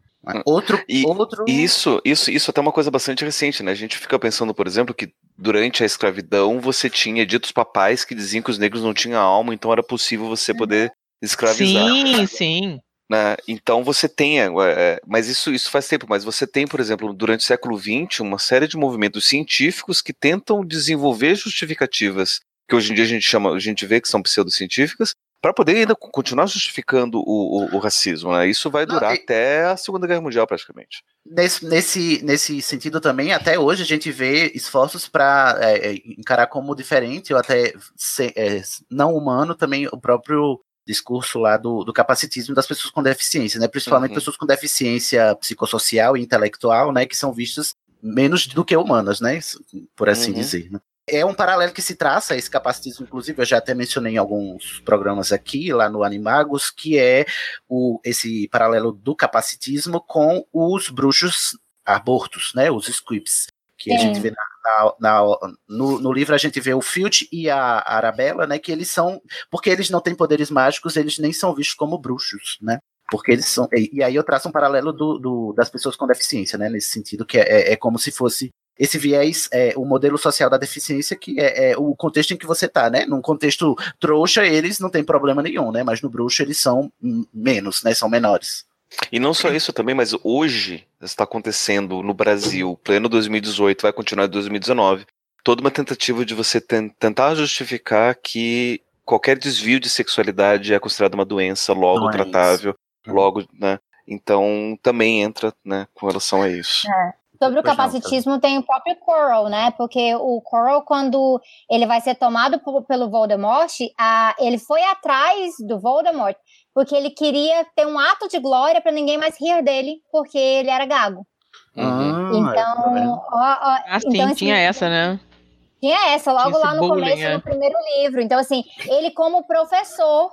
Speaker 2: Outro,
Speaker 3: e,
Speaker 2: outro...
Speaker 3: Isso, isso, isso até é uma coisa bastante recente, né? A gente fica pensando, por exemplo, que durante a escravidão você tinha ditos papais que diziam que os negros não tinham alma, então era possível você poder escravizar.
Speaker 4: Sim, sim.
Speaker 3: Né? Então você tem, é, é, mas isso, isso faz tempo, mas você tem, por exemplo, durante o século XX, uma série de movimentos científicos que tentam desenvolver justificativas, que hoje em dia a gente chama, a gente vê que são pseudocientíficas, para poder ainda continuar justificando o, o, o racismo. Né? Isso vai durar Não, e... até a Segunda Guerra Mundial, praticamente.
Speaker 2: Nesse, nesse, nesse sentido também, até hoje a gente vê esforços para é, é, encarar como diferente ou até ser, é, não humano também o próprio discurso lá do, do capacitismo das pessoas com deficiência, né? Principalmente uhum. pessoas com deficiência psicossocial e intelectual, né? Que são vistas menos do que humanas, né? Por assim uhum. dizer. Né? É um paralelo que se traça, esse capacitismo, inclusive, eu já até mencionei em alguns programas aqui, lá no Animagos, que é o, esse paralelo do capacitismo com os bruxos abortos, né? Os scripts, que a gente vê na, na, na, no, no, livro a gente vê o Filch e a Arabella, né? Que eles são. Porque eles não têm poderes mágicos, eles nem são vistos como bruxos, né? Porque eles são. E, e aí eu traço um paralelo do, do, das pessoas com deficiência, né? Nesse sentido, que é, é, é como se fosse esse viés, é, o modelo social da deficiência, que é, é, o contexto em que você tá, né? Num contexto trouxa, eles não tem problema nenhum, né? Mas no bruxo eles são menos, né? São menores.
Speaker 3: E não só isso também, mas hoje está acontecendo no Brasil, pleno 2018, vai continuar em 2019, toda uma tentativa de você tentar justificar que qualquer desvio de sexualidade é considerado uma doença, logo não é tratável, é logo, né? Então também entra, né, com relação a isso.
Speaker 1: É. Sobre o capacitismo tem o próprio Coral, né? Porque o Coral, quando ele vai ser tomado pelo Voldemort, a, ele foi atrás do Voldemort porque ele queria ter um ato de glória para ninguém mais rir dele, porque ele era gago.
Speaker 4: Uhum. Então, ó, ó, ah, sim, então, assim, tinha essa, né?
Speaker 1: Tinha essa, logo tinha lá no bullying, começo, é. no primeiro livro. Então, assim, ele como professor,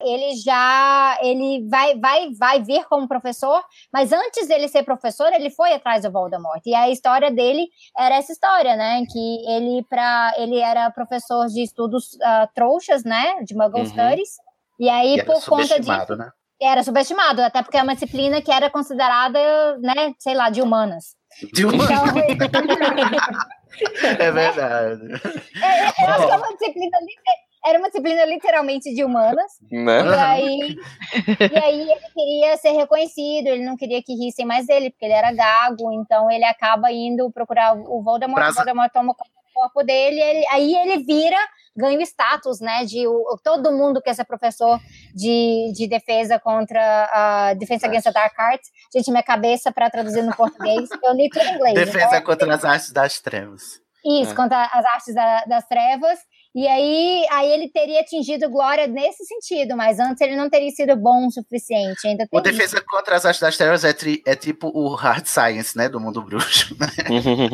Speaker 1: ele já ele vai vai vai vir como professor, mas antes dele ser professor, ele foi atrás do Voldemort. E a história dele era essa história, né, que ele para ele era professor de estudos uh, trouxas, né, de Muggle uhum. Studies. E aí, e por conta disso. Né? Era subestimado, até porque é uma disciplina que era considerada, né, sei lá, de humanas.
Speaker 2: De humanas. Então, [LAUGHS] é verdade.
Speaker 1: É, eu acho que é uma disciplina era uma disciplina literalmente de humanas. Né? E, aí, e aí ele queria ser reconhecido, ele não queria que rissem mais dele, porque ele era gago, então ele acaba indo procurar o Voldemort, Praza. o Voldemort toma o corpo dele, ele, aí ele vira ganha o status, né, de o, todo mundo quer ser professor de, de defesa contra a defesa against the dark arts. Gente, minha cabeça para traduzir no português, [LAUGHS] eu li tudo em inglês.
Speaker 2: Defesa então, contra as artes das trevas.
Speaker 1: Isso, é. contra as artes da, das trevas. E aí, aí ele teria atingido glória nesse sentido, mas antes ele não teria sido bom o suficiente. Ainda
Speaker 2: o Defesa isso. contra as Artes das Trevas é, tri, é, tipo o hard science, né, do mundo bruxo. [LAUGHS] Né?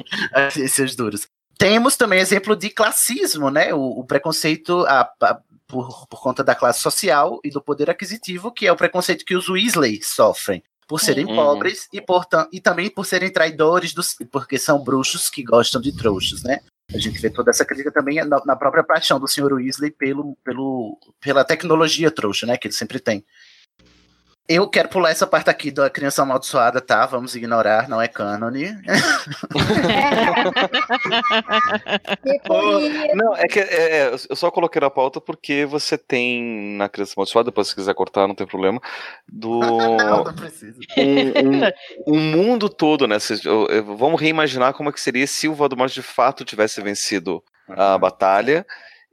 Speaker 2: [LAUGHS] Esses duros. Temos também exemplo de classismo, né? O, o preconceito a, a, por, por conta da classe social e do poder aquisitivo, que é o preconceito que os Weasley sofrem por serem uhum. pobres e, por, e também por serem traidores, dos, porque são bruxos que gostam de trouxas, né? A gente vê toda essa crítica também na, na própria paixão do Sr. Weasley pelo, pelo, pela tecnologia trouxa, né? Que ele sempre tem. Eu quero pular essa parte aqui da criança amaldiçoada, tá? Vamos ignorar, não é cânone. [LAUGHS]
Speaker 3: não, é que é, é, eu só coloquei na pauta porque você tem na criança amaldiçoada, depois se quiser cortar, não tem problema, do [LAUGHS] não, não precisa. Um, um, um, mundo todo, né? Vamos reimaginar como é que seria se o Voldemort de fato tivesse vencido a batalha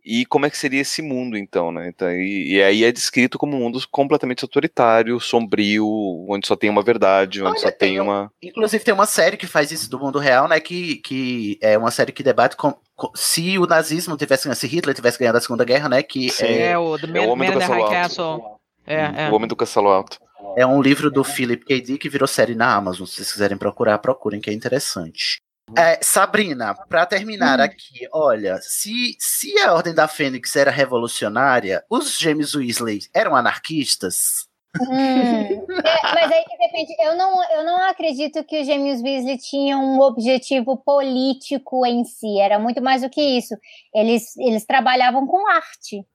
Speaker 3: e como é que seria esse mundo, então, né? Então, e, e, aí é descrito como um mundo completamente autoritário, sombrio, onde só tem uma verdade, onde Olha, só tem, tem uma.
Speaker 2: Inclusive tem uma série que faz isso do mundo real, né? Que, que é uma série que debate com, com se o nazismo tivesse se Hitler tivesse ganhado a Segunda Guerra, né? Que
Speaker 4: Sim, é, é o, do é o Homem do Castelo Alto.
Speaker 3: É, é. O Homem do Castelo Alto.
Speaker 2: É um livro do Philip K. Dick que virou série na Amazon. Se vocês quiserem procurar, procurem, que é interessante. É, Sabrina, para terminar
Speaker 1: Hum.
Speaker 2: aqui, olha, se, se a Ordem da Fênix era revolucionária, os gêmeos Weasley eram anarquistas?
Speaker 1: Hum, [LAUGHS] é, mas aí depende. Eu não, eu não acredito que os gêmeos Weasley tinham um objetivo político em si. Era muito mais do que isso. Eles, eles trabalhavam com arte.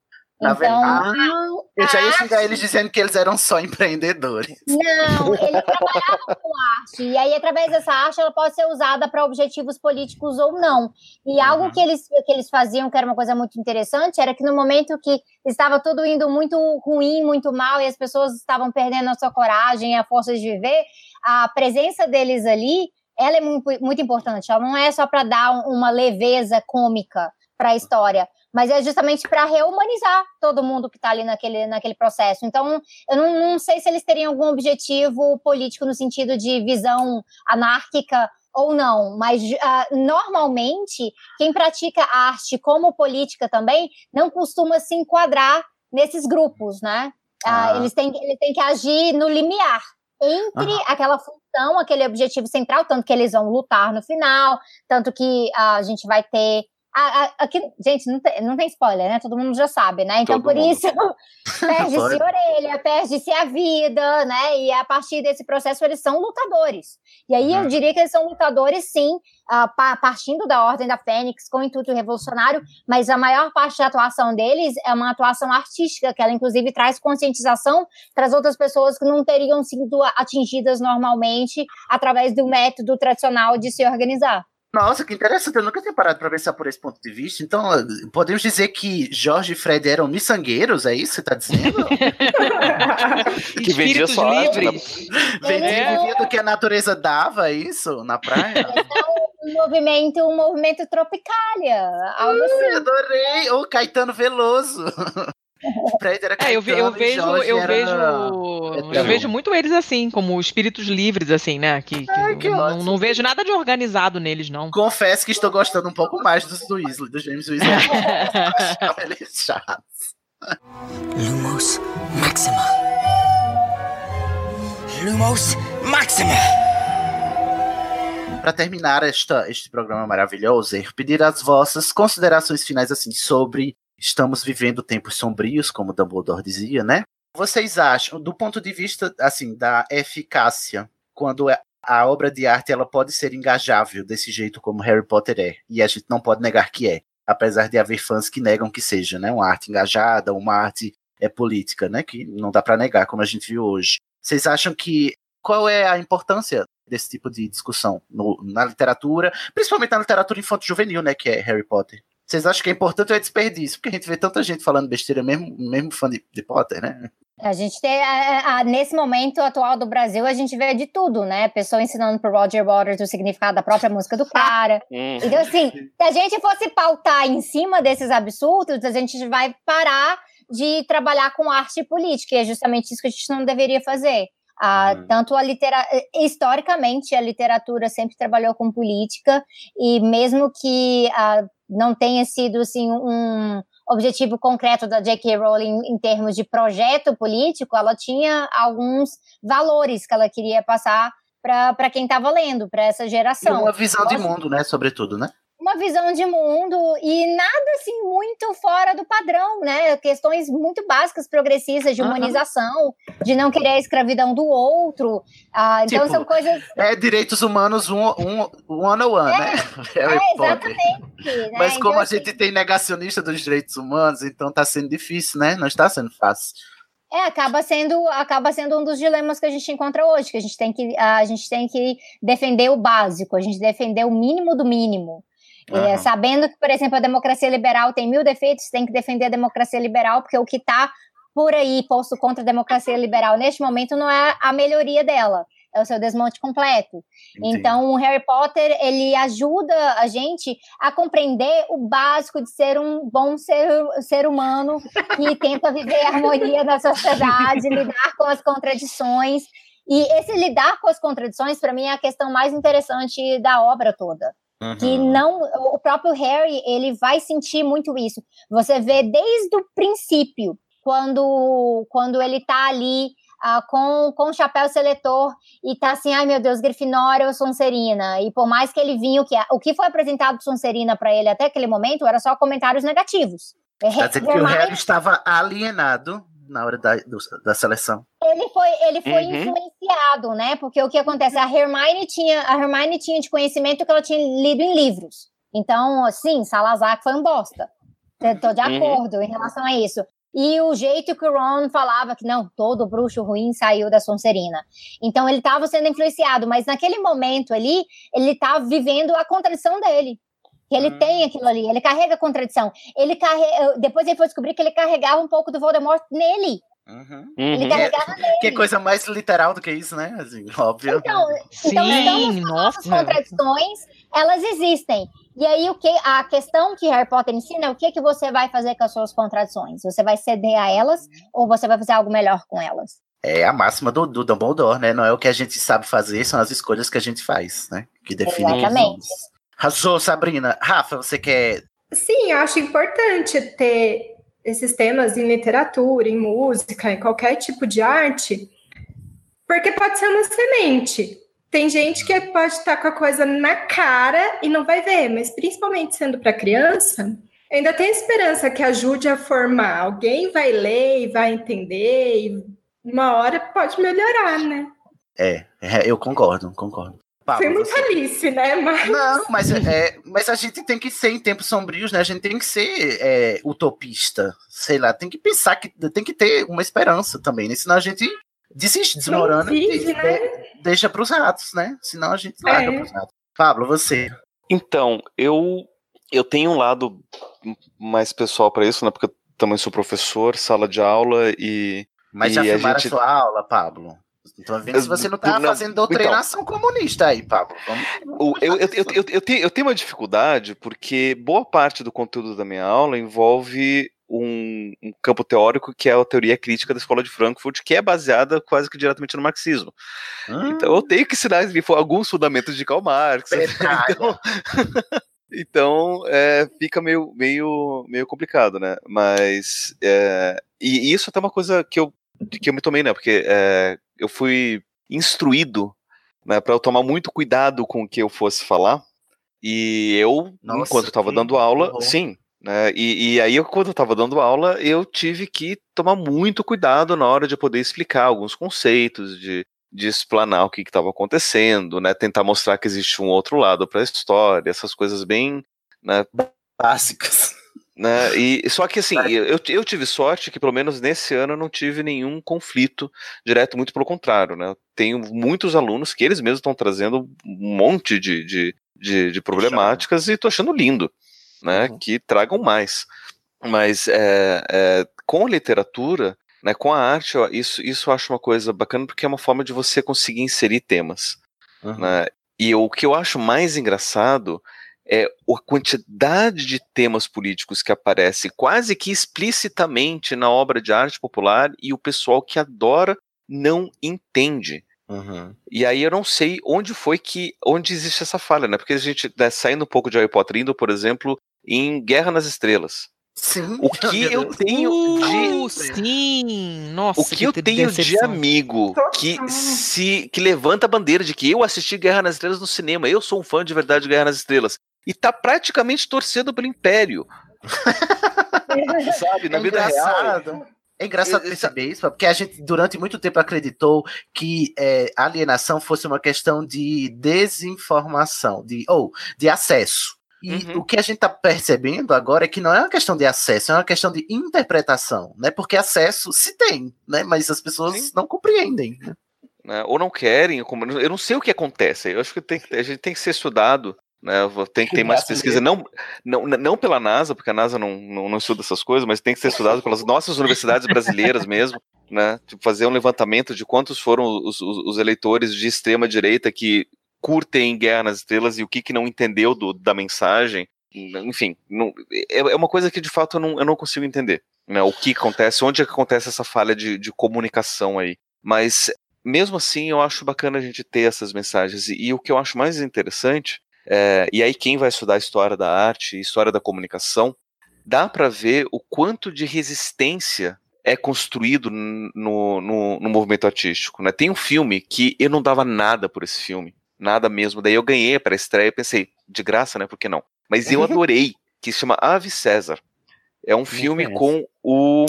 Speaker 2: Tá vendo?
Speaker 1: Então,
Speaker 2: Ah, eu já ia xingar eles dizendo que eles eram só empreendedores.
Speaker 1: Não, [LAUGHS] ele trabalhava com arte. E aí, através dessa arte, ela pode ser usada para objetivos políticos ou não. E algo que eles, que eles faziam, que era uma coisa muito interessante, era que no momento que estava tudo indo muito ruim, muito mal, e as pessoas estavam perdendo a sua coragem, a força de viver, a presença deles ali, ela é muito, muito importante. Ela não é só para dar um- uma leveza cômica para a história, mas é justamente para reumanizar todo mundo que está ali naquele, naquele processo. Então, eu não, não sei se eles teriam algum objetivo político no sentido de visão anárquica ou não, mas ah, normalmente quem pratica arte como política também não costuma se enquadrar nesses grupos, né? Ah,
Speaker 10: Ah.
Speaker 1: eles, têm, eles têm que agir no limiar entre aquela função, aquele objetivo central, tanto que eles vão lutar no final, tanto que ah, a gente vai ter. Ah, ah, aqui, gente, não tem, não tem spoiler, né? Todo mundo já sabe, né? Então,
Speaker 10: Todo
Speaker 1: por
Speaker 10: mundo.
Speaker 1: isso, [LAUGHS] perde-se orelha, perde-se a vida, né? E a partir desse processo, eles são lutadores. E aí eu diria que eles são lutadores, sim, pa- partindo da Ordem da Fênix, com o intuito revolucionário, mas a maior parte da atuação deles é uma atuação artística, que ela, inclusive, traz conscientização para as outras pessoas que não teriam sido atingidas normalmente através do método tradicional de se organizar.
Speaker 2: Nossa, que interessante, eu nunca tinha parado para pensar por esse ponto de vista. Então, podemos dizer que Jorge e Fred eram miçangueiros, é isso que você está dizendo? [LAUGHS]
Speaker 3: Que vendia só arte,
Speaker 4: livres.
Speaker 2: Vendia
Speaker 1: É.
Speaker 2: vivia do que a natureza dava, é isso? Na praia?
Speaker 1: Um movimento, um movimento tropicália, algo assim.
Speaker 2: Ai, adorei! O Caetano Veloso. [LAUGHS] Fred era
Speaker 4: É, eu, ve- eu vejo,
Speaker 2: Jorge
Speaker 4: eu
Speaker 2: era
Speaker 4: vejo, eu vejo muito eles assim, como espíritos livres, assim, né? Que, que eu não, não vejo nada de organizado neles, não.
Speaker 2: Confesso que estou gostando um pouco mais dos Weasley, dos James Weasley. [LAUGHS] [LAUGHS] Achava eles chatos.
Speaker 9: Lumos Maxima. Lumos Maxima.
Speaker 2: Para terminar esta, este programa maravilhoso, pedir as vossas considerações finais assim sobre estamos vivendo tempos sombrios, como Dumbledore dizia, né? Vocês acham, do ponto de vista assim da eficácia, quando é- a obra de arte ela pode ser engajável desse jeito como Harry Potter é, e a gente não pode negar que é, apesar de haver fãs que negam que seja, né? Uma arte engajada, uma arte é política, né? Que não dá para negar, como a gente viu hoje. Vocês acham que qual é a importância desse tipo de discussão no- na literatura, principalmente na literatura infanto-juvenil, né, que é Harry Potter? Vocês acham que é importante ou é desperdício? Porque a gente vê tanta gente falando besteira, mesmo, mesmo fã de, de Potter, né?
Speaker 1: A gente tem, a- a- nesse momento atual do Brasil, a gente vê de tudo, né? Pessoa ensinando pro Roger Waters o significado da própria música do cara. [LAUGHS]
Speaker 3: Hum.
Speaker 1: Então, assim, se a gente fosse pautar em cima desses absurdos, a gente vai parar de trabalhar com arte e política, e é justamente isso que a gente não deveria fazer. Ah, Tanto a litera... historicamente a literatura sempre trabalhou com política e mesmo que ah, não tenha sido assim um objetivo concreto da J.K. Rowling em termos de projeto político, ela tinha alguns valores que ela queria passar para quem estava lendo, para essa
Speaker 2: E
Speaker 1: geração.
Speaker 2: uma visão de mundo, né, sobretudo, né?
Speaker 1: Uma visão de mundo e nada assim muito fora do padrão, né? Questões muito básicas, progressistas, de humanização, de não querer a escravidão do outro. Ah, então
Speaker 2: Tipo,
Speaker 1: são coisas.
Speaker 2: É direitos humanos um, um, one on one, né? Harry [LAUGHS]
Speaker 1: É,
Speaker 2: Potter.
Speaker 1: exatamente. né?
Speaker 2: Mas como
Speaker 1: Então,
Speaker 2: a gente tem negacionista dos direitos humanos, então tá sendo difícil, né? Não está sendo fácil.
Speaker 1: É, acaba sendo, acaba sendo um dos dilemas que a gente encontra hoje, que a gente tem que, a gente tem que defender o básico, a gente defender o mínimo do mínimo. É,
Speaker 10: Aham.
Speaker 1: sabendo que, por exemplo, a democracia liberal tem mil defeitos, tem que defender a democracia liberal, porque o que está por aí posto contra a democracia liberal neste momento não é a melhoria dela, é o seu desmonte completo. Então, o Harry Potter, ele ajuda a gente a compreender o básico de ser um bom ser, ser humano que [LAUGHS] tenta viver em harmonia na sociedade, lidar com as contradições. E esse lidar com as contradições, para mim, é a questão mais interessante da obra toda. Que não, o próprio Harry, ele vai sentir muito isso. Você vê desde o princípio, quando, quando ele tá ali ah, com, com o chapéu seletor e tá assim, ai meu Deus, Grifinória ou Sonserina. E por mais que ele vinha, o que, o que foi apresentado Sonserina para ele até aquele momento era só comentários negativos.
Speaker 2: Quer dizer que o Harry estava alienado na hora da, do, da seleção.
Speaker 1: Ele foi, ele foi
Speaker 2: Uhum.
Speaker 1: influenciado, né? Porque o que acontece? A Hermione tinha, a Hermione tinha de conhecimento que ela tinha lido em livros. Então, assim, Salazar foi um bosta. Estou de
Speaker 10: Uhum.
Speaker 1: acordo em relação a isso. E o jeito que o Ron falava que não, todo bruxo ruim saiu da Sonserina. Então ele estava sendo influenciado, mas naquele momento ali, ele estava vivendo a contradição dele. Que ele tem aquilo ali, ele carrega a contradição. Ele carrega, depois ele foi descobrir que ele carregava um pouco do Voldemort nele. Ele
Speaker 2: Uhum.
Speaker 1: carregava nele.
Speaker 2: Que coisa mais literal do que isso, né? Assim, [LAUGHS] óbvio.
Speaker 1: Então, então estamos
Speaker 4: nossa.
Speaker 1: as contradições, elas existem. E aí o que a questão que Harry Potter ensina é o que que você vai fazer com as suas contradições? Você vai ceder a elas ou você vai fazer algo melhor com elas?
Speaker 2: É a máxima do, do Dumbledore, né? Não é o que a gente sabe fazer, são as escolhas que a gente faz, né? Que definem.
Speaker 1: Exatamente.
Speaker 2: somos. Arrasou, Sabrina. Rafa, você quer.
Speaker 6: Sim, eu acho importante ter esses temas em literatura, em música, em qualquer tipo de arte, porque pode ser uma semente. Tem gente que pode estar com a coisa na cara e não vai ver, mas principalmente sendo para criança, ainda tem esperança que ajude a formar. Alguém vai ler e vai entender, e uma hora pode melhorar, né?
Speaker 2: É, é, eu concordo, concordo. Pablo,
Speaker 6: Foi muito
Speaker 2: você-
Speaker 6: Alice, né? Mas...
Speaker 2: Não, mas, é, mas a gente tem que ser em tempos sombrios, né? A gente tem que ser é, utopista. Sei lá, tem que pensar que tem que ter uma esperança também, né? Senão a gente desiste, desmorona e
Speaker 6: vive,
Speaker 2: de-
Speaker 6: né?
Speaker 2: deixa pros ratos, né? Senão a gente larga
Speaker 6: É.
Speaker 2: pros ratos. Pablo, você.
Speaker 3: Então, eu eu tenho um lado mais pessoal para isso, né? Porque eu também sou professor, sala de aula e
Speaker 2: Mas
Speaker 3: e
Speaker 2: já
Speaker 3: a
Speaker 2: filmaram
Speaker 3: gente-
Speaker 2: a sua aula, Pablo? Tô vendo se você não tá
Speaker 3: Não,
Speaker 2: fazendo doutrinação comunista aí, Pablo. Vamos-
Speaker 3: O- eu, eu, eu, eu, tenho, eu tenho uma dificuldade porque boa parte do conteúdo da minha aula envolve um, um campo teórico que é a teoria crítica da escola de Frankfurt, que é baseada quase que diretamente no marxismo. Então eu tenho que ensinar alguns fundamentos de Karl Marx. [LAUGHS] Então, [LAUGHS] então é, fica meio, meio, meio complicado, né? Mas é, e isso até uma coisa que eu, que eu me tomei, né? Porque é, eu fui instruído né, para eu tomar muito cuidado com o que eu fosse falar. E eu,
Speaker 2: Nossa,
Speaker 3: enquanto eu estava
Speaker 2: que
Speaker 3: dando aula,
Speaker 2: horror.
Speaker 3: sim. Né, e, e aí, eu, quando eu estava dando aula, eu tive que tomar muito cuidado na hora de poder explicar alguns conceitos, de, de explanar o que estava acontecendo, né, tentar mostrar que existe um outro lado para a história, essas coisas bem né,
Speaker 2: básicas.
Speaker 3: Né, e, só que assim, eu, eu tive sorte que pelo menos nesse ano eu não tive nenhum conflito direto, muito pelo contrário, né? Eu tenho muitos alunos que eles mesmos estão trazendo um monte de, de, de, de problemáticas e tô achando lindo, né? Que tragam mais. Mas é, é, com a literatura, né, com a arte, ó, isso, isso eu acho uma coisa bacana porque é uma forma de você conseguir inserir temas. Né? E o que eu acho mais engraçado é a quantidade de temas políticos que aparece quase que explicitamente na obra de arte popular e o pessoal que adora não entende. E aí eu não sei onde foi que onde existe essa falha, né? Porque a gente né, saindo um pouco de Harry Potter, indo, por exemplo, em Guerra nas Estrelas.
Speaker 2: Sim.
Speaker 3: O que eu tenho de
Speaker 4: Uh, sim, nossa.
Speaker 3: o que eu tenho de
Speaker 4: decepção.
Speaker 3: amigo que se que levanta a bandeira de que eu assisti Guerra nas Estrelas no cinema, eu sou um fã de verdade de Guerra nas Estrelas e tá praticamente torcendo pelo Império. [LAUGHS] Sabe, na
Speaker 2: É
Speaker 3: vida real.
Speaker 2: engraçado. É engraçado perceber isso, porque a gente durante muito tempo acreditou que é, alienação fosse uma questão de desinformação, de ou de acesso. E
Speaker 3: Uhum.
Speaker 2: o que a gente está percebendo agora é que não é uma questão de acesso, é uma questão de interpretação, né? Porque acesso se tem, né? Mas as pessoas não compreendem. né?
Speaker 3: né, ou não querem, eu não sei o que acontece. Eu acho que tem, que- a gente tem que ser estudado, né? Tem que ter mais pesquisa, não, não, não pela NASA, porque a NASA não, não, não estuda essas coisas, mas tem que ser estudado pelas nossas universidades brasileiras mesmo, [LAUGHS] né? Tipo, fazer um levantamento de quantos foram os, os, os eleitores de extrema direita que curtem Guerra nas Estrelas e o que, que não entendeu do, da mensagem. Enfim, não- é, é uma coisa que de fato eu não, eu não consigo entender. Né? O que acontece, onde é que acontece essa falha de, de comunicação aí. Mas mesmo assim, eu acho bacana a gente ter essas mensagens. E, e o que eu acho mais interessante, é, e aí quem vai estudar história da arte, história da comunicação, dá para ver o quanto de resistência é construído no, no, no movimento artístico. Né? Tem um filme que eu não dava nada por esse filme, nada mesmo. Daí eu ganhei para a estreia e pensei, de graça, né? Por que não? Mas eu [LAUGHS] adorei, que se chama Ave César. É um filme com o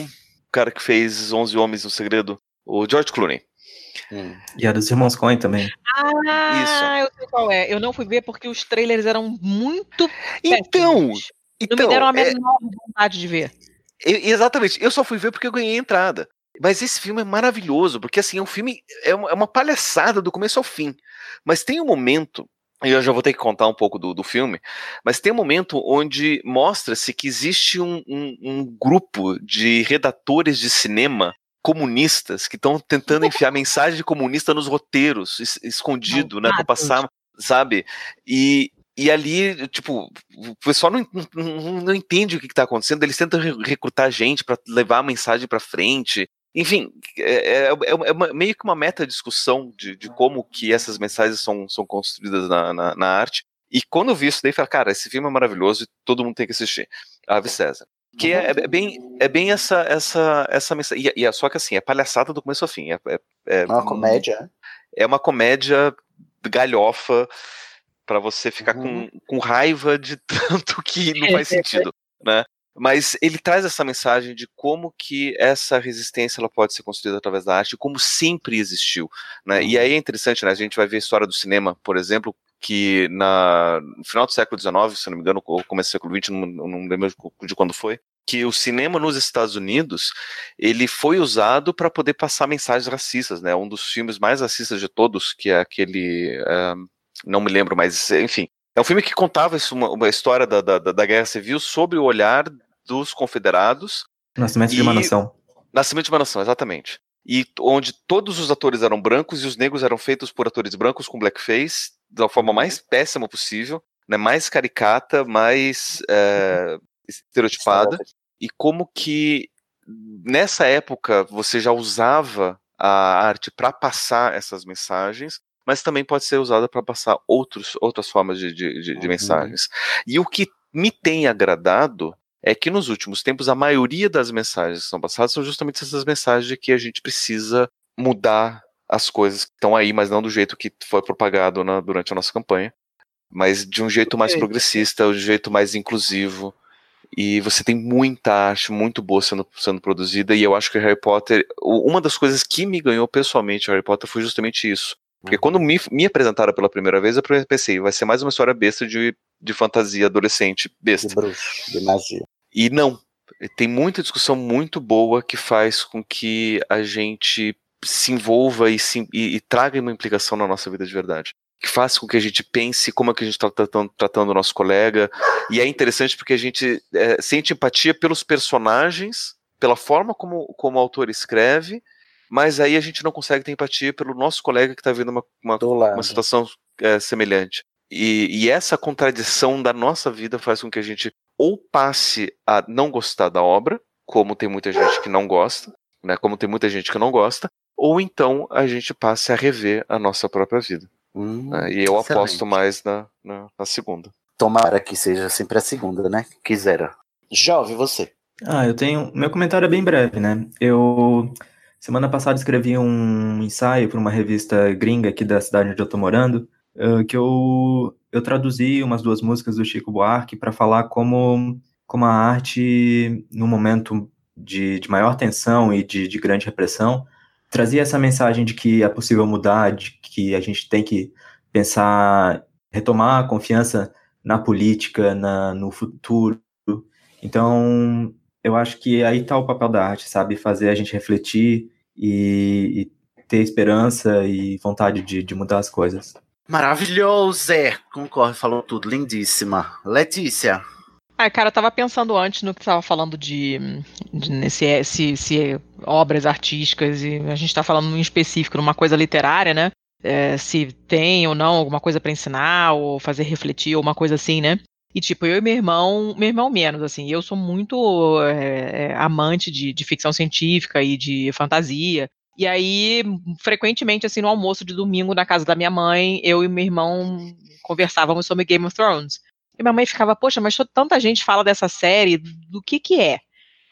Speaker 3: cara que fez 11 Homens no Segredo, o George Clooney.
Speaker 5: E a dos irmãos Coen também.
Speaker 4: Ah, eu sei qual é. Eu não fui ver porque os trailers eram muito.
Speaker 3: Então,
Speaker 4: péssimos. não
Speaker 3: então,
Speaker 4: me deram a
Speaker 3: é-
Speaker 4: menor vontade de ver.
Speaker 3: E- Exatamente, eu só fui ver porque eu ganhei a entrada. Mas esse filme é maravilhoso, porque assim, é um filme, é uma, é uma palhaçada do começo ao fim. Mas tem um momento, e eu já vou ter que contar um pouco do, do filme, mas tem um momento onde mostra-se que existe um, um- um grupo de redatores de cinema comunistas que estão tentando [LAUGHS] enfiar mensagem comunista nos roteiros, es- escondido, né, pra passar, sabe? E, e ali, tipo, o pessoal não, não, não entende o que, está acontecendo, eles tentam re- recrutar gente para levar a mensagem para frente. Enfim, é, é- é uma- meio que uma meta-discussão de, de como que essas mensagens são, são construídas na, na, na arte. E quando eu vi isso daí, eu falei, cara, esse filme é maravilhoso e todo mundo tem que assistir. Ave César. Que é, é bem, é bem essa, essa, essa mensagem. E, e é só que assim, é palhaçada do começo ao fim. É, é, é
Speaker 2: uma comédia.
Speaker 3: É uma comédia galhofa para você ficar
Speaker 2: Uhum.
Speaker 3: com, com raiva de [LAUGHS] tanto que não faz [LAUGHS] sentido, né? Mas ele traz essa mensagem de como que essa resistência ela pode ser construída através da arte, como sempre existiu, né? E aí é interessante, né? A gente vai ver a história do cinema, por exemplo, que na, no final do século XIX, se não me engano, ou começo do século XX, não, não lembro de quando foi, que o cinema nos Estados Unidos ele foi usado para poder passar mensagens racistas, né? Um dos filmes mais racistas de todos, que é aquele, ah, não me lembro, mas enfim, é um filme que contava isso, uma, uma história da, da, da Guerra Civil sobre o olhar dos confederados.
Speaker 5: Nascimento de uma
Speaker 3: E-
Speaker 5: nação.
Speaker 3: Nascimento de uma nação, exatamente. E onde todos os atores eram brancos e os negros eram feitos por atores brancos com blackface da forma mais péssima possível, né, mais caricata, mais eh, estereotipada. E como que nessa época você já usava a arte para passar essas mensagens, mas também pode ser usada para passar outros, outras formas de, de, de- de mensagens. E o que me tem agradado é que nos últimos tempos a maioria das mensagens que são passadas são justamente essas mensagens de que a gente precisa mudar as coisas que estão aí, mas não do jeito que foi propagado na- durante a nossa campanha, mas de um jeito mais progressista, de um jeito mais inclusivo. E você tem muita arte muito boa sendo, sendo produzida, e eu acho que Harry Potter, uma das coisas que me ganhou pessoalmente Harry Potter foi justamente isso. Porque quando me, me apresentaram pela primeira vez, eu pensei, vai ser mais uma história besta de, de fantasia adolescente besta.
Speaker 2: De bruxo, de magia.
Speaker 3: E não, tem muita discussão muito boa que faz com que a gente se envolva e, se- e- e traga uma implicação na nossa vida de verdade. Que faz com que a gente pense como é que a gente está tratando, tratando o nosso colega. E é interessante porque a gente é, sente empatia pelos personagens, pela forma como, como o autor escreve, mas aí a gente não consegue ter empatia pelo nosso colega que está vivendo uma, uma, uma situação é, semelhante. E, e essa contradição da nossa vida faz com que a gente ou passe a não gostar da obra, como tem muita gente que não gosta, né? Como tem muita gente que não gosta, ou então a gente passe a rever a nossa própria vida. né, e eu
Speaker 2: excelente.
Speaker 3: aposto mais na, na, na segunda.
Speaker 2: Tomara que seja sempre a segunda, né? Quisera. Jovem, você.
Speaker 5: Ah, eu tenho. Meu comentário é bem breve, né? Eu. Semana passada escrevi um ensaio para uma revista gringa aqui da cidade onde eu tô morando, que eu, eu traduzi umas duas músicas do Chico Buarque para falar como, como a arte, num momento de, de maior tensão e de, de grande repressão, trazia essa mensagem de que é possível mudar, de que a gente tem que pensar, retomar a confiança na política, na, no futuro. Então, eu acho que aí está o papel da arte, sabe? Fazer a gente refletir e, e ter esperança e vontade de, de mudar as coisas.
Speaker 2: Maravilhoso, é. Concordo, falou tudo. Lindíssima. Letícia.
Speaker 4: Ah, cara, eu tava pensando antes no que tava falando de, de nesse, se, se obras artísticas, e a gente tá falando em específico numa coisa literária, né? É, se tem ou não alguma coisa pra ensinar, ou fazer refletir, ou uma coisa assim, né? E tipo, eu e meu irmão, meu irmão menos, assim, eu sou muito é, é, amante de, de ficção científica e de fantasia. E aí, frequentemente, assim, no almoço de domingo na casa da minha mãe, eu e meu irmão conversávamos sobre Game of Thrones. E minha mãe ficava, poxa, mas tanta gente fala dessa série, do que que é?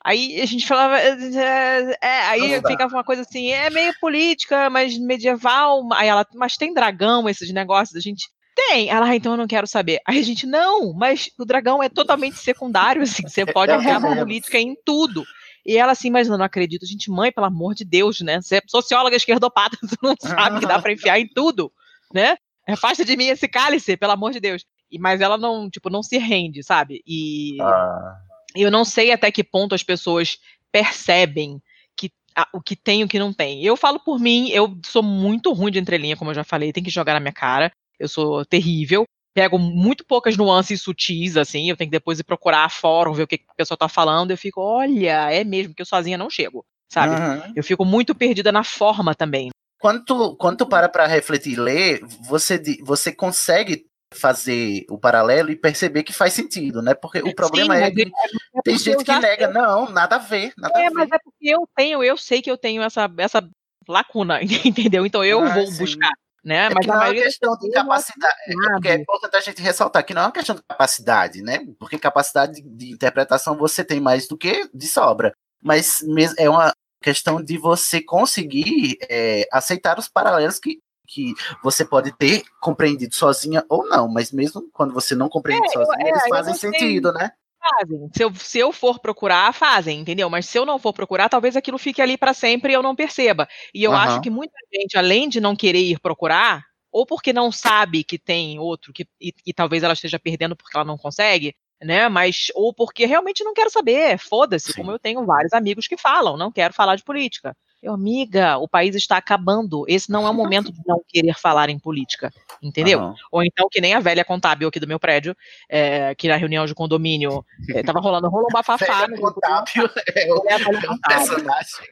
Speaker 4: Aí a gente falava. É, é, aí
Speaker 2: Não dá.
Speaker 4: ficava uma coisa assim, é meio política, mas medieval. Aí ela, mas tem dragão, esses negócios, a gente. Tem. Ela, ah, então eu não quero saber. Aí a gente, não, mas o dragão é totalmente secundário, [LAUGHS] assim, você pode
Speaker 2: É
Speaker 4: enfiar
Speaker 2: mesmo.
Speaker 4: política em tudo. E ela assim, mas eu não acredito. Gente, mãe, pelo amor de Deus, né? Você é socióloga esquerdopata, você [LAUGHS] não sabe que dá pra enfiar em tudo, né? Afasta de mim esse cálice, pelo amor de Deus. E, mas ela não, tipo, não se rende, sabe? E
Speaker 2: Ah,
Speaker 4: eu não sei até que ponto as pessoas percebem que, a- o que tem e o que não tem. Eu falo por mim, eu sou muito ruim de entrelinha, como eu já falei, tem que jogar na minha cara. Eu sou terrível. Pego muito poucas nuances sutis, assim, eu tenho que depois ir procurar fórum, ver o que que a pessoa tá falando. Eu fico, olha, é mesmo, que eu sozinha não chego, sabe?
Speaker 2: Uhum.
Speaker 4: Eu fico muito perdida na forma também.
Speaker 2: Quando tu, quando tu para pra refletir e ler, você, você consegue fazer o paralelo e perceber que faz sentido, né? Porque o problema
Speaker 4: Sim,
Speaker 2: é que
Speaker 4: é-
Speaker 2: tem gente que nega, não, nada a ver, nada
Speaker 4: É,
Speaker 2: a ver.
Speaker 4: mas é porque eu tenho, eu sei que eu tenho essa, essa lacuna, [LAUGHS] entendeu? Então eu
Speaker 2: Ah,
Speaker 4: vou
Speaker 2: sim.
Speaker 4: buscar, né?
Speaker 2: É
Speaker 4: Mas
Speaker 2: não é uma questão de capacidade, é porque é importante a gente ressaltar que não é uma questão de capacidade, né? Porque capacidade de, de interpretação você tem mais do que de sobra. Mas é uma questão de você conseguir é, aceitar os paralelos que, que você pode ter compreendido sozinha ou não, mas mesmo quando você não compreende
Speaker 4: É,
Speaker 2: sozinha,
Speaker 4: é,
Speaker 2: eles
Speaker 4: eu
Speaker 2: fazem
Speaker 4: não sei.
Speaker 2: sentido, né?
Speaker 4: Fazem. Se eu, se eu for procurar, fazem, entendeu? Mas se eu não for procurar, talvez aquilo fique ali pra sempre e eu não perceba. E eu acho
Speaker 2: Aham.
Speaker 4: que muita gente, além de não querer ir procurar, ou porque não sabe que tem outro, que, e, e talvez ela esteja perdendo porque ela não consegue, né? Mas, ou porque realmente não quero saber, foda-se, como eu tenho vários amigos que falam, não quero falar de política. Eu, amiga, o país está acabando. Esse não é o momento de não querer falar em política, entendeu?
Speaker 2: Aham.
Speaker 4: Ou então, que nem a velha contábil aqui do meu prédio, é, que na reunião de condomínio é, tava rolando, rolou um bafafá.
Speaker 2: Velha contábil [LAUGHS] é o,
Speaker 4: É a velha contábil.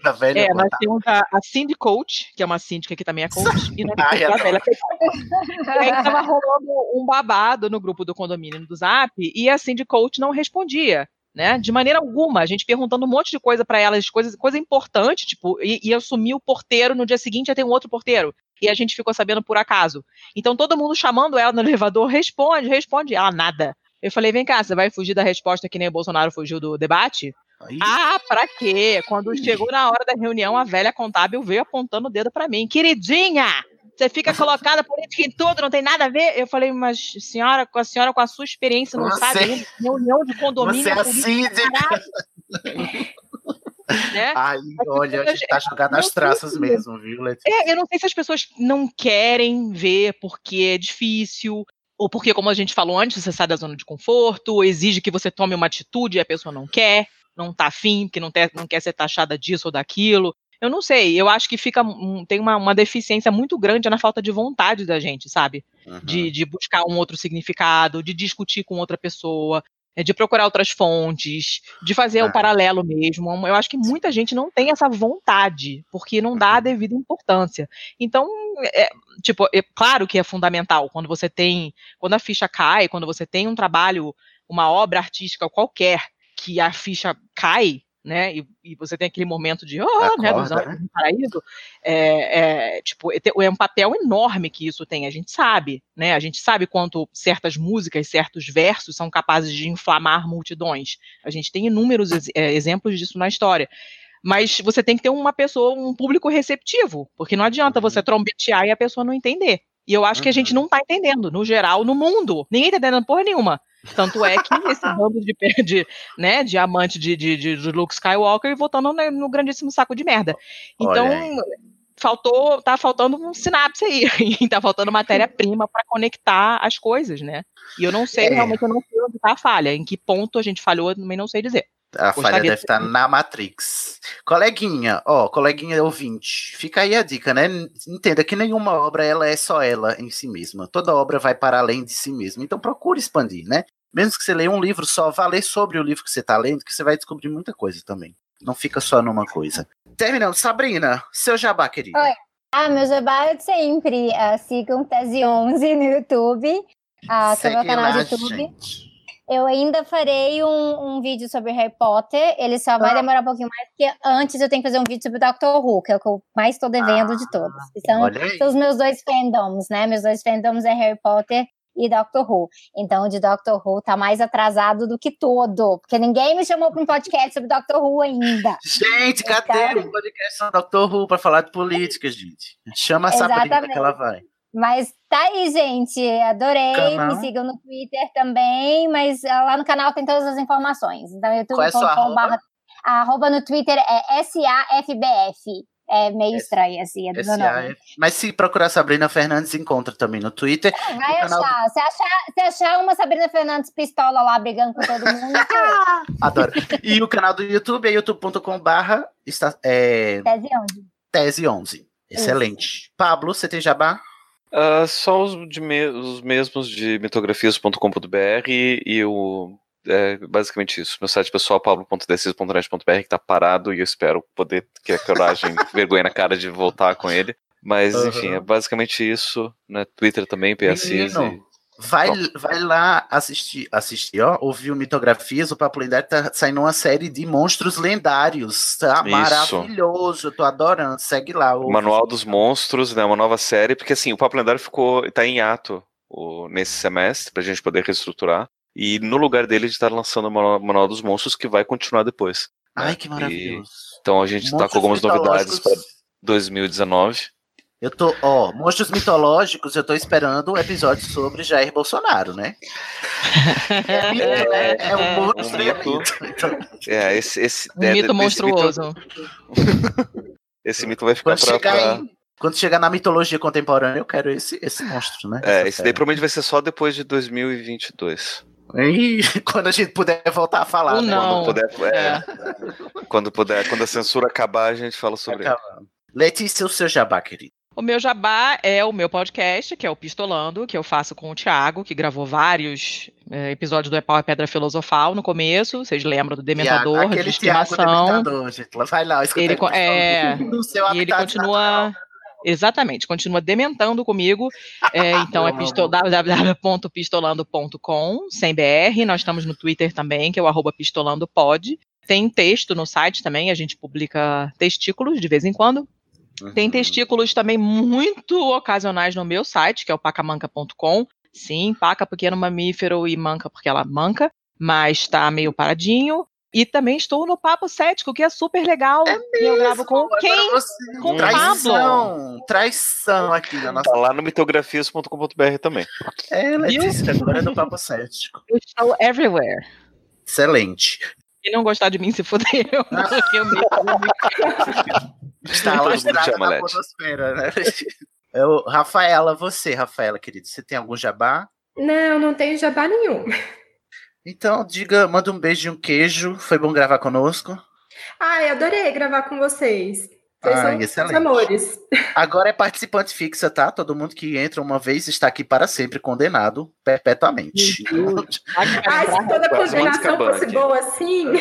Speaker 2: da velha
Speaker 4: É, nós temos a, a Cindy Coach, que é uma síndica que também é coach, e nós
Speaker 2: Ai,
Speaker 4: a velha E aí tava rolando um babado no grupo do condomínio do Zap, e a Cindy Coach não respondia. Né? De maneira alguma, a gente perguntando um monte de coisa pra elas, coisa, coisa importante, tipo, e, e assumir o porteiro, no dia seguinte ia ter um outro porteiro. E a gente ficou sabendo por acaso. Então todo mundo chamando ela no elevador, responde, responde. Ela nada. Eu falei, vem cá, você vai fugir da resposta que nem o Bolsonaro fugiu do debate? Ah, pra quê? Quando chegou na hora da reunião, a velha contábil veio apontando o dedo pra mim. Queridinha, você fica colocada política em tudo, não tem nada a ver. Eu falei, mas senhora, com a senhora, com a sua experiência, não
Speaker 2: Você-
Speaker 4: sabe ainda? Reunião de condomínio.
Speaker 2: Você é a
Speaker 4: política,
Speaker 2: síndica.
Speaker 4: caralho. Né?
Speaker 2: Ai, olha, a gente tá jogado nas traças mesmo, viu, Letícia?
Speaker 4: É, eu não sei se as pessoas não querem ver porque é difícil, ou porque, como a gente falou antes, você sai da zona de conforto, exige que você tome uma atitude e a pessoa não quer, não tá afim, porque não, não quer ser taxada disso ou daquilo. Eu não sei, eu acho que fica um- tem uma, uma deficiência muito grande na falta de vontade da gente, sabe? De, de buscar um outro significado, de discutir com outra pessoa, é, de procurar outras fontes, de fazer o
Speaker 2: É.
Speaker 4: paralelo mesmo. Eu acho que muita gente não tem essa vontade, porque não dá a devida importância. Então, é, tipo, é claro que é fundamental quando você tem, quando a ficha cai, quando você tem um trabalho, uma obra artística qualquer, que a ficha cai, né, e, e você tem aquele momento de, oh, né, dos
Speaker 2: Acorda,
Speaker 4: anjos do paraíso, é, é, tipo, é é um papel enorme que isso tem, a gente sabe, né, a gente sabe quanto certas músicas, certos versos são capazes de inflamar multidões, a gente tem inúmeros ex- é, exemplos disso na história, mas você tem que ter uma pessoa, um público receptivo, porque não adianta você trombetear e a pessoa não entender. E eu acho que a gente não tá entendendo, no geral, no mundo. Ninguém tá entendendo porra nenhuma. Tanto é que esse bando de, de, né, de amante de, de, de, Luke Skywalker votando no, no grandíssimo saco de merda. Então, faltou, tá faltando um sinapse aí. [LAUGHS] Tá faltando matéria-prima para conectar as coisas, né? E eu não sei,
Speaker 2: É.
Speaker 4: realmente, eu não sei onde tá a falha. Em que ponto a gente falhou, eu também não sei dizer.
Speaker 2: A
Speaker 4: Gostaria
Speaker 2: falha
Speaker 4: de
Speaker 2: deve estar na Matrix. Coleguinha, ó, coleguinha ouvinte, fica aí a dica, né? Entenda que nenhuma obra ela é só ela em si mesma. Toda obra vai para além de si mesma. Então procure expandir, né? Mesmo que você leia um livro só, vá ler sobre o livro que você está lendo, que você vai descobrir muita coisa também. Não fica só numa coisa. Terminando, Sabrina, seu jabá, querida.
Speaker 1: Oi. Ah, meu jabá é sempre. Ah, sigam Tese 11 no YouTube, ah, que é meu canal de YouTube.
Speaker 2: gente.
Speaker 1: Eu ainda farei um, um vídeo sobre Harry Potter. Ele só vai
Speaker 2: Ah.
Speaker 1: demorar um pouquinho mais, porque antes eu tenho que fazer um vídeo sobre Doctor Who, que é o que eu mais estou devendo de todos. São,
Speaker 2: aí.
Speaker 1: são os meus dois fandoms, né? Meus dois fandoms é Harry Potter e Doctor Who. Então, o de Doctor Who tá mais atrasado do que todo, porque ninguém me chamou para um podcast sobre Doctor Who ainda.
Speaker 2: Gente, cadê
Speaker 1: Então-
Speaker 2: o podcast sobre Doctor Who para falar de política, gente? Chama a Sabrina que ela vai.
Speaker 1: Mas tá aí, gente. Adorei.
Speaker 2: Canal.
Speaker 1: Me sigam no Twitter também, mas ah, lá no canal tem todas as informações. Então,
Speaker 2: Qual é a
Speaker 1: youtube.com.br. A arroba no Twitter é SAFBF. É meio estranho, assim, é do meu nome.
Speaker 2: Mas se procurar Sabrina Fernandes, encontra também no Twitter.
Speaker 1: Vai
Speaker 2: No canal
Speaker 1: achar. Se achar, se achar uma Sabrina Fernandes pistola lá brigando com todo mundo, [LAUGHS]
Speaker 2: Adoro. E o canal do YouTube é youtube.com barra é,
Speaker 1: tese onde?
Speaker 2: tese 11. Excelente. Pablo, você tem jabá?
Speaker 3: Ah, só os, de me- os mesmos de mitografias.com.br e o. É basicamente isso. Meu site pessoal, pablo.decis.net.br, que tá parado e eu espero poder ter a coragem, [LAUGHS] vergonha na cara de voltar com ele. Mas,
Speaker 2: Aham.
Speaker 3: enfim, é basicamente isso. Né? Twitter também, PS.
Speaker 2: Menino, vai, vai lá assistir, assistir, ó, ouvir o Mitografias, o Papo Lendário tá saindo uma série de monstros lendários, tá
Speaker 3: Isso.
Speaker 2: maravilhoso, eu tô adorando, segue lá.
Speaker 3: O Manual dos Monstros, né? Uma nova série, porque assim, o Papo Lendário ficou. tá em ato o- nesse semestre, pra gente poder reestruturar. E no lugar dele, a gente tá lançando o Manual, dos Monstros, que vai continuar depois.
Speaker 2: Ai,
Speaker 3: né?
Speaker 2: que
Speaker 3: E-
Speaker 2: maravilhoso.
Speaker 3: então a gente tá
Speaker 2: Monstros
Speaker 3: com algumas novidades pra
Speaker 2: mitológicos.
Speaker 3: 2019.
Speaker 2: Eu tô, ó, monstros mitológicos, eu tô esperando um episódio sobre Jair Bolsonaro, né? É, mito, né? é um [LAUGHS] monstro e é
Speaker 3: mito.
Speaker 2: mito. Então,
Speaker 3: É, esse, esse
Speaker 4: Um
Speaker 3: é,
Speaker 4: mito monstruoso. [LAUGHS]
Speaker 3: esse mito vai ficar
Speaker 2: quando,
Speaker 3: pra.
Speaker 2: chegar
Speaker 3: pra-
Speaker 2: em- quando chegar na mitologia contemporânea, eu quero esse, esse monstro, né?
Speaker 3: É,
Speaker 2: Essa
Speaker 3: esse daí provavelmente vai ser só depois de 2022.
Speaker 2: Ih, [LAUGHS] quando a gente puder voltar a falar,
Speaker 4: Ou
Speaker 2: né?
Speaker 4: não.
Speaker 3: Quando puder, é, quando puder, quando a censura acabar, a gente fala sobre ele.
Speaker 2: Letícia, o seu jabá, querido.
Speaker 4: O meu jabá é o meu podcast, que é o Pistolando, que eu faço com o Thiago, que gravou vários é, episódios do É Pau é Pedra Filosofal no começo. Vocês lembram do Dementador,
Speaker 2: Tiago,
Speaker 4: de estimação.
Speaker 2: Dementador, gente. Vai lá, escuta
Speaker 4: Ele, é, [LAUGHS]
Speaker 2: no seu
Speaker 4: e ele continua. Exatamente, continua dementando comigo. É, [LAUGHS] então é www.pistolando.com, sem BR. Nós estamos no Twitter também, que é o arroba pistolandopod. Tem texto no site também, a gente publica testículos de vez em quando. Tem testículos também muito ocasionais no meu site, que é o pacamanca.com. Sim, paca porque é um mamífero e manca porque ela manca, mas tá meio paradinho. E também estou no Papo Cético, que é super legal. e eu gravo com quem?
Speaker 2: você-
Speaker 4: Com o Pablo.
Speaker 2: traição, traição aqui na nossa.
Speaker 3: Tá lá no mitografias.com.br também.
Speaker 2: É, Letícia, agora é do Papo Cético.
Speaker 4: Eu estou everywhere.
Speaker 2: Excelente.
Speaker 4: Quem não gostar de mim se porque [LAUGHS] eu me- [LAUGHS]
Speaker 2: Está
Speaker 3: chama,
Speaker 2: na podosfera, né? [LAUGHS] Eu, Rafaela, você, Rafaela, querido, você tem algum jabá?
Speaker 6: Não, não tenho jabá nenhum.
Speaker 2: Então, diga, manda um beijo e um queijo. Foi bom gravar conosco.
Speaker 6: Ai, adorei gravar com vocês. Vocês
Speaker 2: Ai,
Speaker 6: são
Speaker 2: excelente.
Speaker 6: amores.
Speaker 2: Agora é participante fixa, tá? Todo mundo que entra uma vez está aqui para sempre, condenado perpetuamente. [LAUGHS]
Speaker 6: Ai, se toda condenação fosse boa assim.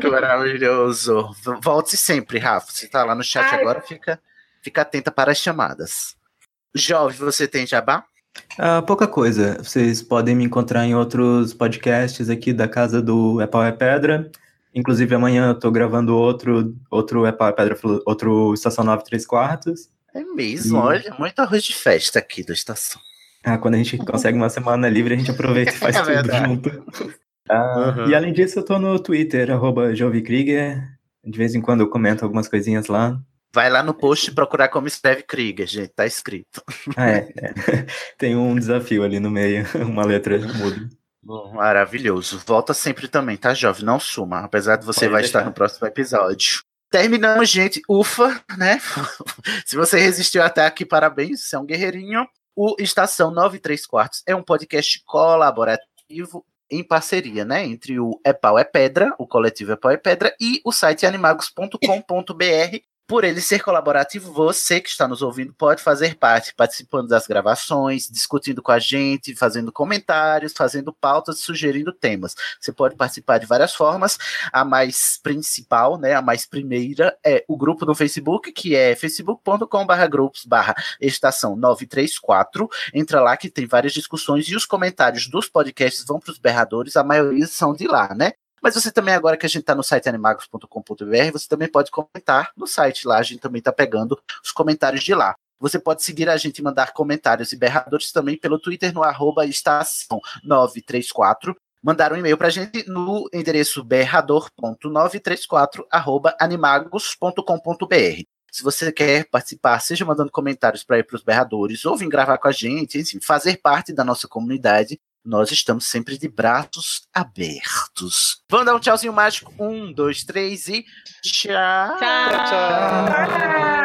Speaker 2: Que maravilhoso. Volte sempre, Rafa. Você tá lá no chat
Speaker 6: Ai.
Speaker 2: agora, fica, fica atenta para as chamadas. Jovem, você tem jabá?
Speaker 5: Ah, pouca coisa. Vocês podem me encontrar em outros podcasts aqui da casa do É Pau é Pedra. Inclusive, amanhã eu tô gravando outro, outro É Pau é Pedra, outro Estação 9 3 quartos.
Speaker 2: É mesmo,
Speaker 5: E-
Speaker 2: olha, muito arroz de festa aqui da estação.
Speaker 5: Ah, quando a gente [LAUGHS] consegue uma semana livre, a gente aproveita e faz
Speaker 2: É
Speaker 5: tudo
Speaker 2: verdade.
Speaker 5: junto. Ah,
Speaker 2: Uhum.
Speaker 5: E além disso, eu tô no Twitter, arroba Jovikrieger. De vez em quando eu comento algumas coisinhas lá.
Speaker 2: Vai lá no post procurar como escreve Krieger, gente, tá escrito.
Speaker 5: É, é. [LAUGHS] Tem um desafio ali no meio, [LAUGHS] uma letra muda.
Speaker 2: Maravilhoso. Volta sempre também, tá, jovem? Não suma, apesar de você
Speaker 5: Pode
Speaker 2: vai
Speaker 5: deixar.
Speaker 2: estar no próximo episódio. Terminamos, gente. Ufa, né? [LAUGHS] Se você resistiu até aqui, parabéns, você é um guerreirinho. O Estação 93 Quartos é um podcast colaborativo em parceria, né? Entre o É Pau é Pedra, o coletivo É Pau é Pedra, e o site animagos.com.br. Por ele ser colaborativo, você que está nos ouvindo pode fazer parte, participando das gravações, discutindo com a gente, fazendo comentários, fazendo pautas, sugerindo temas. Você pode participar de várias formas. A mais principal, né, a mais primeira é o grupo no Facebook, que é facebook.com/grupos estação 934. Entra lá que tem várias discussões e os comentários dos podcasts vão para os berradores, a maioria são de lá, né? Mas você também, agora que a gente está no site animagos.com.br, você também pode comentar no site lá, a gente também está pegando os comentários de lá. Você pode seguir a gente e mandar comentários e berradores também pelo Twitter no arroba estação 934. Mandar um e-mail pra gente no endereço berrador.934 arroba animagos.com.br. Se você quer participar, seja mandando comentários para ir para os berradores, ou vir gravar com a gente, enfim, fazer parte da nossa comunidade, nós estamos sempre de braços abertos. Vamos dar um tchauzinho mágico? Um, dois, três e tchau!
Speaker 10: Silêncio!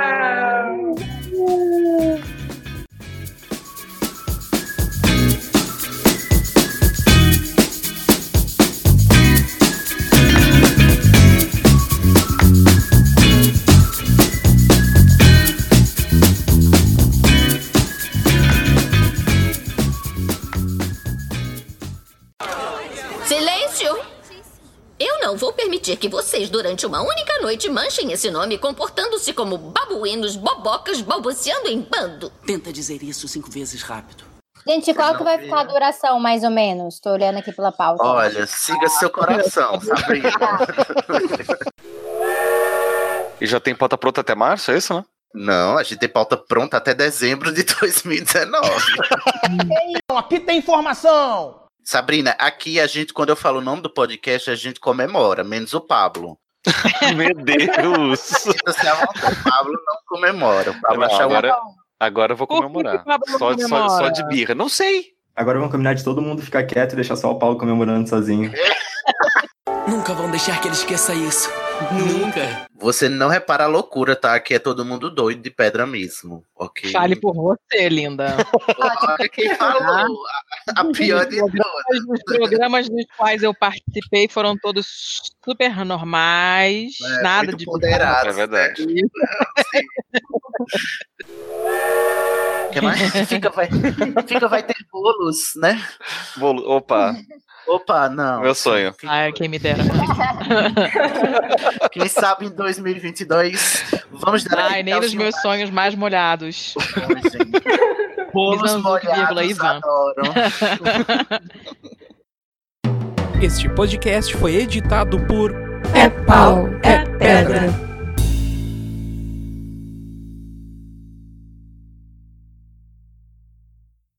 Speaker 10: Não vou permitir que vocês, durante uma única noite, manchem esse nome comportando-se como babuínos bobocas balbuciando em bando.
Speaker 8: Tenta dizer isso cinco vezes rápido.
Speaker 1: Gente, qual que vai ficar a duração, mais ou menos? Tô olhando aqui pela pauta.
Speaker 2: Olha, siga seu coração, [LAUGHS] Sabrina.
Speaker 3: E já tem pauta pronta até março, é isso, né?
Speaker 2: Não, a gente tem pauta pronta até dezembro de 2019. [LAUGHS]
Speaker 11: Aqui tem informação!
Speaker 2: Sabrina, aqui a gente, quando eu falo o nome do podcast, a gente comemora, menos o Pablo. [LAUGHS]
Speaker 3: Meu Deus! [LAUGHS]
Speaker 2: Vontade, o Pablo não comemora. O Pablo
Speaker 3: Não, agora, agora eu vou comemorar. Só, só, só de birra. Não sei.
Speaker 5: Agora vamos combinar de todo mundo ficar quieto e deixar só o Paulo comemorando sozinho. [LAUGHS]
Speaker 9: Nunca vão deixar que ele esqueça isso. Nunca.
Speaker 2: Você não repara a loucura, tá? Que é todo mundo doido de pedra mesmo, ok?
Speaker 4: Fale por você, linda.
Speaker 2: Olha quem falou. A, a pior de todas.
Speaker 4: Os programas dos quais eu participei foram todos super normais,
Speaker 2: É,
Speaker 4: nada
Speaker 2: muito
Speaker 4: de
Speaker 2: ponderados,
Speaker 3: É verdade. [LAUGHS]
Speaker 2: que mais? [LAUGHS] Fica vai, fica, vai ter bolos, né?
Speaker 3: Bolo, opa,
Speaker 2: Opa, não.
Speaker 3: meu sonho.
Speaker 4: Ai, quem me dera.
Speaker 2: Quem sabe em 2022 vamos dar
Speaker 4: Ai, nem dos meus sonhos mais molhados.
Speaker 2: bolos
Speaker 4: vírgula,
Speaker 2: molhados,
Speaker 4: Ivan.
Speaker 2: adoram.
Speaker 11: Este podcast foi editado por
Speaker 7: É pau, é pedra.